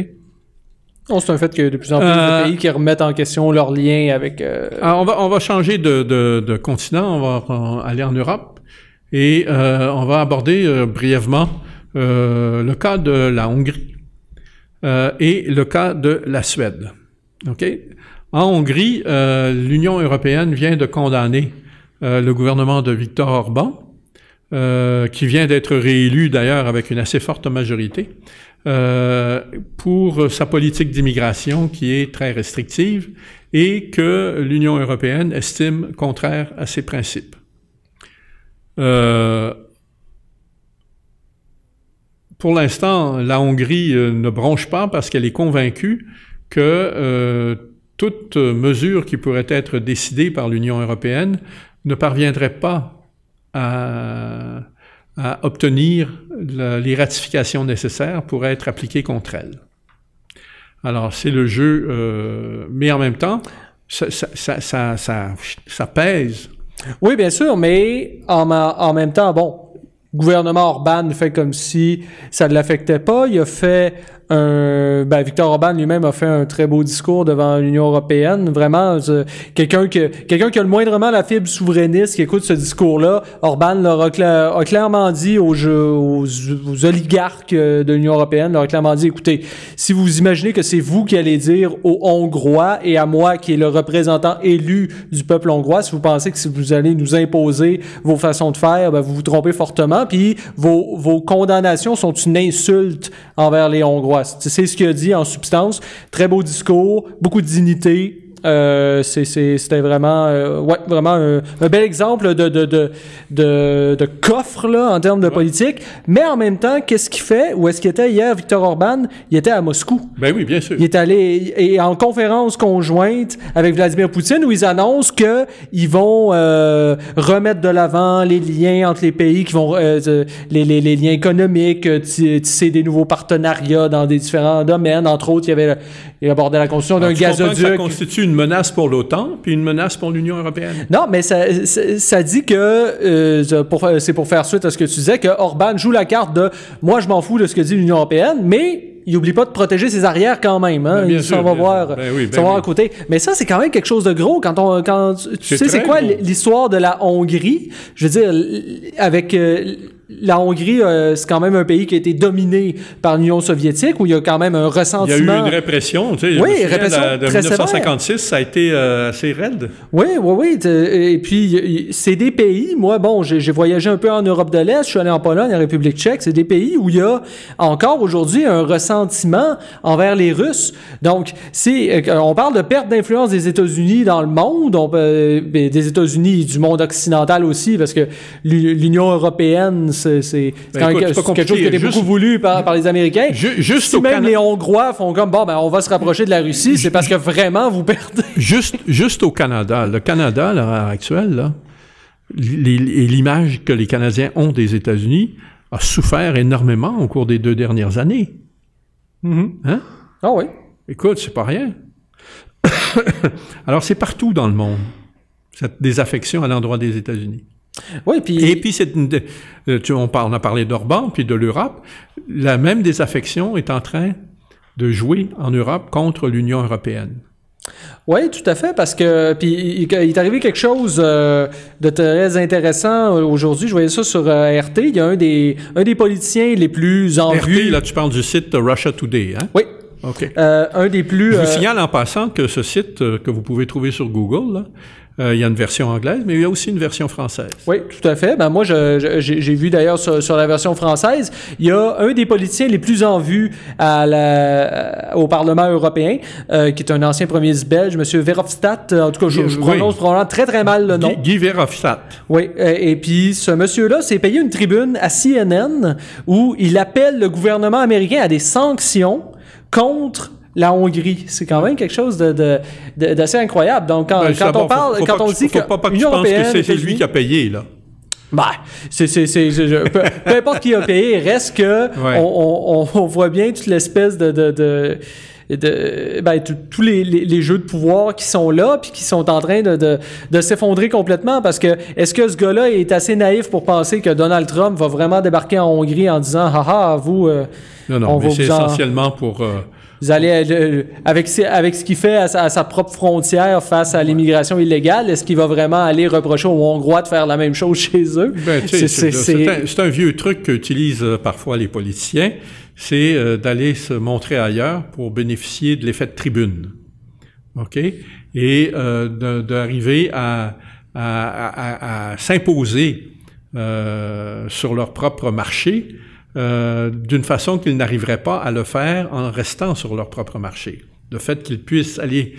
S2: Oh, c'est un fait que de plus en plus euh, de pays qui remettent en question leurs liens avec. Euh...
S1: Alors on, va, on va changer de, de, de continent, on va, aller en Europe et euh, on va aborder brièvement le cas de la Hongrie euh, et le cas de la Suède. En Hongrie, euh, l'Union européenne vient de condamner euh, le gouvernement de Viktor Orban, qui vient d'être réélu d'ailleurs avec une assez forte majorité, pour sa politique d'immigration qui est très restrictive et que l'Union européenne estime contraire à ses principes. Pour l'instant, la Hongrie euh, ne bronche pas parce qu'elle est convaincue que euh, toute mesure qui pourrait être décidée par l'Union européenne ne parviendrait pas à, obtenir les ratifications nécessaires pour être appliquée contre elle. Alors, c'est le jeu, euh, mais en même temps, ça, pèse.
S2: Oui, bien sûr, mais en même temps, bon, gouvernement Orban fait comme si ça ne l'affectait pas. Il a fait un, ben, Victor Orban lui-même a fait un très beau discours devant l'Union européenne. Vraiment, quelqu'un qui, a le moindrement la fibre souverainiste qui écoute ce discours-là, Orban leur a, cla a, clairement dit aux, oligarques de l'Union européenne, leur a clairement dit, écoutez, si vous imaginez que c'est vous qui allez dire aux Hongrois et à moi qui est le représentant élu du peuple hongrois, si vous pensez que si vous allez nous imposer vos façons de faire, ben, vous vous trompez fortement, puis vos condamnations sont une insulte envers les Hongrois. C'est ce qu'il a dit en substance. Très beau discours, beaucoup de dignité. Euh, C'était vraiment, euh, ouais, vraiment un, un bel exemple de, de, de, de, de coffre là, en termes de politique. Mais en même temps, qu'est-ce qu'il fait? Où est-ce qu'il était hier, Victor Orban? Il était à Moscou.
S1: Ben oui, bien sûr.
S2: Il est allé et en conférence conjointe avec Vladimir Poutine où ils annoncent que ils vont euh, remettre de l'avant les liens entre les pays, qui vont les, les, les liens économiques, ti- tisser des nouveaux partenariats dans des différents domaines. Entre autres, il y avait il abordait la construction d'un
S1: que Ça
S2: gazoduc.
S1: constitue une menace pour l'OTAN, puis une menace pour l'Union européenne.
S2: Non, mais ça, ça, ça dit que euh, ça- pour- c'est pour faire suite à ce que tu disais que Orban joue la carte de moi je m'en fous de ce que dit l'Union européenne, mais il oublie pas de protéger ses arrières quand même. Hein?
S1: Ben, bien sûr,
S2: s'en va
S1: bien
S2: voir,
S1: sûr. Ben oui, ben
S2: va voir
S1: oui.
S2: à côté. Mais ça c'est quand même quelque chose de gros quand on quand tu sais c'est quoi l'histoire de la Hongrie? Je veux dire avec euh, la Hongrie, euh, c'est quand même un pays qui a été dominé par l'Union soviétique où il y a quand même un
S1: Il y
S2: ressentiment.
S1: a eu une répression, tu sais.
S2: Oui, répression
S1: de
S2: très sévère.
S1: 1956, ça a été euh, assez raide.
S2: Oui, oui, oui. Et puis, c'est des pays, moi, bon, j'ai voyagé un peu en Europe de l'Est, je suis allé en Pologne, en République tchèque, c'est des pays où il y a encore aujourd'hui un ressentiment envers les Russes. Donc, c'est, euh, on parle de perte d'influence des États-Unis dans le monde, on ben, des États-Unis du monde occidental aussi, parce que l'U- l'Union européenne, c'est c'est- c'est
S1: Ben, c'est
S2: quelque chose qui
S1: compliqué,
S2: beaucoup voulu par, par les Américains.
S1: Ju- juste
S2: si
S1: au
S2: même les Hongrois font comme, bon, ben, on va se rapprocher de la Russie, c'est parce que vraiment, vous perdez. [laughs]
S1: Juste, juste au Canada. Le Canada, à l'heure actuelle, là, et l'image que les Canadiens ont des États-Unis a souffert énormément au cours des deux dernières années. Hein?
S2: Ah oui.
S1: Écoute, c'est pas rien. [coughs] Alors, c'est partout dans le monde, cette désaffection à l'endroit des États-Unis.
S2: Oui, puis.
S1: Et puis, c'est euh, tu, on, parle, on a parlé d'Orban, puis de l'Europe. La même désaffection est en train de jouer en Europe contre l'Union européenne.
S2: Oui, tout à fait, parce que puis il, est arrivé quelque chose euh, de très intéressant euh, aujourd'hui. Je voyais ça sur euh, RT. Il y a un des un des politiciens les plus en
S1: RT,
S2: vue.
S1: là, tu parles du site Russia Today, hein?
S2: Oui,
S1: OK.
S2: euh, un des plus.
S1: Je vous signale en passant que ce site que vous pouvez trouver sur Google, là, il y a une version anglaise, mais il y a aussi une version française.
S2: Oui, tout à fait. Ben moi, j'ai vu d'ailleurs sur, sur la version française, il y a un des politiciens les plus en vue à la, au Parlement européen, euh, qui est un ancien premier ministre belge, M. Verhofstadt. En tout cas, je, je
S1: Oui.
S2: prononce probablement très très mal le nom.
S1: Guy, Guy Verhofstadt.
S2: Oui, euh, et puis ce monsieur-là s'est payé une tribune à CNN où il appelle le gouvernement américain à des sanctions contre la Hongrie. C'est quand même quelque chose de, de- de- d'assez incroyable. Donc, quand,
S1: Ben,
S2: quand on parle,
S1: faut- faut
S2: quand on dit que,
S1: pas, pas que tu
S2: l'Union
S1: penses que
S2: européenne,
S1: c'est c'est lui qui a payé, là.
S2: ben, c'est, c'est, c'est, je- je- peu, peu importe qui a payé, reste que
S1: Ouais.
S2: on, on, on voit bien toute l'espèce de, de, de, de- ben, tous les, les, les jeux de pouvoir qui sont là puis qui sont en train de, de, de s'effondrer complètement parce que est-ce que ce gars-là est assez naïf pour penser que Donald Trump va vraiment débarquer en Hongrie en disant haha vous euh,
S1: Non,
S2: On
S1: non, mais c'est
S2: en-
S1: essentiellement pour... euh,
S2: vous allez euh, avec avec ce qu'il fait à sa, à sa propre frontière face à l'immigration illégale est-ce qu'il va vraiment aller reprocher aux Hongrois de faire la même chose [laughs] chez eux?
S1: Ben,
S2: C'est-
S1: un, vieux truc qu'utilisent euh, parfois les politiciens, c'est euh, d'aller se montrer ailleurs pour bénéficier de l'effet de tribune. OK? Et euh, de- d'arriver à, à, à- à s'imposer sur leur propre marché euh, d'une façon qu'ils n'arriveraient pas à le faire en restant sur leur propre marché. Le fait qu'ils puissent aller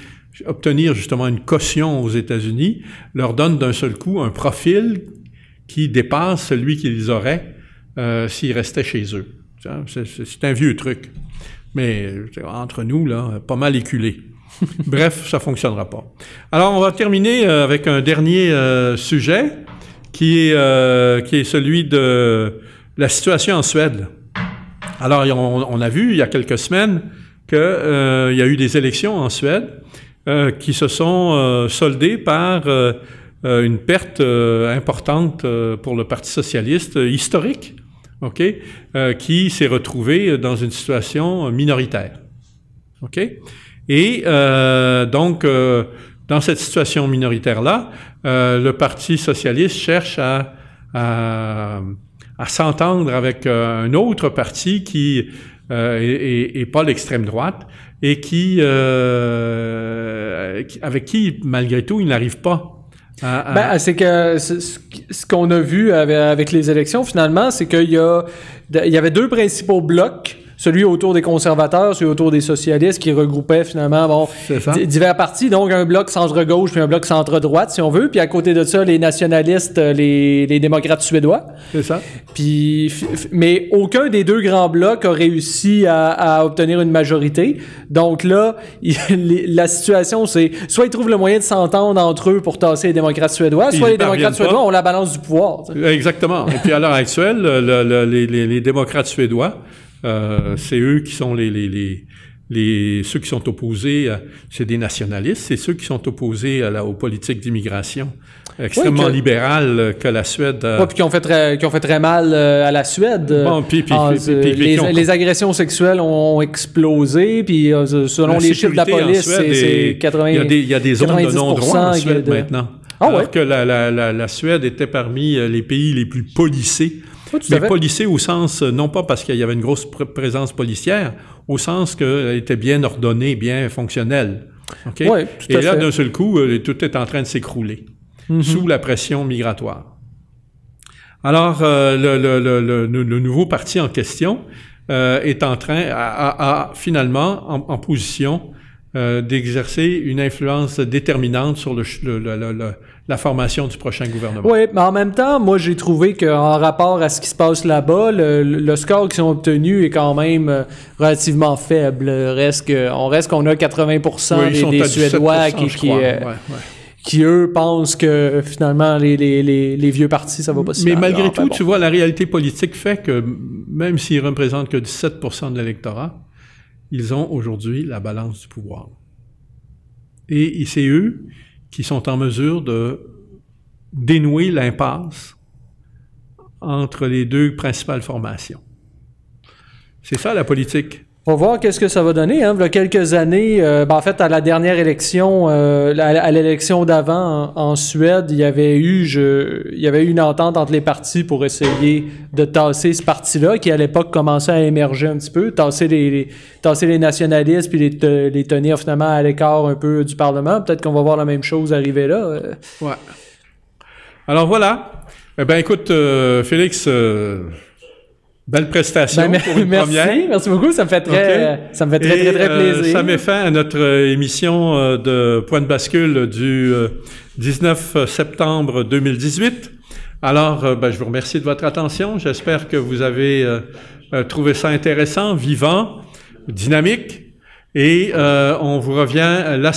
S1: obtenir justement une caution aux États-Unis leur donne d'un seul coup un profil qui dépasse celui qu'ils auraient euh, s'ils restaient chez eux. Vois, C'est un vieux truc. Mais entre nous, là, pas mal éculé. [laughs] Bref, ça fonctionnera pas. Alors, on va terminer euh, avec un dernier sujet qui est, qui est celui de la situation en Suède. Alors, on, a vu il y a quelques semaines qu'il y a eu des élections en Suède euh, qui se sont euh, soldées par euh, euh, une perte euh, importante euh, pour le Parti socialiste euh, historique, ok, euh, qui s'est retrouvé dans une situation minoritaire, ok? Et euh, donc, euh, dans cette situation minoritaire-là, euh, le Parti socialiste cherche à, à s'entendre avec euh, un autre parti qui euh, est, pas l'extrême droite et qui, euh, qui- avec qui, malgré tout, il n'arrive pas à... à-
S2: Ben, c'est que ce qu'on a vu avec les élections, finalement, c'est qu'il y, a, il y avait deux principaux blocs celui autour des conservateurs, celui autour des socialistes, qui regroupait finalement bon, divers partis, donc un bloc centre-gauche puis un bloc centre-droite, si on veut. Puis à côté de ça, les nationalistes, euh, les, les démocrates suédois.
S1: C'est ça.
S2: Puis, mais aucun des deux grands blocs a réussi à, à obtenir une majorité. Donc là, [laughs] la situation, c'est soit ils trouvent le moyen de s'entendre entre eux pour tasser les démocrates suédois, soit les démocrates suédois ont la balance du pouvoir.
S1: Exactement. Et puis à l'heure actuelle, les, les, démocrates suédois, euh, c'est eux qui sont les, les, les, ceux qui sont opposés, c'est des nationalistes, c'est ceux qui sont opposés à la, aux politiques d'immigration extrêmement libérales que la Suède.
S2: Euh, puis qui ont fait très, qui ont fait très mal euh, à la Suède.
S1: Bon, puis, puis, ah,
S2: les, les, agressions sexuelles ont explosé, puis selon les chiffres de la police, c'est 80.
S1: Il y a des, il y a des zones de non-droit en Suède maintenant. Ah, alors que la, la, Suède était parmi les pays les plus policés mais policée au sens, euh, non pas parce qu'il y avait une grosse présence policière, au sens qu'elle était bien ordonnée, bien fonctionnelle.
S2: Okay?
S1: Et là, d'un seul coup, euh, tout est en train de s'écrouler mm-hmm. sous la pression migratoire. Alors, euh, le, le, le, le, nouveau parti en question euh, est en train, à, finalement, en, en position euh, d'exercer une influence déterminante sur le, la formation du prochain gouvernement.
S2: Oui, mais en même temps, moi j'ai trouvé qu'en rapport à ce qui se passe là-bas, le, score qu'ils ont obtenu est quand même euh, relativement faible. Reste que, on reste qu'on a 80% des, Suédois qui, qui, euh, qui, eux pensent que finalement les, les, les, vieux partis, ça va pas si
S1: Mais malgré tout, tu vois, la réalité politique fait que même s'ils représentent que 17% de l'électorat, ils ont aujourd'hui la balance du pouvoir. Et c'est eux qui sont en mesure de dénouer l'impasse entre les deux principales formations. C'est ça la politique.
S2: On va voir qu'est-ce que ça va donner. Hein. Il y a quelques années, euh, ben, en fait, à la dernière élection, euh, à l'élection d'avant en, Suède, il y avait eu, je, il y avait eu une entente entre les partis pour essayer de tasser ce parti-là, qui à l'époque commençait à émerger un petit peu, tasser les, tasser les nationalistes puis les, les, tenir finalement à l'écart un peu du Parlement. Peut-être qu'on va voir la même chose arriver là. Euh.
S1: Ouais. Alors voilà. Eh ben écoute, Félix. Belle prestation ben, pour une
S2: merci,
S1: première.
S2: Merci beaucoup, ça me fait très, ça me fait très, très, très,
S1: euh,
S2: plaisir.
S1: ça met fin à notre euh, émission euh, de Point de bascule du 19 septembre 2018. Alors, ben, je vous remercie de votre attention. J'espère que vous avez trouvé ça intéressant, vivant, dynamique. Et on vous revient la